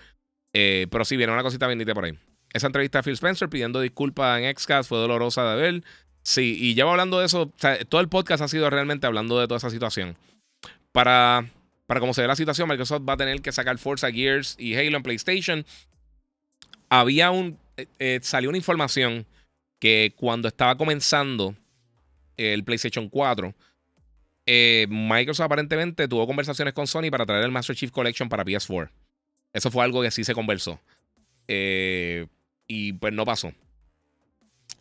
Eh, pero sí, viene una cosita bendita por ahí. Esa entrevista a Phil Spencer pidiendo disculpas en Xcast fue dolorosa de ver. Sí, y llevo hablando de eso. todo el podcast ha sido realmente hablando de toda esa situación. Para, para cómo se ve la situación, Microsoft va a tener que sacar Forza Gears y Halo en PlayStation. Había un. Eh, eh, salió una información que cuando estaba comenzando el PlayStation 4, Microsoft aparentemente tuvo conversaciones con Sony para traer el Master Chief Collection para PS4. Eso fue algo que sí se conversó. Eh, y pues no pasó.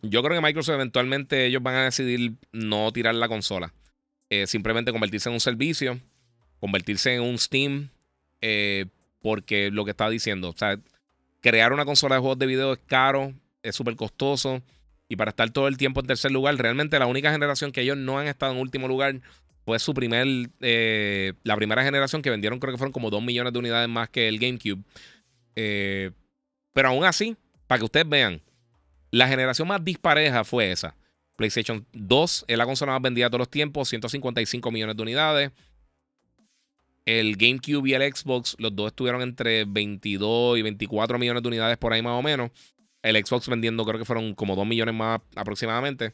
Yo creo que Microsoft eventualmente ellos van a decidir no tirar la consola. Eh, simplemente convertirse en un servicio, convertirse en un Steam. Eh, porque lo que estaba diciendo, o sea, crear una consola de juegos de video es caro, es súper costoso. Y para estar todo el tiempo en tercer lugar, realmente la única generación que ellos no han estado en último lugar fue su primer, eh, la primera generación que vendieron creo que fueron como 2 millones de unidades más que el GameCube. Eh, pero aún así, para que ustedes vean, la generación más dispareja fue esa. PlayStation 2 es la consola más vendida de todos los tiempos, 155 millones de unidades. El GameCube y el Xbox, los dos estuvieron entre 22 y 24 millones de unidades por ahí más o menos. El Xbox vendiendo creo que fueron como 2 millones más aproximadamente.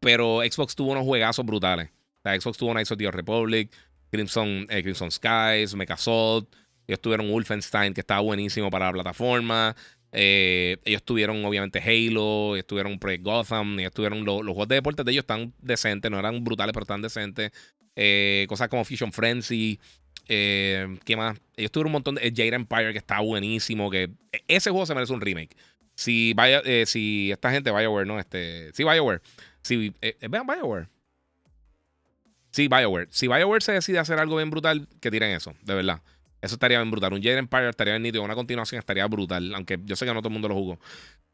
Pero Xbox tuvo unos juegazos brutales. La Xbox tuvo Knights of the Republic, Crimson, eh, Crimson Skies, Megazord. Ellos tuvieron Wolfenstein, que estaba buenísimo para la plataforma. Eh, ellos tuvieron, obviamente, Halo. Ellos tuvieron Project Gotham. Ellos tuvieron los juegos de deportes de ellos están decentes. No eran brutales, pero tan decentes. Eh, cosas como Fusion Frenzy. ¿Qué más? Ellos tuvieron un montón de Jade Empire, que está buenísimo. Que e, ese juego se merece un remake. Si, vaya, si esta gente, Bioware, ¿no? Este, sí, Bioware. Si, vean Bioware. Sí, BioWare. Si BioWare se decide hacer algo bien brutal, que tiren eso, de verdad. Eso estaría bien brutal. Un Jade Empire estaría bien nítido. Una continuación estaría brutal. Aunque yo sé que no todo el mundo lo jugó.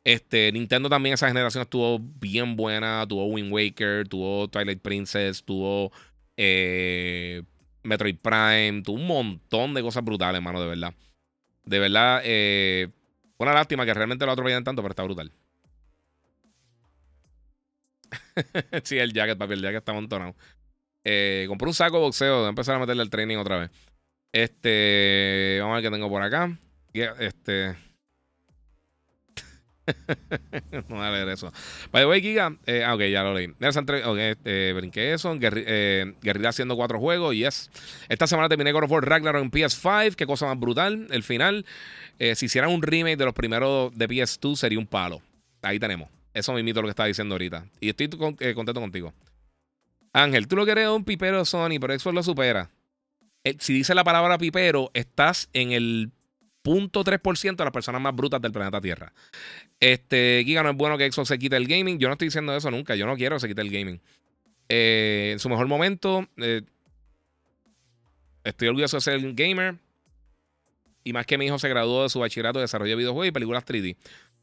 Este, Nintendo también esa generación estuvo bien buena. Tuvo Wind Waker, tuvo Twilight Princess, tuvo eh, Metroid Prime, tuvo un montón de cosas brutales, hermano, de verdad. De verdad, eh, una lástima que realmente lo atropellan tanto, pero está brutal. sí, el jacket, papi, el jacket está amontonado. Eh, compré un saco de boxeo. Voy a empezar a meterle el training otra vez. Este. Vamos a ver qué tengo por acá. Este. no voy a leer eso. By the way, Giga. Eh, ah, ok, ya lo leí. Okay, eh, brinqué eso. eh, Guerrilla haciendo cuatro juegos. Yes. Esta semana terminé God of War Ragnarok en PS5. Qué cosa más brutal. El final. Eh, si hicieran un remake de los primeros de PS2, sería un palo. Ahí tenemos. Eso me imito lo que estaba diciendo ahorita. Y estoy contento contigo. Ángel, tú lo que un pipero Sony, pero Xbox lo supera. si dice la palabra pipero, estás en el 0.3% de las personas más brutas del planeta Tierra. Este, Giga, no es bueno que Xbox se quite el gaming. Yo no estoy diciendo eso nunca. Yo no quiero que se quite el gaming. Eh, en su mejor momento, eh, estoy orgulloso de ser un gamer. Y más que mi hijo se graduó de su bachillerato de desarrollo de videojuegos y películas 3D.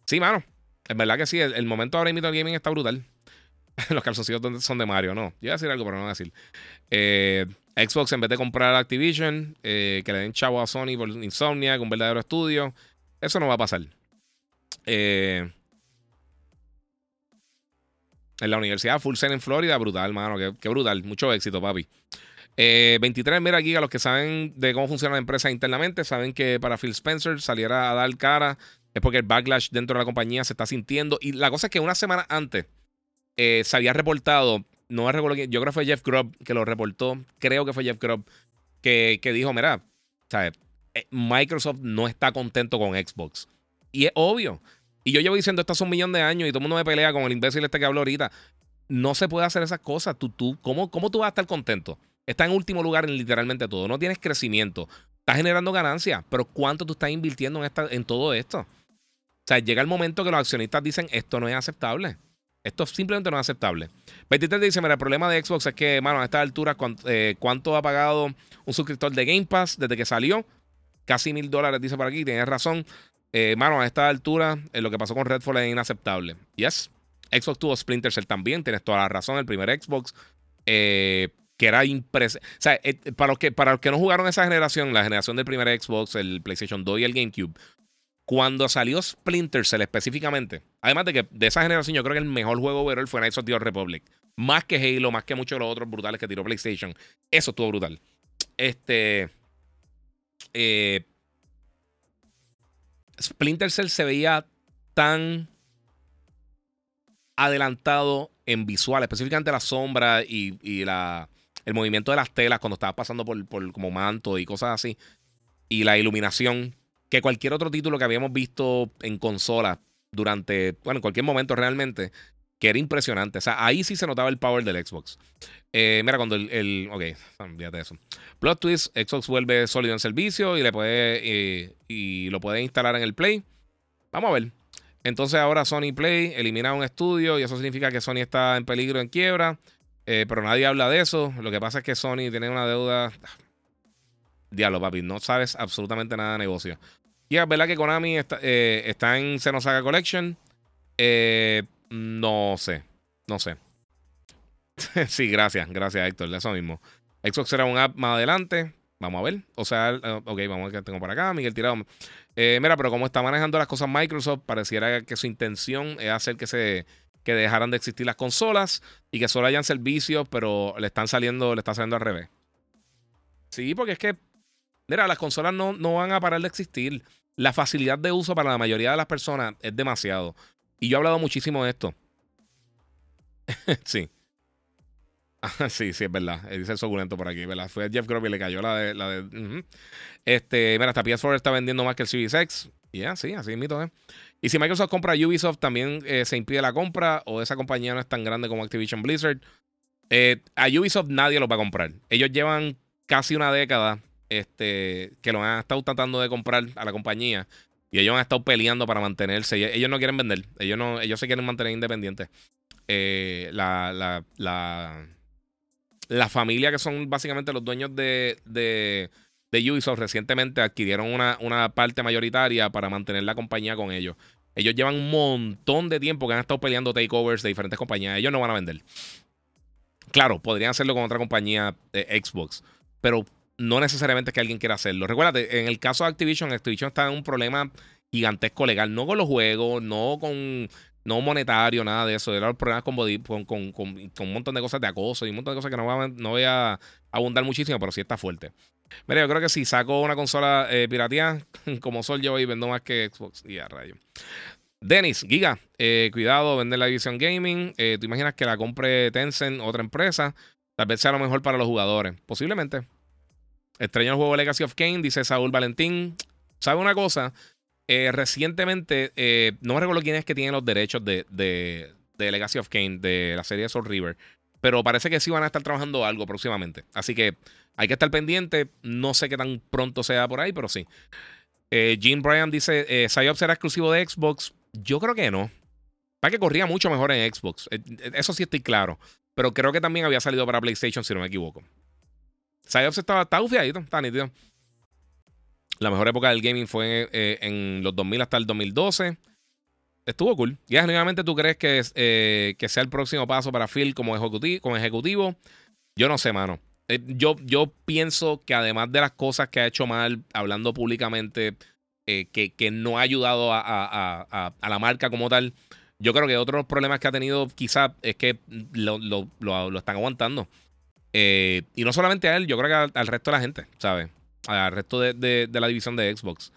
Sí, mano. Es verdad que sí. El, momento ahora mismo del gaming está brutal. Los calzoncillos son de Mario, no. Yo iba a decir algo, pero no voy a decir. Eh, Xbox, en vez de comprar Activision, eh, que le den chavo a Sony por Insomnia, un verdadero estudio, eso no va a pasar. Eh, en la Universidad Full Sail en Florida, brutal, mano. Qué, brutal. Mucho éxito, papi. 23, mira, a los que saben de cómo funciona la empresa internamente, saben que para Phil Spencer saliera a dar cara es porque el backlash dentro de la compañía se está sintiendo. Y la cosa es que una semana antes se había reportado no recuerdo yo creo que fue Jeff Grubb que lo reportó, creo que fue Jeff Grubb, que, que dijo, mira, ¿sabes? Eh, Microsoft no está contento con Xbox. Y es obvio. Y yo llevo diciendo esto hace un millón de años y todo el mundo me pelea con el imbécil este que habló ahorita. No se puede hacer esas cosas. Tú, tú, ¿cómo, ¿Cómo tú vas a estar contento? Está en último lugar en literalmente todo. No tienes crecimiento. Estás generando ganancias. Pero ¿cuánto tú estás invirtiendo en, esta, en todo esto? O sea, llega el momento que los accionistas dicen esto no es aceptable. Esto simplemente no es aceptable. 23 dice, mira, el problema de Xbox es que, mano, a esta altura, eh, ¿cuánto ha pagado un suscriptor de Game Pass desde que salió? Casi mil dólares, dice por aquí, tienes razón. Eh, mano, a esta altura, eh, lo que pasó con Redfall es inaceptable. Yes. Xbox tuvo Splinter Cell también, tienes toda la razón. El primer Xbox, que era impresionante. O sea, para, los que, para los que no jugaron esa generación, la generación del primer Xbox, el PlayStation 2 y el GameCube, cuando salió Splinter Cell específicamente, además de que de esa generación yo creo que el mejor juego overall fue Knights of the Old Republic. Más que Halo, más que muchos de los otros brutales que tiró PlayStation. Eso estuvo brutal. Este. Eh, Splinter Cell se veía tan adelantado en visual, específicamente la sombra y, la, el movimiento de las telas cuando estaba pasando por, por como manto y cosas así. Y la iluminación que cualquier otro título que habíamos visto en consola durante, bueno, en cualquier momento realmente, que era impresionante. O sea, ahí sí se notaba el power del Xbox. Eh, mira, cuando el, el ok, de eso. Plot Twist, Xbox vuelve sólido en servicio y le puede eh, y lo puede instalar en el Play. Vamos a ver. Entonces ahora Sony Play elimina un estudio y eso significa que Sony está en peligro, en quiebra. Eh, pero nadie habla de eso. Lo que pasa es que Sony tiene una deuda. Diablo, papi, no sabes absolutamente nada de negocio. Y es verdad que Konami está, eh, está en Xenosaga Collection. Eh, no sé. No sé. sí, gracias. Gracias, Héctor. Eso mismo. Xbox será un app más adelante. Vamos a ver. O sea, eh, ok, vamos a ver qué tengo por acá. Miguel Tirado. mira, pero como está manejando las cosas Microsoft, pareciera que su intención es hacer que se que dejaran de existir las consolas y que solo hayan servicios, pero le están saliendo, le está saliendo al revés. Sí, porque es que Mira, las consolas no, no van a parar de existir. La facilidad de uso para la mayoría de las personas es demasiado. Y yo he hablado muchísimo de esto. sí. sí, sí, es verdad. Eh, dice el suculento por aquí, ¿verdad? Fue Jeff Groby y le cayó la de. La de Este, mira, hasta PS4 está vendiendo más que el Series X. Ya, sí, así mito, ¿eh? Y si Microsoft compra Ubisoft, también eh, se impide la compra o esa compañía no es tan grande como Activision Blizzard. Eh, a Ubisoft nadie lo va a comprar. Ellos llevan casi una década este, que lo han estado tratando de comprar a la compañía y ellos han estado peleando para mantenerse. Ellos no quieren vender, ellos, no, ellos se quieren mantener independientes. Eh, la, la, la, la, familia que son básicamente los dueños de, de, de Ubisoft recientemente adquirieron una, una parte mayoritaria para mantener la compañía con ellos. Ellos llevan un montón de tiempo que han estado peleando takeovers de diferentes compañías. Ellos no van a vender. Claro, podrían hacerlo con otra compañía de Xbox, pero no necesariamente es que alguien quiera hacerlo. Recuérdate, en el caso de Activision, Activision está en un problema gigantesco legal, no con los juegos, no con no monetario, nada de eso. Era los problemas con, con, con, un montón de cosas de acoso y un montón de cosas que no, va, no voy a abundar muchísimo, pero sí está fuerte. Mira, yo creo que si saco una consola eh, pirateada, como Sol, yo y vendo más que Xbox. Y a rayo. Dennis, Giga, eh, cuidado, vender la división gaming. Eh, ¿Tú imaginas que la compre Tencent, otra empresa? Tal vez sea lo mejor para los jugadores. Posiblemente. Extraño el juego Legacy of Kane, dice Saúl Valentín. ¿Sabe una cosa? Eh, recientemente, no me recuerdo quién es que tiene los derechos de, de, de, Legacy of Kane, de la serie Soul River. Pero parece que sí van a estar trabajando algo próximamente. Así que hay que estar pendiente. No sé qué tan pronto sea por ahí, pero sí. Eh, Jean Bryan dice: eh, será exclusivo de Xbox. Yo creo que no. Para que corría mucho mejor en Xbox. Eh, eh, eso sí estoy claro. Pero creo que también había salido para PlayStation, si no me equivoco. Psyops estaba, está ufiadito, está nítido. La mejor época del gaming fue en los 2000 hasta el 2012. Estuvo cool. ¿Y genuinamente tú crees que, que sea el próximo paso para Phil como ejecutivo, como ejecutivo? Yo no sé, mano. Eh, yo, yo pienso que además de las cosas que ha hecho mal, hablando públicamente, eh, que, no ha ayudado a, la marca como tal, yo creo que otros problemas que ha tenido quizás es que lo, están aguantando. Eh, y no solamente a él, yo creo que al, resto de la gente, ¿sabes? Al resto de, la división de Xbox.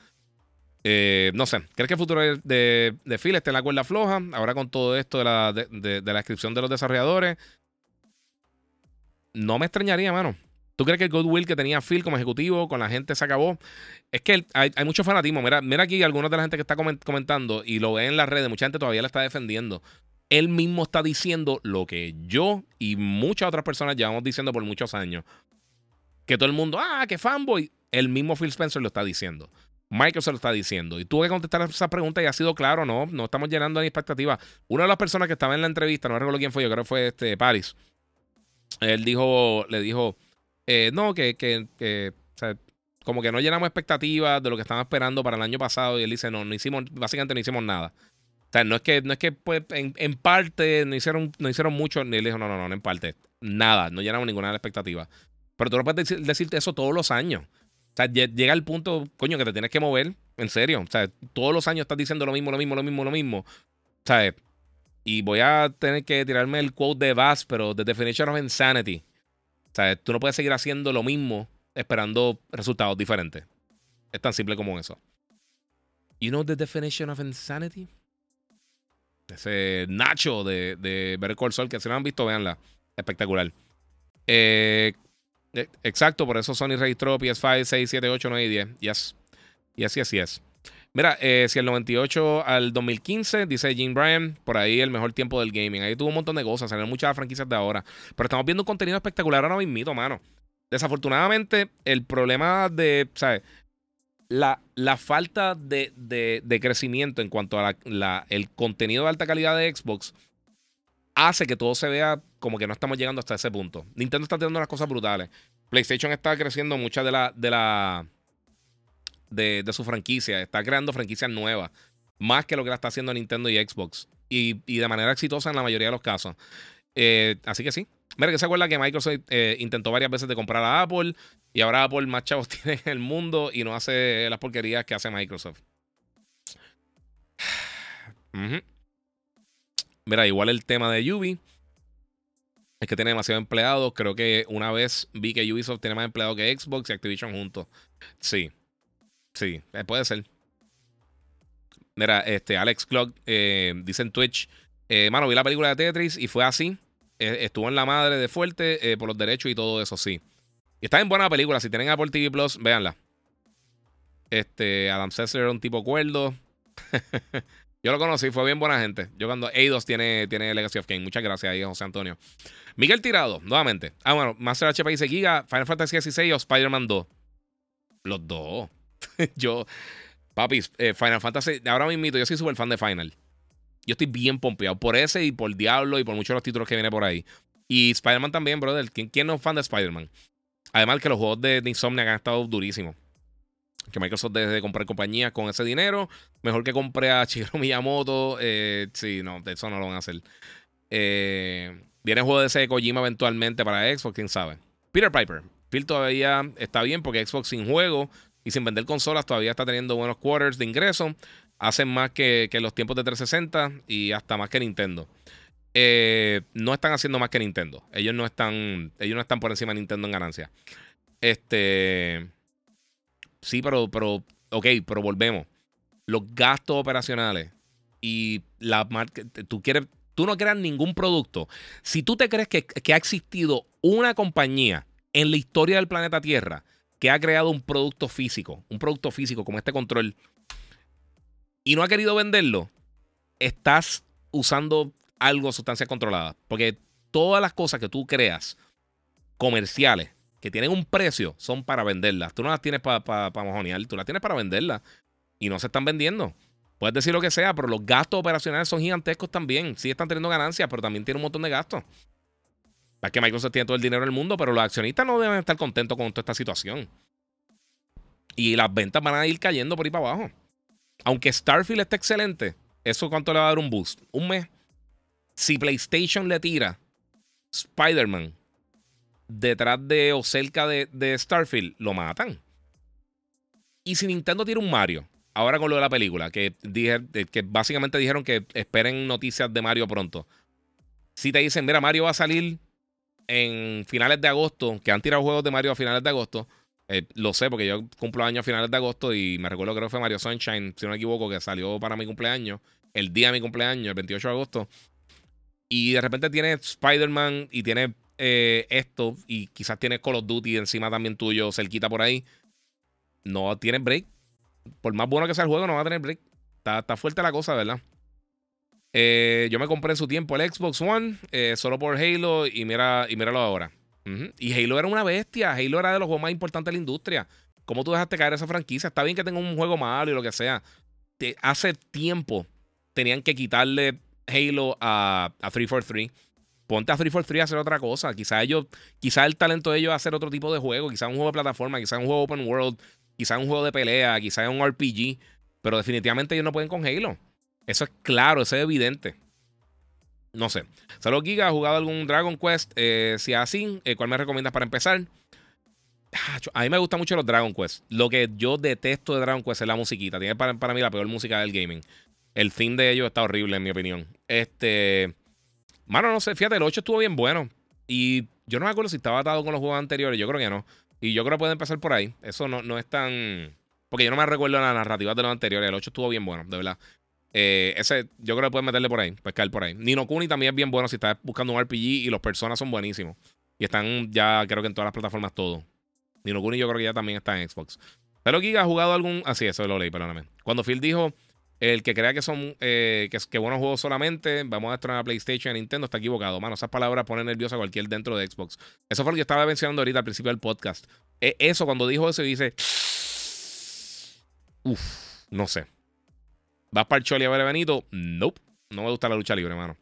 no sé, ¿crees que el futuro de, de, Phil esté en la cuerda floja? Ahora con todo esto de la, de, la descripción de los desarrolladores, no me extrañaría, mano. ¿Tú crees que el goodwill que tenía Phil como ejecutivo con la gente se acabó? Es que hay, mucho fanatismo. Mira, mira aquí algunos de la gente que está comentando y lo ve en las redes. Mucha gente todavía la está defendiendo. Él mismo está diciendo lo que yo y muchas otras personas llevamos diciendo por muchos años. Que todo el mundo, ah, que fanboy. El mismo Phil Spencer lo está diciendo. Microsoft lo está diciendo. Y tuve que contestar esa pregunta y ha sido claro, no, no estamos llenando ni expectativas. Una de las personas que estaba en la entrevista, no recuerdo quién fue, yo creo que fue este Paris él dijo, le dijo, eh, no, que, que, sea, como que no llenamos expectativas de lo que estaban esperando para el año pasado. Y él dice, no, no hicimos, básicamente no hicimos nada. Sea, no es que, no es que pues, en, parte no hicieron, no hicieron mucho. Y él dijo, no, no, no, no en parte. Nada, no llenamos ninguna expectativa. Pero tú no puedes decirte eso todos los años. O sea, llega el punto, coño, que te tienes que mover. En serio. O sea, todos los años estás diciendo lo mismo, lo mismo, lo mismo, lo mismo. O y voy a tener que tirarme el quote de Bass, pero The Definition of Insanity. O sea, tú no puedes seguir haciendo lo mismo esperando resultados diferentes. Es tan simple como eso. You know the definition of insanity? Ese Nacho de, de Call Saul, que si no han visto, véanla. Espectacular. Eh, eh, exacto, por eso Sony registró PS5, 6, 7, 8, 9 y 10. Yes. Y así, así es. Mira, eh, si el 98 al 2015, dice Jim Bryan, por ahí el mejor tiempo del gaming. Ahí tuvo un montón de cosas, salieron muchas franquicias de ahora. Pero estamos viendo un contenido espectacular ahora mismo, mano. Desafortunadamente, el problema de, ¿sabes? La, la falta de, de, crecimiento en cuanto a la, el contenido de alta calidad de Xbox hace que todo se vea como que no estamos llegando hasta ese punto. Nintendo está teniendo unas cosas brutales. PlayStation está creciendo muchas de la, de la de, su franquicia. Está creando franquicias nuevas. Más que lo que la está haciendo Nintendo y Xbox. Y, de manera exitosa en la mayoría de los casos. Eh, así que sí. Mira que se acuerda que Microsoft eh, intentó varias veces de comprar a Apple. Y ahora Apple más chavos tiene en el mundo y no hace las porquerías que hace Microsoft. Mira, igual el tema de Ubi. Es que tiene demasiados empleados. Creo que una vez vi que Ubisoft tiene más empleados que Xbox y Activision juntos. Sí. Sí, eh, puede ser. Mira, este, Alex Clock eh, dice en Twitch: Mano, vi la película de Tetris y fue así. Estuvo en la madre de fuerte por los derechos y todo eso, sí. Y está en buena película. Si tienen Apple TV Plus, véanla. Este, Adam Sessler era un tipo cuerdo. Yo lo conocí, fue bien buena gente. Yo cuando Eidos tiene, tiene Legacy of Kane. Muchas gracias ahí, José Antonio. Miguel Tirado, nuevamente. Ah, bueno, Master HP dice Giga, Final Fantasy XVI o Spider-Man 2. Los dos. yo, papi, eh, Final Fantasy, ahora mismo yo soy súper fan de Final. Yo estoy bien pompeado por ese y por Diablo y por muchos de los títulos que vienen por ahí. Y Spider-Man también, brother. ¿Quién, ¿Quién, no es fan de Spider-Man? Además que los juegos de, Insomniac han estado durísimos. Que Microsoft deje de comprar compañías con ese dinero. Mejor que compre a Shigeru Miyamoto. Eh, sí, no, de eso no lo van a hacer. Eh, viene juego de ese de Kojima eventualmente para Xbox, quién sabe. Peter Piper. Phil todavía está bien porque Xbox sin juego y sin vender consolas todavía está teniendo buenos quarters de ingreso. Hacen más que, que los tiempos de 360 y hasta más que Nintendo. Eh, no están haciendo más que Nintendo. Ellos no están, ellos no están por encima de Nintendo en ganancia. Este. Sí, pero, pero, ok, pero volvemos. Los gastos operacionales y la marca, tú quieres, tú no creas ningún producto. Si tú te crees que, que ha existido una compañía en la historia del planeta Tierra que ha creado un producto físico, un producto físico como este control, y no ha querido venderlo, estás usando algo, sustancias controladas. Porque todas las cosas que tú creas comerciales que tienen un precio son para venderlas. Tú no las tienes para pa, mojonear, tú las tienes para venderlas. Y no se están vendiendo. Puedes decir lo que sea, pero los gastos operacionales son gigantescos también. Sí están teniendo ganancias, pero también tienen un montón de gastos. Es que Microsoft tiene todo el dinero del mundo, pero los accionistas no deben estar contentos con toda esta situación. Y las ventas van a ir cayendo por ahí para abajo. Aunque Starfield esté excelente, ¿eso cuánto le va a dar un boost? Un mes. Si PlayStation le tira Spider-Man detrás de o cerca de, Starfield, lo matan. Y si Nintendo tira un Mario, ahora con lo de la película, que, dije, que básicamente dijeron que esperen noticias de Mario pronto. Si te dicen, mira, Mario va a salir en finales de agosto, que han tirado juegos de Mario a finales de agosto, eh, lo sé porque yo cumplo años a finales de agosto y me recuerdo que fue Mario Sunshine, si no me equivoco, que salió para mi cumpleaños, el día de mi cumpleaños, el 28 de agosto. Y de repente tiene Spider-Man y tiene eh, esto y quizás tiene Call of Duty encima también tuyo, cerquita por ahí. No tiene break. Por más bueno que sea el juego, no va a tener break. Está, fuerte la cosa, ¿verdad? Eh, yo me compré en su tiempo el Xbox One solo por Halo y, mira, y míralo ahora. Y Halo era una bestia. Halo era de los juegos más importantes de la industria. ¿Cómo tú dejaste caer esa franquicia? Está bien que tenga un juego malo y lo que sea. hace tiempo tenían que quitarle Halo a, a 343. Ponte a 343 a hacer otra cosa. Quizá ellos, quizá el talento de ellos hacer otro tipo de juego. Quizá un juego de plataforma, quizá un juego open world, quizá un juego de pelea, quizá un RPG. Pero definitivamente ellos no pueden con Halo. Eso es claro, eso es evidente. No sé. Saludos, Giga. ¿Has jugado algún Dragon Quest? Eh, si así, eh, ¿cuál me recomiendas para empezar? A mí me gustan mucho los Dragon Quest. Lo que yo detesto de Dragon Quest es la musiquita. Tiene para, mí la peor música del gaming. El theme de ellos está horrible, en mi opinión. Este. Mano, no sé. Fíjate, el 8 estuvo bien bueno. Y yo no me acuerdo si estaba atado con los juegos anteriores. Yo creo que no. Y yo creo que puede empezar por ahí. Eso no, no es tan. Porque yo no me recuerdo la narrativa de los anteriores. El 8 estuvo bien bueno, de verdad. Eh, ese, yo creo que puedes meterle por ahí, pescar por ahí. Nino Kuni también es bien bueno si estás buscando un RPG y los personas son buenísimos. Y están ya, creo que en todas las plataformas todo. Nino Kuni yo creo que ya también está en Xbox. Pero Giga ha jugado algún. Ah, sí, eso lo leí, perdóname. Cuando Phil dijo. El que crea que son eh, que, buenos juegos solamente, vamos a estrenar a PlayStation y Nintendo, está equivocado. Mano, esas palabras ponen nervioso a cualquier dentro de Xbox. Eso fue lo que estaba mencionando ahorita al principio del podcast. E, eso, cuando dijo eso, dice. Uf, no sé. ¿Vas para el Choli a ver a Benito? Nope. No me gusta la lucha libre, hermano.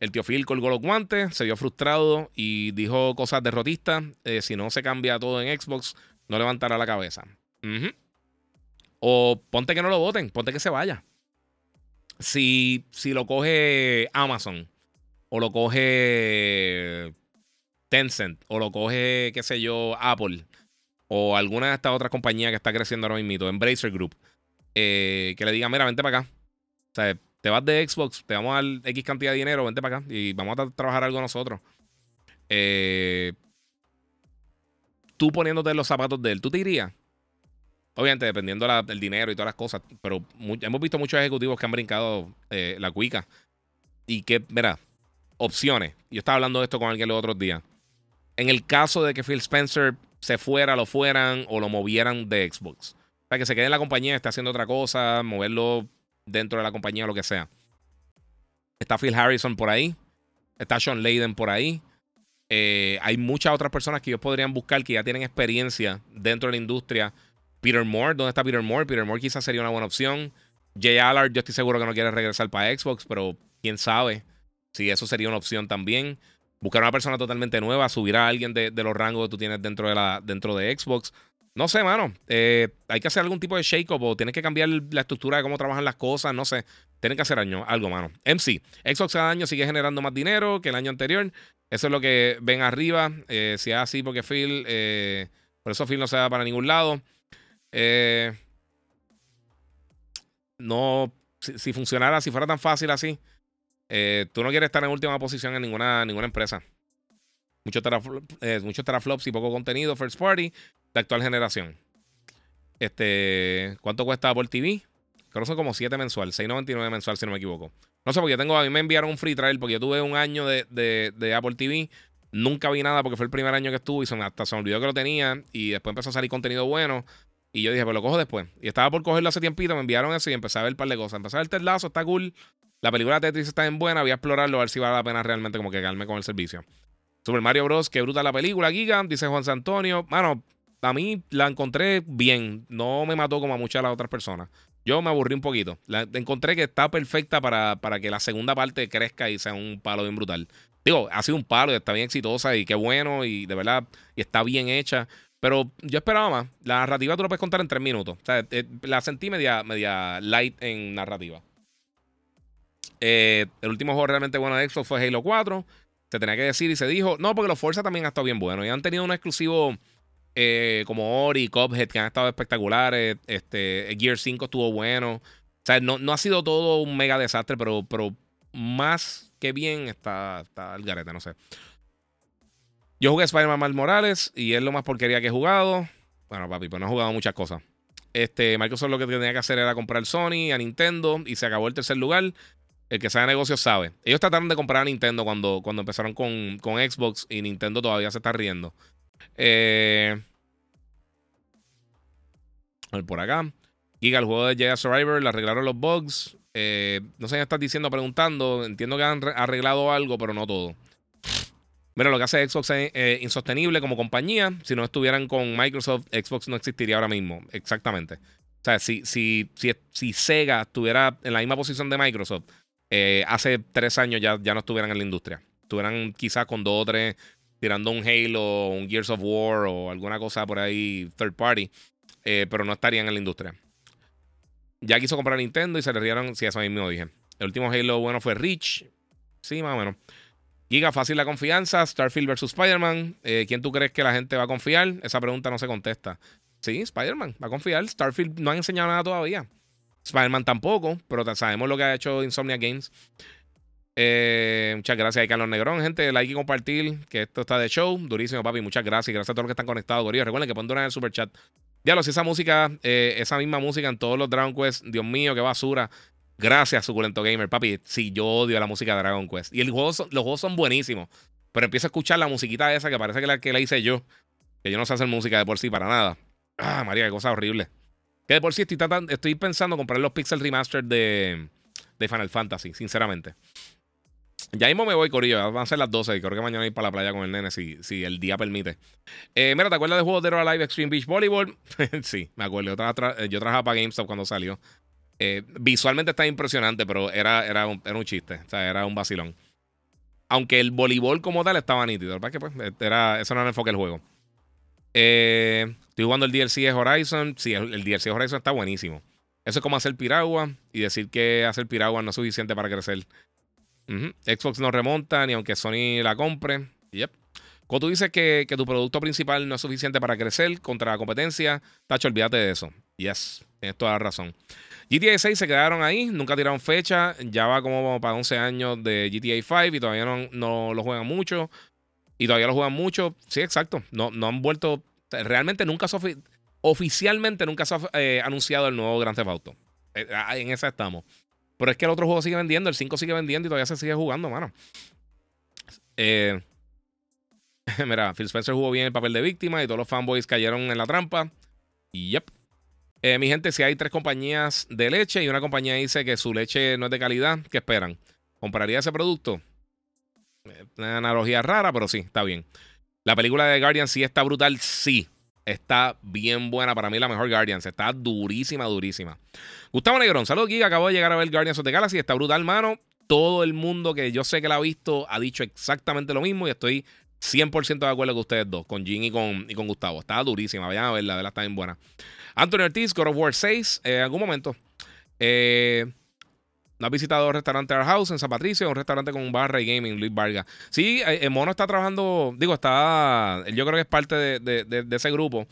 El tío Phil colgó los guantes, se vio frustrado y dijo cosas derrotistas. Eh, si no se cambia todo en Xbox, no levantará la cabeza. O ponte que no lo voten, ponte que se vaya. Si, si lo coge Amazon, o lo coge Tencent, o lo coge, qué sé yo, Apple, o alguna de estas otras compañías que está creciendo ahora mismo, Embracer Group, eh, que le diga, mira, vente para acá. O sea, te vas de Xbox, te vamos a dar X cantidad de dinero, vente para acá y vamos a trabajar algo nosotros. Eh, tú poniéndote los zapatos de él, ¿tú te irías? Obviamente, dependiendo del dinero y todas las cosas, pero hemos visto muchos ejecutivos que han brincado eh, la cuica. Y que, mira, opciones. Yo estaba hablando de esto con alguien los otros días. En el caso de que Phil Spencer se fuera, lo fueran o lo movieran de Xbox. Para que se quede en la compañía, esté haciendo otra cosa, moverlo dentro de la compañía, lo que sea. Está Phil Harrison por ahí. Está Sean Layden por ahí. Eh, hay muchas otras personas que ellos podrían buscar que ya tienen experiencia dentro de la industria. Peter Moore, ¿dónde está Peter Moore? Peter Moore quizás sería una buena opción. Jay Allard, yo estoy seguro que no quiere regresar para Xbox, pero quién sabe si eso sería una opción también. Buscar una persona totalmente nueva, subir a alguien de, los rangos que tú tienes dentro de, la, dentro de Xbox. No sé, mano. Eh, hay que hacer algún tipo de shake-up o tienes que cambiar la estructura de cómo trabajan las cosas. No sé. Tienen que hacer algo, mano. MC. Xbox cada año sigue generando más dinero que el año anterior. Eso es lo que ven arriba. Eh, si es así, porque Phil. Eh, por eso Phil no se va para ningún lado. no. Si, funcionara, si fuera tan fácil así, tú no quieres estar en última posición en ninguna, ninguna empresa. Muchos mucho teraflops y poco contenido first party de actual generación. Este, ¿cuánto cuesta Apple TV? Creo que son como 7 mensual, 6.99 mensual si no me equivoco. No sé, porque yo tengo, a mí me enviaron un free trial porque yo tuve un año de, de, Apple TV. Nunca vi nada porque fue el primer año que estuve y se hasta se me olvidó que lo tenía. Y después empezó a salir contenido bueno. Y yo dije, pues lo cojo después. Y estaba por cogerlo hace tiempito, me enviaron eso y empecé a ver un par de cosas. Empecé a ver Ted está cool. La película Tetris está bien buena, voy a explorarlo a ver si vale la pena realmente como que quedarme con el servicio. Super Mario Bros. Qué bruta la película, Giga, dice Juan Antonio. Mano, a mí la encontré bien. No me mató como a muchas de las otras personas. Yo me aburrí un poquito. La encontré que está perfecta para, para que la segunda parte crezca y sea un palo bien brutal. Digo, ha sido un palo y está bien exitosa y qué bueno y de verdad y está bien hecha. Pero yo esperaba más. La narrativa tú lo puedes contar en tres minutos. O sea, eh, la sentí media, media light en narrativa. Eh, el último juego realmente bueno de Xbox fue Halo 4. Se tenía que decir y se dijo. No, porque los Forza también han estado bien buenos. Y han tenido un exclusivo eh, como Ori, Cuphead, que han estado espectaculares. Este, Gear 5 estuvo bueno. O sea, no, no ha sido todo un mega desastre, pero, pero más que bien está, está el garete, no sé. Yo jugué Spider-Man Morales y es lo más porquería que he jugado. Bueno, papi, pues no he jugado muchas cosas. Este, Microsoft lo que tenía que hacer era comprar Sony, a Nintendo y se acabó el tercer lugar. El que sabe negocios sabe. Ellos trataron de comprar a Nintendo cuando, cuando empezaron con, con Xbox y Nintendo todavía se está riendo. Eh, por acá. Giga, el juego de Jedi Survivor, le arreglaron los bugs. Eh, no sé qué estás diciendo, preguntando. Entiendo que han arreglado algo, pero no todo. Mira, lo que hace Xbox es eh, insostenible como compañía. Si no estuvieran con Microsoft, Xbox no existiría ahora mismo. Exactamente. O sea, si, si, si, si Sega estuviera en la misma posición de Microsoft, eh, hace tres años ya, ya no estuvieran en la industria. Estuvieran quizás con dos o tres tirando un Halo, un Gears of War o alguna cosa por ahí third party, eh, pero no estarían en la industria. Ya quiso comprar Nintendo y se le rieron, sí, eso mismo dije. El último Halo bueno fue Reach. Sí, más o menos. Giga, fácil la confianza. Starfield versus Spider-Man. Eh, ¿Quién tú crees que la gente va a confiar? Esa pregunta no se contesta. Sí, Spider-Man va a confiar. Starfield no ha enseñado nada todavía. Spider-Man tampoco, pero sabemos lo que ha hecho Insomnia Games. Eh, muchas gracias a Carlos Negrón, gente. Like y compartir, que esto está de show. Durísimo, papi. Muchas gracias. Gracias a todos los que están conectados, Gorillo. Recuerden que pueden donar en el super chat. Ya si esa música, eh, esa misma música en todos los Dragon Quest, Dios mío, qué basura. Gracias, suculento gamer, papi. Sí, yo odio la música de Dragon Quest. Y el juego los juegos son buenísimos. Pero empiezo a escuchar la musiquita esa que parece que la que la hice yo. Que yo no sé hacer música de por sí para nada. Ah, María, qué cosa horrible. Que de por sí estoy, estoy pensando comprar los Pixel Remaster de, de Final Fantasy, sinceramente. Ya mismo me voy, Corillo. Van a ser las 12 y creo que mañana ir para la playa con el nene si, si el día permite. Eh, mira, ¿te acuerdas del juego de Alive Extreme Beach Volleyball? sí, me acuerdo. Yo, trabajaba para GameStop cuando salió. Eh, visualmente está impresionante, pero era, era, un, era un chiste. O sea, era un vacilón. Aunque el voleibol como tal estaba nítido. ¿Para que pues, era, eso no era el enfoque del juego. Eh, estoy jugando el DLC de Horizon. Sí, el, DLC de Horizon está buenísimo. Eso es como hacer piragua y decir que hacer piragua no es suficiente para crecer. Xbox no remonta ni aunque Sony la compre. Yep. Cuando tú dices que, tu producto principal no es suficiente para crecer contra la competencia, Tacho, olvídate de eso. Yes, tienes toda la razón. GTA 6 se quedaron ahí, nunca tiraron fecha. Ya va como para 11 años de GTA 5 y todavía no, no lo juegan mucho y todavía lo juegan mucho. Sí, exacto. No, no han vuelto. Realmente nunca se oficialmente nunca se ha eh, anunciado el nuevo Grand Theft Auto. Eh, ah, en esa estamos. Pero es que el otro juego sigue vendiendo, el 5 sigue vendiendo y todavía se sigue jugando, mano. Eh, mira, Phil Spencer jugó bien el papel de víctima y todos los fanboys cayeron en la trampa. Y yep. mi gente, si hay tres compañías de leche y una compañía dice que su leche no es de calidad, ¿qué esperan? ¿Compraría ese producto? Una analogía rara, pero sí, está bien. La película de Guardians sí está brutal, sí. Está bien buena. Para mí, la mejor Guardians. Está durísima, durísima. Gustavo Negrón, saludos, aquí. Acabo de llegar a ver Guardians of the Galaxy. Está brutal, mano. Todo el mundo que yo sé que la ha visto ha dicho exactamente lo mismo y estoy 100% de acuerdo con ustedes dos, con Jin y con, y con Gustavo. Está durísima. Vayan a verla, la está bien buena. Anthony Ortiz, God of War 6, en algún momento. Eh, ¿No has visitado el restaurante Art House en San Patricio? Un restaurante con un barra y gaming, Luis Vargas. Sí, el eh, eh, Mono está trabajando, digo, está, yo creo que es parte de, ese grupo.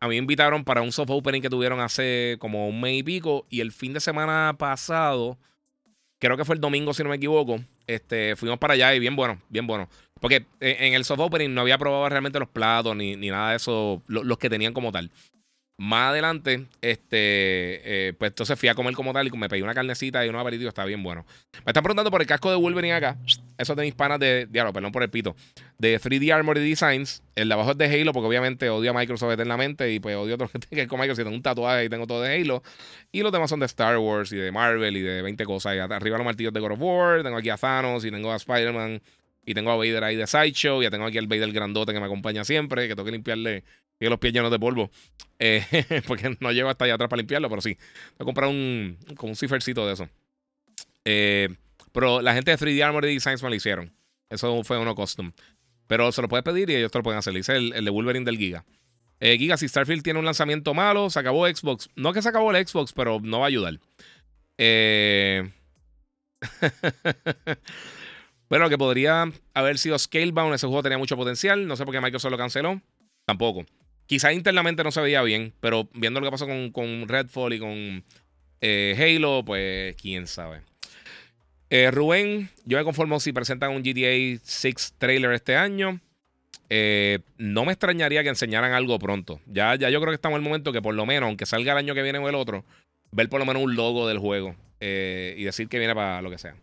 A mí me invitaron para un soft opening que tuvieron hace como un mes y pico. Y el fin de semana pasado, creo que fue el domingo, si no me equivoco, este, fuimos para allá y bien bueno, bien bueno. Porque eh, en el soft opening no había probado realmente los platos ni, ni nada de eso, los que tenían como tal. Más adelante, este, eh, pues entonces fui a comer como tal y me pedí una carnecita y unos aperitivos, está bien bueno. Me están preguntando por el casco de Wolverine acá. Eso de mis panas de, diablo, perdón por el pito. De 3D Armory Designs. El de abajo es de Halo, porque obviamente odio a Microsoft eternamente y pues odio a otro gente que es con Microsoft. Tengo un tatuaje y tengo todo de Halo. Y los demás son de Star Wars y de Marvel y de 20 cosas. Arriba los martillos de God of War. Tengo aquí a Thanos y tengo a Spider-Man. Y tengo a Vader ahí de Sideshow. Y ya tengo aquí al Vader grandote que me acompaña siempre. Que tengo que limpiarle y los pies llenos de polvo. Eh, porque no llego hasta allá atrás para limpiarlo, pero sí. Voy a comprar un, como un cifercito de eso. Eh, pero la gente de 3D Armory Designs me lo hicieron. Eso fue uno custom. Pero se lo puedes pedir y ellos te lo pueden hacer. Dice el, el de Wolverine del Giga. Eh, Giga, si Starfield tiene un lanzamiento malo, se acabó Xbox. No que se acabó el Xbox, pero no va a ayudar. Eh... bueno, que podría haber sido Scalebound. Ese juego tenía mucho potencial. No sé por qué Microsoft lo canceló. Tampoco. Quizá internamente no se veía bien, pero viendo lo que pasó con, con Redfall y con eh, Halo, pues quién sabe. Eh, Rubén, yo me conformo si presentan un GTA 6 trailer este año. Eh, no me extrañaría que enseñaran algo pronto. Ya, ya yo creo que estamos en el momento que por lo menos, aunque salga el año que viene o el otro, ver por lo menos un logo del juego y decir que viene para lo que sea.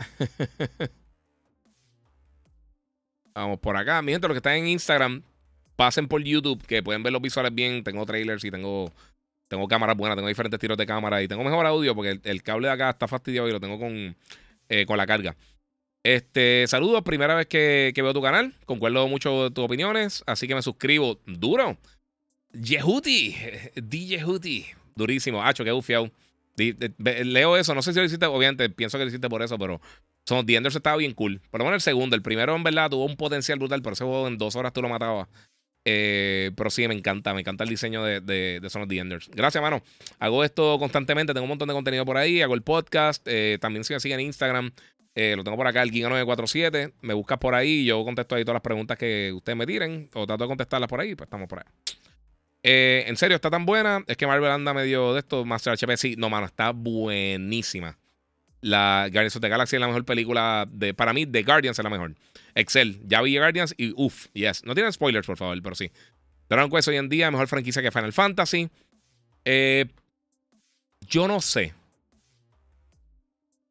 Vamos por acá. Mi gente, los que están en Instagram, pasen por YouTube, que pueden ver los visuales bien. Tengo trailers y tengo, tengo cámaras buenas, tengo diferentes tiros de cámara y tengo mejor audio porque el, cable de acá está fastidiado y lo tengo con, eh, con la carga. Este, saludos, primera vez que, veo tu canal. Concuerdo mucho de tus opiniones, así que me suscribo. Duro. Yehuti, DJ. Durísimo. Hacho, qué bufiado. Leo eso, no sé si lo hiciste, obviamente pienso que lo hiciste por eso, pero son, The Enders estaba bien cool. Por lo menos el segundo, el primero en verdad tuvo un potencial brutal, pero ese juego en dos horas tú lo matabas. Eh, pero sí, me encanta, me encanta el diseño de, de, de Son of the Enders. Gracias, mano. Hago esto constantemente, tengo un montón de contenido por ahí, hago el podcast, eh, también si me siguen en Instagram, eh, lo tengo por acá, el Giga947, me buscas por ahí, yo contesto ahí todas las preguntas que ustedes me tiren, o trato de contestarlas por ahí, pues estamos por ahí. En serio, está tan buena, es que Marvel anda medio de esto, Master HP, sí, no, mano, está buenísima. La Guardians of the Galaxy es la mejor película de, para mí, The Guardians es la mejor. Excel. Ya vi Guardians y uff, yes. No tienen spoilers, por favor, pero sí. Dragon Quest hoy en día, mejor franquicia que Final Fantasy. Eh, yo no sé.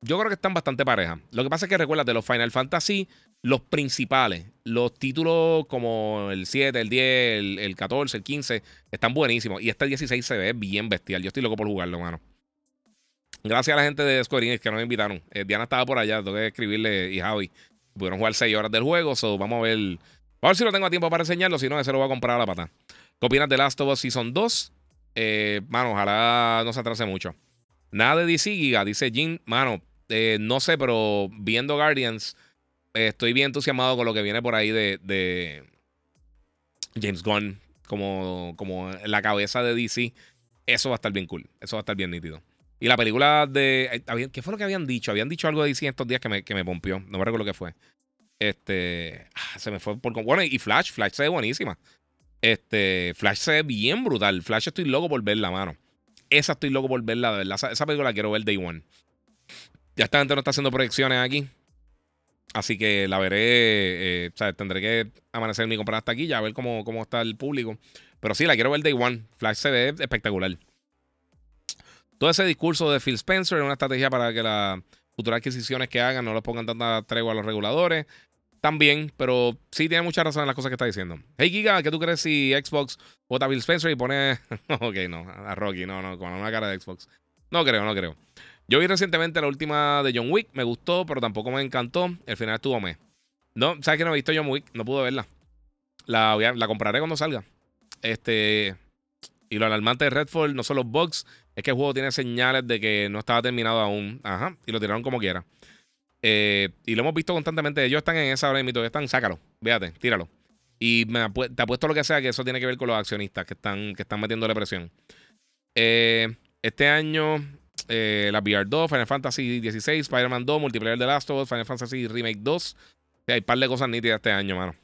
Yo creo que están bastante parejas. Lo que pasa es que recuerda de los Final Fantasy, los principales, los títulos como el 7, el 10, el, 14, el 15, están buenísimos. Y este 16 se ve bien bestial. Yo estoy loco por jugarlo, mano. Gracias a la gente de Square Enix que nos invitaron. Eh, Diana estaba por allá, tengo que escribirle y Javi pudieron jugar 6 horas del juego. So, vamos a ver. Vamos a ver si lo tengo a tiempo para enseñarlo. Si no, ese lo voy a comprar a la pata. ¿Qué opinas de Last of Us Season 2? Eh, mano, ojalá no se atrase mucho. Nada de DC, Giga, dice Jin. Mano, eh, no sé, pero viendo Guardians, estoy bien entusiasmado con lo que viene por ahí de, James Gunn como, como la cabeza de DC. Eso va a estar bien cool. Eso va a estar bien nítido. Y la película de. Eh, ¿Qué fue lo que habían dicho? Habían dicho algo de DC estos días que me, que me pompió. No me recuerdo que fue. Este. Ah, se me fue por. Bueno, y Flash. Flash se ve buenísima. Este. Flash se ve bien brutal. Flash estoy loco por verla, mano. Esa estoy loco por verla, de verdad. Esa, película la quiero ver day one. Ya esta gente no está haciendo proyecciones aquí. Así que la veré. Eh, tendré que amanecer mi comprar hasta aquí ya a ver cómo, cómo está el público. Pero sí, la quiero ver day one. Flash se ve espectacular. Todo ese discurso de Phil Spencer es una estrategia para que las futuras adquisiciones que hagan no les pongan tanta tregua a los reguladores. También, pero sí tiene mucha razón en las cosas que está diciendo. Hey Giga, ¿qué tú crees si Xbox vota a Phil Spencer y pone. ok, no, a Rocky, no, no, con una cara de Xbox. No creo, no creo. Yo vi recientemente la última de John Wick, me gustó, pero tampoco me encantó. El final estuvo me. No, ¿sabes que no he visto John Wick? No pude verla. La, la compraré cuando salga. Este. Y lo alarmante de Redfall no son los bugs, es que el juego tiene señales de que no estaba terminado aún. Ajá. Y lo tiraron como quiera. Eh, y lo hemos visto constantemente. Ellos están en esa hora de mito. Están, sácalo. Véate, tíralo. Y me te apuesto lo que sea que eso tiene que ver con los accionistas que están, que están metiéndole presión. Eh, este año, eh, la VR 2, Final Fantasy 16, Spider-Man 2, Multiplayer de Last of Us, Final Fantasy Remake 2. hay un par de cosas nítidas este año, mano.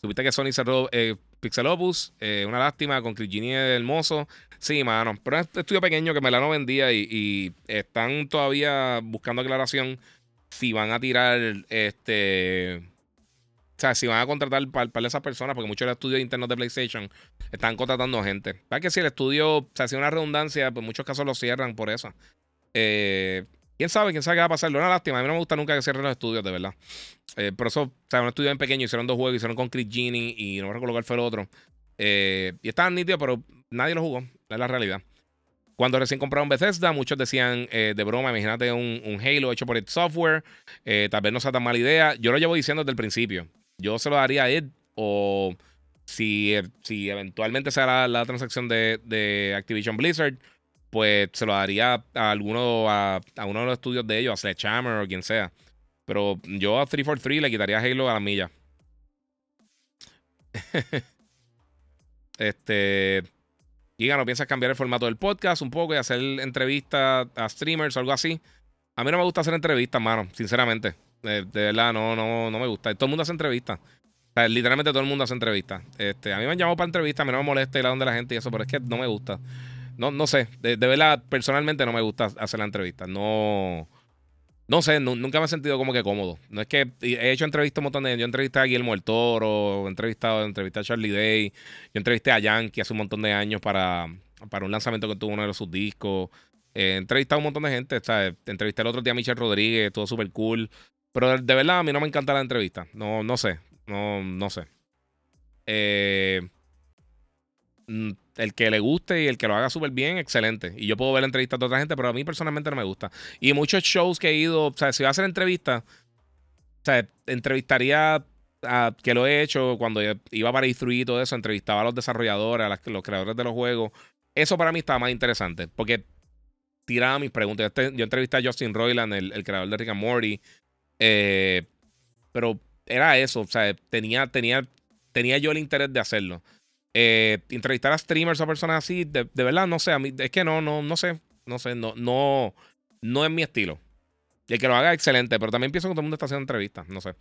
Supiste que Sony cerró eh, Pixel Opus, eh, una lástima, con Chris hermoso. Sí, mano, pero es un estudio pequeño que me la no vendía y, están todavía buscando aclaración si van a tirar este sea, si van a contratar para, para esas personas, porque muchos de los estudios internos de PlayStation están contratando gente. ¿Sabes que si el estudio, o sea, si una redundancia, pues en muchos casos lo cierran por eso. Eh, ¿Quién sabe? ¿Quién sabe qué va a pasar? Una lástima. A mí no me gusta nunca que cierren los estudios, de verdad. Eh, por eso, o sea, un estudio en pequeño, hicieron dos juegos, hicieron con Chris Genie y no me recuerdo cuál fue el otro. Eh, y estaban nítidos, pero nadie lo jugó. Es la realidad. Cuando recién compraron Bethesda, muchos decían de broma, imagínate un, un, Halo hecho por el software. tal vez no sea tan mala idea. Yo lo llevo diciendo desde el principio. Yo se lo daría a Ed o si, si eventualmente se la, transacción de, de Activision Blizzard pues se lo daría a alguno, a, uno de los estudios de ellos, a Sledgehammer o quien sea. Pero yo a 343 le quitaría Halo a la milla. este. Giga, ¿no piensas cambiar el formato del podcast un poco y hacer entrevistas a streamers o algo así? A mí no me gusta hacer entrevistas, mano, sinceramente. De, verdad, no, no, no me gusta. Todo el mundo hace entrevistas. literalmente todo el mundo hace entrevistas. Este, a mí me han llamado para entrevistas, a mí no me molesta ir a donde la gente y eso, pero es que no me gusta. No, no sé. De, verdad, personalmente no me gusta hacer la entrevista. No. No sé, nunca me he sentido como que cómodo. No es que he hecho entrevistas un montón de. Yo entrevisté a Guillermo el Toro, he entrevistado, entrevisté a Charlie Day, yo entrevisté a Yankee hace un montón de años para, para un lanzamiento que tuvo uno de sus discos. he entrevistado a un montón de gente. ¿sabes? Entrevisté el otro día a Michelle Rodríguez, todo súper cool. Pero de, verdad, a mí no me encanta la entrevista. No, no sé. No, no sé. Eh, mm, el que le guste y el que lo haga súper bien, excelente. Y yo puedo ver entrevistas de otra gente, pero a mí personalmente no me gusta. Y muchos shows que he ido, o sea, si voy a hacer entrevistas, o sea, entrevistaría a, que lo he hecho cuando iba para e y todo eso, entrevistaba a los desarrolladores, a los creadores de los juegos. Eso para mí estaba más interesante, porque tiraba mis preguntas. Yo, entrevisté a Justin Roiland, el, el, creador de Rick and Morty, eh, pero era eso, o sea, tenía, tenía, tenía yo el interés de hacerlo. Eh, entrevistar a streamers o personas así, de, verdad, no sé, a mí, es que no, no, no sé, no sé, no, no, no es mi estilo. Y el que lo haga, excelente, pero también pienso que todo el mundo está haciendo entrevistas, no sé.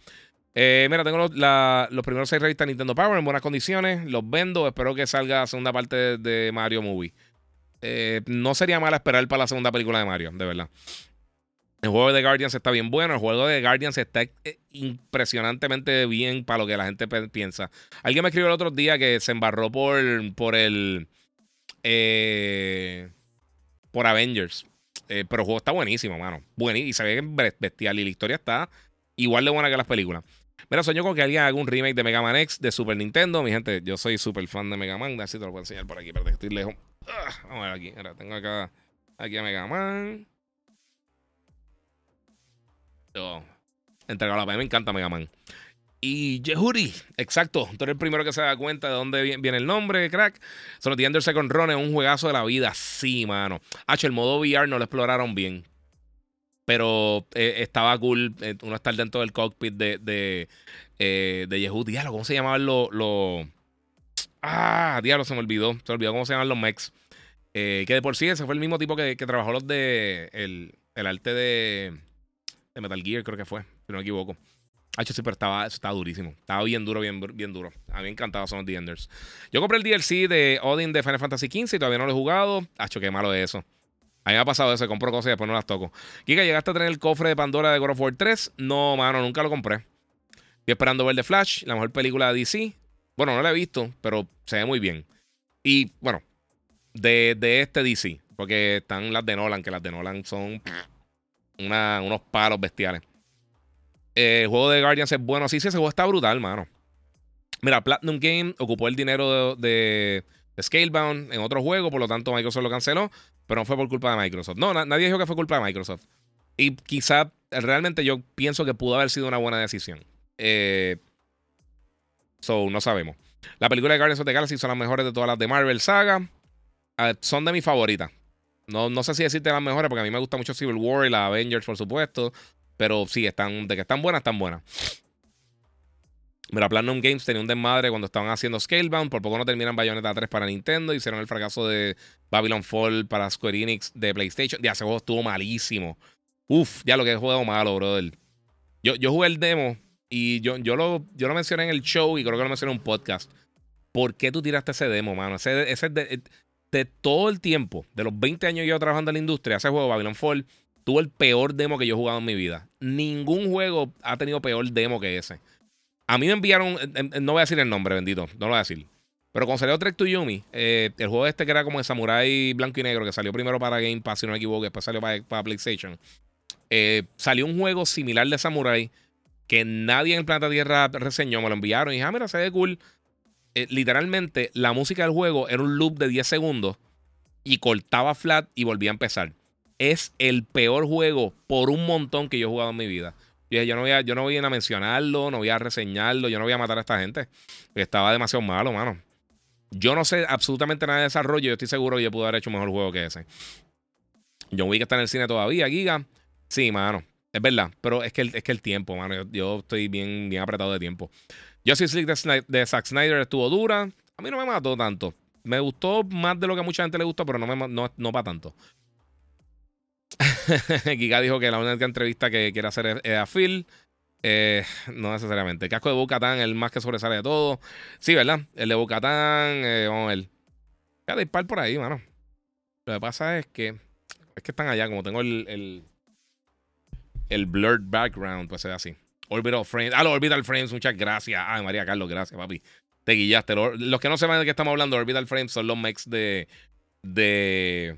Eh, mira, tengo los, los, primeros seis revistas de Nintendo Power en buenas condiciones, los vendo, espero que salga la segunda parte de, Mario Movie. Eh, no sería mal esperar para la segunda película de Mario, de verdad. El juego de Guardians está bien bueno. El juego de Guardians está eh, impresionantemente bien para lo que la gente piensa. Alguien me escribió el otro día que se embarró por, por el. Eh, por Avengers. Eh, pero el juego está buenísimo, mano. Buenísimo. Y se ve bestial. Y la historia está igual de buena que las películas. Mira, sueño con que alguien haga un remake de Mega Man X de Super Nintendo. Mi gente, yo soy súper fan de Mega Man. A ver si te lo puedo enseñar por aquí, pero estoy lejos. Ah, vamos a ver aquí. Ahora tengo acá, aquí a Mega Man. Entregado la Me encanta Mega Man. Y Yehuri, exacto. Tú eres el primero que se da cuenta de dónde viene el nombre, crack. Solo The Second Run es un juegazo de la vida. Sí, mano. H, el modo VR no lo exploraron bien. Pero eh, estaba cool eh, uno estar dentro del cockpit de, de, eh. Diablo, ¿cómo se llamaban los. Ah, diablo, se me olvidó. Se me olvidó cómo se llaman los mechs. que de por sí ese fue el mismo tipo que, que trabajó los de. El, el arte de de Metal Gear, creo que fue, si no me equivoco. H sí, pero estaba, estaba durísimo. Estaba bien duro, bien, bien duro. A mí me encantaba Son of the Enders. Yo compré el DLC de Odin de Final Fantasy XV y todavía no lo he jugado. Hacho, qué malo es eso. A mí me ha pasado eso, compro cosas y después no las toco. Kika, ¿llegaste a tener el cofre de Pandora de God of War 3? No, mano, nunca lo compré. Estoy esperando ver The Flash, la mejor película de DC. Bueno, no la he visto, pero se ve muy bien. Y bueno, de, de este DC, porque están las de Nolan, que las de Nolan son unos palos bestiales. Eh, el juego de Guardians es bueno. Sí, sí, ese juego está brutal, mano. Mira, Platinum Game ocupó el dinero de, Scalebound en otro juego, por lo tanto Microsoft lo canceló, pero no fue por culpa de Microsoft. No, nadie dijo que fue culpa de Microsoft. Y quizá realmente yo pienso que pudo haber sido una buena decisión. Eh, so, no sabemos. La película de Guardians of the Galaxy son las mejores de todas las de Marvel Saga. Ah, son de mis favoritas. No, no sé si decirte las mejores, porque a mí me gusta mucho Civil War y la Avengers, por supuesto. Pero sí, están, de que están buenas, están buenas. Mira, Platinum Games tenía un desmadre cuando estaban haciendo Scalebound. Por poco no terminan Bayonetta 3 para Nintendo. Hicieron el fracaso de Babylon Fall para Square Enix de PlayStation. Ya, ese juego estuvo malísimo. Uf, ya lo que he jugado malo, brother. Yo, yo jugué el demo y yo, yo, lo, yo lo mencioné en el show y creo que lo mencioné en un podcast. ¿Por qué tú tiraste ese demo, mano? Ese, ese de todo el tiempo, de los 20 años que yo trabajando en la industria, ese juego Babylon Fall tuvo el peor demo que yo he jugado en mi vida. Ningún juego ha tenido peor demo que ese. A mí me enviaron, no voy a decir el nombre, bendito, no lo voy a decir. Pero cuando salió Trek to Yumi, el juego este que era como el Samurai blanco y negro, que salió primero para Game Pass, si no me equivoco, después salió para, para PlayStation. salió un juego similar de Samurai que nadie en el planeta Tierra reseñó, me lo enviaron y dije, ah, mira, se ve cool. Literalmente, la música del juego era un loop de 10 segundos y cortaba flat y volvía a empezar. Es el peor juego por un montón que yo he jugado en mi vida. Yo, yo, no voy a, yo no voy a mencionarlo, no voy a reseñarlo, yo no voy a matar a esta gente. Estaba demasiado malo, mano. Yo no sé absolutamente nada de desarrollo. Yo estoy seguro que yo pude haber hecho un mejor juego que ese. John Wick está en el cine todavía, Giga. Sí, mano. Es verdad. Pero es que el, es que el tiempo, mano. Yo, estoy bien, bien apretado de tiempo. Justice League de, de Zack Snyder estuvo dura. A mí no me mató tanto. Me gustó más de lo que a mucha gente le gustó, pero no, me, no, no para tanto. Giga dijo que la única entrevista que quiere hacer es, a Phil. Eh, no necesariamente. El casco de Bocatán, el más que sobresale de todo. Sí, ¿verdad? El de Bocatán, eh, vamos a ver. Ya dispar por ahí, mano. Lo que pasa es que. Es que están allá, como tengo el. El, el blurred background, pues es así. Orbital Frames. Ah, los Orbital Frames, muchas gracias. Ay, María Carlos, gracias, papi te guillaste. Los que no sepan de qué estamos hablando, Orbital Frames son los mechs de, de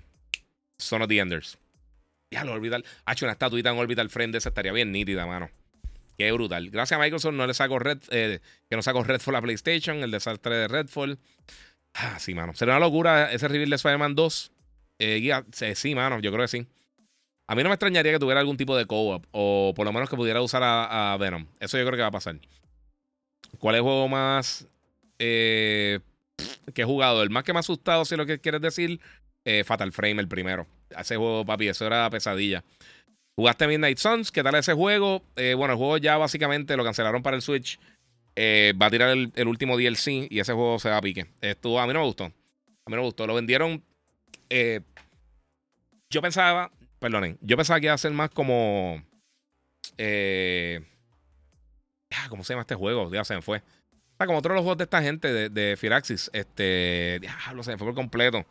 Son of the Enders. Ya, lo Orbital. Ha hecho una estatuita en Orbital de esa estaría bien nítida, mano. Qué brutal. Gracias a Microsoft no le saco Red, eh, que no saco Redfall a PlayStation, el desastre de Redfall. Ah, sí, mano. Sería una locura ese reveal de Spider-Man 2. Eh, sí, mano, yo creo que sí. A mí no me extrañaría que tuviera algún tipo de co-op o por lo menos que pudiera usar a, Venom. Eso yo creo que va a pasar. ¿Cuál es el juego más eh, que he jugado. El más que me ha asustado, si lo que quieres decir, eh, Fatal Frame, el primero. Ese juego, papi, eso era pesadilla. ¿Jugaste Midnight Suns? ¿Qué tal ese juego? Eh, bueno, el juego ya básicamente lo cancelaron para el Switch. va a tirar el, último DLC y ese juego se va a pique. Estuvo, a mí no me gustó. A mí no me gustó. Lo vendieron. yo pensaba, perdonen, yo pensaba que iba a ser más como. Ah, ¿Cómo se llama este juego? Ya se me fue como otros los juegos de esta gente de, de Firaxis. Este. Diablo, se me fue por completo.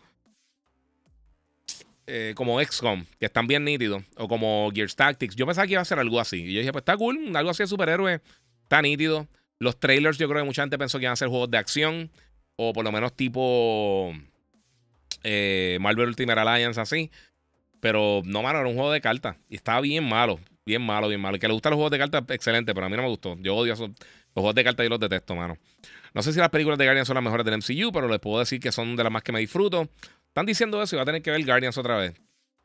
Eh, como XCOM, que están bien nítidos. O como Gears Tactics. Yo pensaba que iba a ser algo así. Y yo dije, pues está cool. Algo así de superhéroe. Está nítido. Los trailers, yo creo que mucha gente pensó que iban a ser juegos de acción. O por lo menos tipo. Eh, Marvel Ultimate Alliance, así. Pero no, mano, era un juego de cartas. Y estaba bien malo. Bien malo, bien malo. Que le gustan los juegos de cartas, excelente. Pero a mí no me gustó. Yo odio eso. Los juegos de cartas yo los detesto, mano. No sé si las películas de Guardians son las mejores del MCU, pero les puedo decir que son de las más que me disfruto. Están diciendo eso y va a tener que ver Guardians otra vez.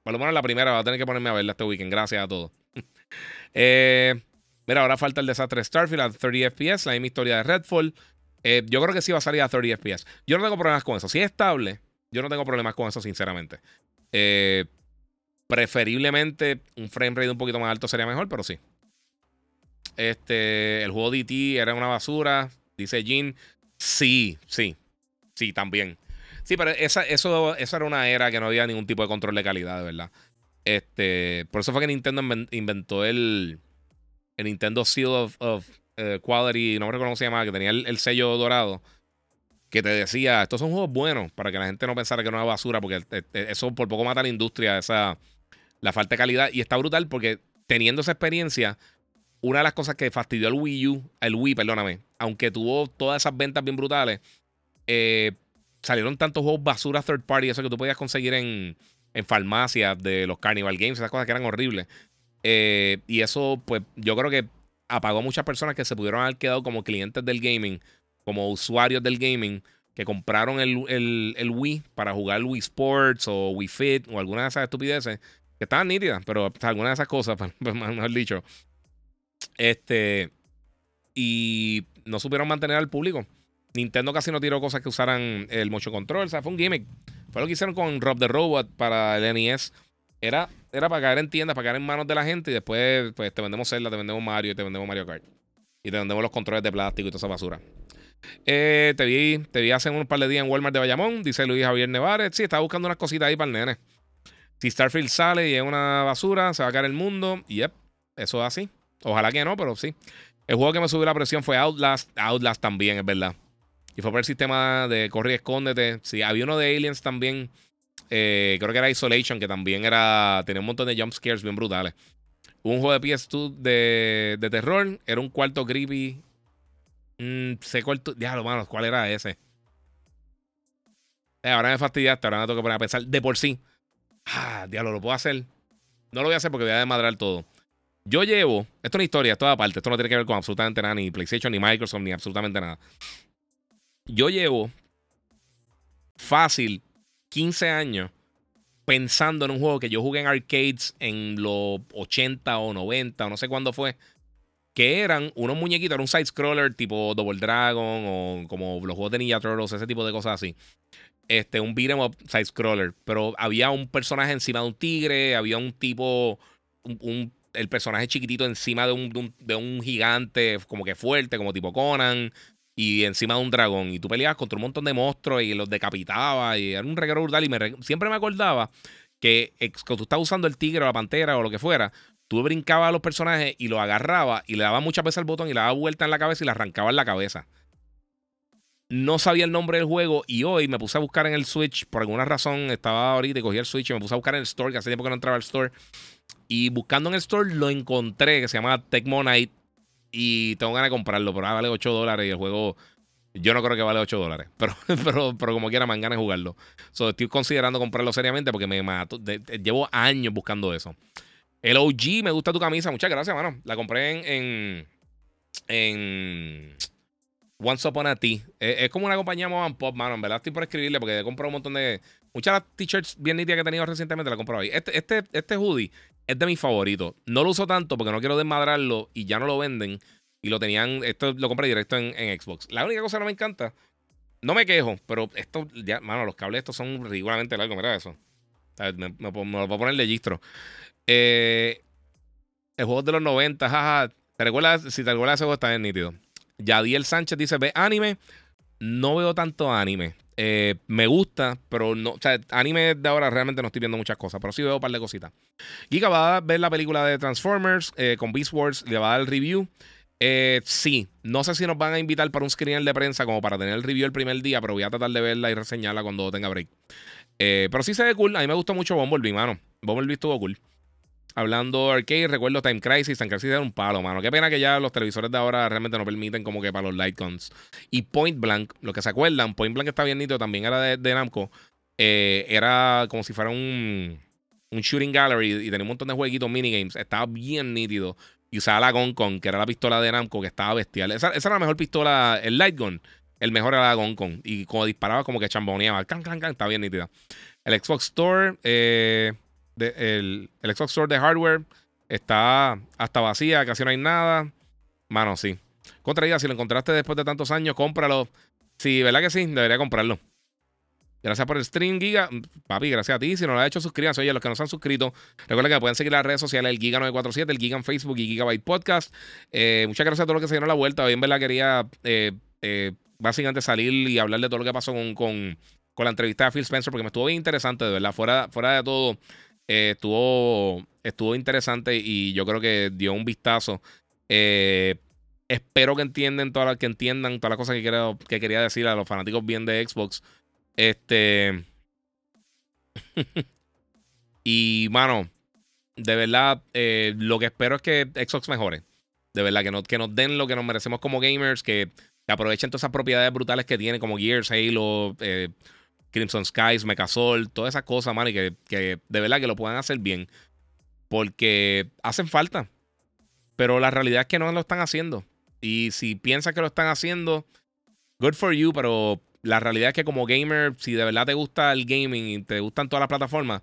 Por lo menos la primera va a tener que ponerme a verla este weekend. Gracias a todos. Eh, mira, ahora falta el desastre de Starfield a 30 FPS, la misma historia de Redfall. Eh, yo creo que sí va a salir a 30 FPS. Yo no tengo problemas con eso. Si es estable, yo no tengo problemas con eso, sinceramente. Eh, preferiblemente un frame rate un poquito más alto sería mejor, pero sí. Este, el juego DT era una basura, dice Jin. Sí, sí, sí, también. Sí, pero esa, eso, eso era una era que no había ningún tipo de control de calidad, de verdad. Este, por eso fue que Nintendo inventó el, el Nintendo Seal of, eh, Quality, no me recuerdo cómo se llamaba, que tenía el, sello dorado, que te decía, estos son juegos buenos, para que la gente no pensara que era una basura, porque eso por poco mata a la industria, esa, la falta de calidad. Y está brutal porque teniendo esa experiencia, una de las cosas que fastidió al Wii U, el Wii, perdóname, aunque tuvo todas esas ventas bien brutales, eh, salieron tantos juegos basura third party, eso que tú podías conseguir en, en farmacias de los Carnival Games, esas cosas que eran horribles. Eh, y eso, pues, yo creo que apagó a muchas personas que se pudieron haber quedado como clientes del gaming, como usuarios del gaming, que compraron el, el Wii para jugar Wii Sports o Wii Fit o alguna de esas estupideces estaban nítidas, pero algunas de esas cosas, pues, mejor dicho, este. Y no supieron mantener al público. Nintendo casi no tiró cosas que usaran el motion control. O sea, fue un gimmick. Fue lo que hicieron con Rob the Robot para el NES. Era, era para caer en tiendas, para caer en manos de la gente. Y después, pues, te vendemos Zelda, te vendemos Mario y te vendemos Mario Kart. Y te vendemos los controles de plástico y toda esa basura. Eh, te vi, te vi hace un par de días en Walmart de Bayamón, dice Luis Javier Nevares. Sí, estaba buscando unas cositas ahí para el nene. Si Starfield sale y es una basura, se va a caer el mundo. Yep, eso es así. Ojalá que no, pero sí. El juego que me subió la presión fue Outlast. Outlast también, es verdad. Y fue por el sistema de corre y escóndete. Sí, había uno de Aliens también. Eh, creo que era Isolation, que también era. Tenía un montón de jump scares bien brutales. Un juego de PS2 de, de terror. Era un cuarto creepy. Mm, sé cuál Diablo, ¿cuál era ese? Eh, ahora me fastidiaste, ahora me tengo que pensar de por sí. Ah, diablo, lo puedo hacer. No lo voy a hacer porque voy a desmadrar todo. Yo llevo, esto es una historia, esto es aparte, esto no tiene que ver con absolutamente nada, ni PlayStation, ni Microsoft, ni absolutamente nada. Yo llevo fácil 15 años pensando en un juego que yo jugué en arcades en los 80 o 90 o no sé cuándo fue, que eran unos muñequitos, era un side-scroller tipo Double Dragon o como los juegos de Ninja Turtles, ese tipo de cosas así. Este, un beat'em up side-scroller, pero había un personaje encima de un tigre, había un tipo, un, el personaje chiquitito encima de un, de un, gigante como que fuerte, como tipo Conan y encima de un dragón. Y tú peleabas contra un montón de monstruos y los decapitaba. Y era un reguero brutal. Y me, siempre me acordaba que cuando tú estabas usando el tigre o la pantera o lo que fuera, tú brincabas a los personajes y los agarrabas y le dabas muchas veces al botón y le dabas vuelta en la cabeza y le arrancabas la cabeza. No sabía el nombre del juego y hoy me puse a buscar en el Switch. Por alguna razón estaba ahorita y cogí el Switch y me puse a buscar en el store, que hace tiempo que no entraba al store. Y buscando en el store lo encontré, que se llama Tecmo Night y tengo ganas de comprarlo, pero vale 8 dólares y el juego yo no creo que vale 8 dólares, pero, pero, pero como quiera me ganas de jugarlo. So, estoy considerando comprarlo seriamente porque me mato. llevo años buscando eso. El OG, me gusta tu camisa. Muchas gracias, mano. La compré en, en Once Upon a T. Es, como una compañía Mom Pop, mano. En verdad estoy por escribirle porque he comprado un montón de. Muchas de las t-shirts bien nítidas que he tenido recientemente las he comprado ahí. Este, este, este hoodie es de mis favoritos. No lo uso tanto porque no quiero desmadrarlo y ya no lo venden. Y lo tenían, esto lo compré directo en, Xbox. La única cosa que no me encanta, no me quejo, pero esto, ya, mano, los cables estos son ridículamente largos, mira eso. Me, lo puedo poner legistro. Eh, el juego de los 90, jaja. ¿Te recuerdas? Si te recuerdas ese juego está bien nítido. Yadiel Sánchez dice: Ve anime. No veo tanto anime. Eh, me gusta, pero no. O sea, anime de ahora realmente no estoy viendo muchas cosas, pero sí veo un par de cositas. Giga va a ver la película de Transformers eh, con Beast Wars, le va a dar el review. Eh, sí, no sé si nos van a invitar para un screener de prensa como para tener el review el primer día, pero voy a tratar de verla y reseñarla cuando tenga break. pero sí se ve cool. A mí me gustó mucho Bumblebee, mano. Bumblebee estuvo cool. Hablando arcade, recuerdo Time Crisis. Time Crisis era un palo, mano. Qué pena que ya los televisores de ahora realmente no permiten como que para los light guns. Y Point Blank, lo que se acuerdan, Point Blank está bien nítido, también era de, Namco. Eh, era como si fuera un, un shooting gallery y tenía un montón de jueguitos minigames. Estaba bien nítido. Y usaba la Gon que era la pistola de Namco, que estaba bestial. Esa, era la mejor pistola, el light gun. El mejor era la Gon Y como disparaba, como que chamboneaba. Can, can, can, estaba bien nítida. El Xbox Store, eh, el, Xbox Store de hardware está hasta vacía, casi no hay nada. Mano, sí. Contra si lo encontraste después de tantos años, cómpralo. Sí, ¿verdad que sí? Debería comprarlo. Gracias por el stream, Giga. Papi, gracias a ti. Si no lo has hecho, suscríbanse. Oye, los que no se han suscrito, recuerden que pueden seguir las redes sociales, el Giga947, el Giga en Facebook y Gigabyte Podcast. Eh, muchas gracias a todos los que se dieron la vuelta. Hoy en verdad quería eh, eh, básicamente salir y hablar de todo lo que pasó con, con, la entrevista de Phil Spencer, porque me estuvo bien interesante, de verdad. Fuera, fuera de todo, eh, estuvo, estuvo interesante y yo creo que dio un vistazo. Eh, espero que entiendan todas que entiendan todas las cosas que, que quería decir a los fanáticos bien de Xbox. Este. y, mano, de verdad, eh, lo que espero es que Xbox mejore. De verdad, que, no, que nos den lo que nos merecemos como gamers, que, aprovechen todas esas propiedades brutales que tienen, como Gears, Halo, eh, Crimson Skies, Mecasol, todas esas cosas, man, y que, que de verdad que lo puedan hacer bien. Porque hacen falta. Pero la realidad es que no lo están haciendo. Y si piensas que lo están haciendo, good for you, pero la realidad es que como gamer, si de verdad te gusta el gaming y te gustan todas las plataformas,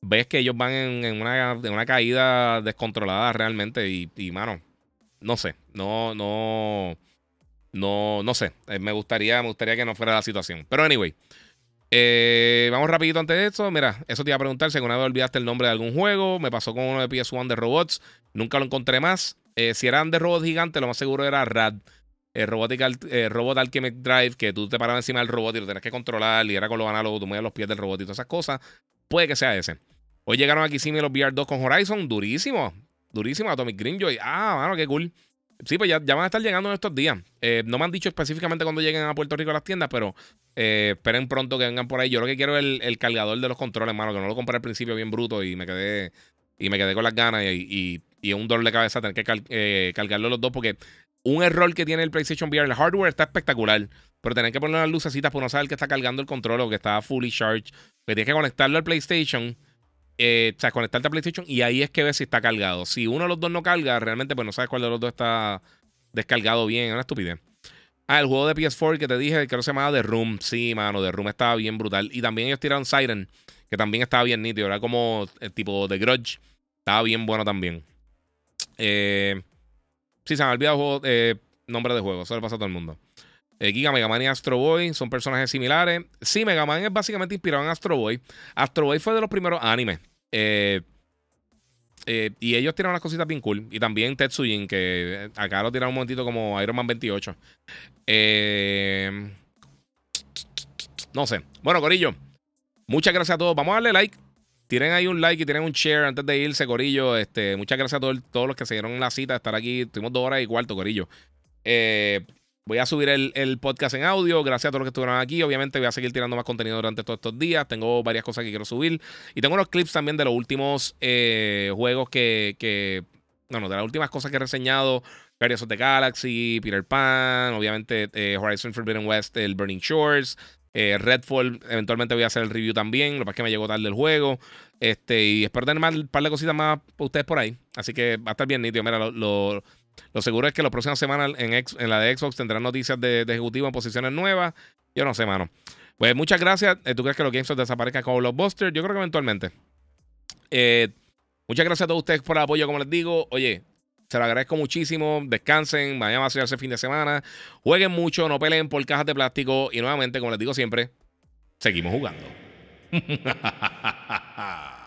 ves que ellos van en, una, en una, caída descontrolada realmente. Y, y, mano, no sé, no, no, no, no sé. Eh, me gustaría, me gustaría que no fuera la situación. Pero anyway. Eh, vamos rapidito antes de eso. Mira, eso te iba a preguntar si alguna vez olvidaste el nombre de algún juego. Me pasó con uno de PS1 de robots. Nunca lo encontré más. Eh, si eran de robots gigantes, lo más seguro era RAD. El Robot Alchemic Drive, que tú te parabas encima del robot y lo tenías que controlar y era con los análogos, tú movías los pies del robot y todas esas cosas. Puede que sea ese. Hoy llegaron aquí sí los VR2 con Horizon. Durísimo. Durísimo. Atomic Greenjoy. Ah, mano, qué cool. Sí, pues ya, van a estar llegando en estos días. Eh, no me han dicho específicamente cuando lleguen a Puerto Rico a las tiendas, pero eh, esperen pronto que vengan por ahí. Yo lo que quiero es el, cargador de los controles, hermano, que no lo compré al principio bien bruto y me quedé y me quedé con las ganas y, y, un dolor de cabeza tener que eh, cargarlo los dos porque Un error que tiene el PlayStation VR, el hardware está espectacular, pero tener que poner las lucecitas para no saber que está cargando el control o que está fully charged. Que tienes que conectarlo al PlayStation. Eh, o sea, conectarte al PlayStation y ahí es que ves si está cargado. Si uno de los dos no carga, realmente pues no sabes cuál de los dos está descargado bien. Es una estupidez. Ah, el juego de PS4 que te dije, creo que se llamaba The Room. Sí, mano, The Room estaba bien brutal. Y también ellos tiraron Siren, que también estaba bien nítido. Era como el tipo de Grudge. Estaba bien bueno también. Eh, sí, se me ha olvidado el juego, eh, nombre de juego. Eso le pasa a todo el mundo. Eh, Giga, Mega Man y Astro Boy son personajes similares. Sí, Mega Man es básicamente inspirado en Astro Boy. Astro Boy fue de los primeros animes. Eh, eh, y ellos tiraron unas cositas bien cool. Y también Tetsujin, que acá lo tiraron un momentito como Iron Man 28. no sé. Bueno, Corillo, muchas gracias a todos. Vamos a darle like. Tienen ahí un like y tienen un share antes de irse, Corillo. Este, muchas gracias a todos, todos los que se dieron la cita de estar aquí. Tuvimos dos horas y cuarto, Corillo. Eh, Voy a subir el, podcast en audio. Gracias a todos los que estuvieron aquí. Obviamente voy a seguir tirando más contenido durante todos estos días. Tengo varias cosas que quiero subir. Y tengo unos clips también de los últimos eh, juegos que, que... Bueno, de las últimas cosas que he reseñado. Guardians of the Galaxy, Peter Pan, obviamente eh, Horizon Forbidden West, el Burning Shores. Eh, Redfall, eventualmente voy a hacer el review también. Lo que pasa es que me llegó tarde el juego. Este, y espero tener un par de cositas más para ustedes por ahí. Así que va a estar bien nítido. Mira, lo seguro es que las próximas semanas en, la de Xbox tendrán noticias de, de, ejecutivo en posiciones nuevas. Yo no sé, mano. Pues muchas gracias. Eh, ¿Tú crees que los GameStop desaparezcan como los Busters? Yo creo que eventualmente. Eh, muchas gracias a todos ustedes por el apoyo, como les digo. Oye, se lo agradezco muchísimo. Descansen. Mañana va a ser ese fin de semana. Jueguen mucho. No peleen por cajas de plástico. Y nuevamente, como les digo siempre, seguimos jugando.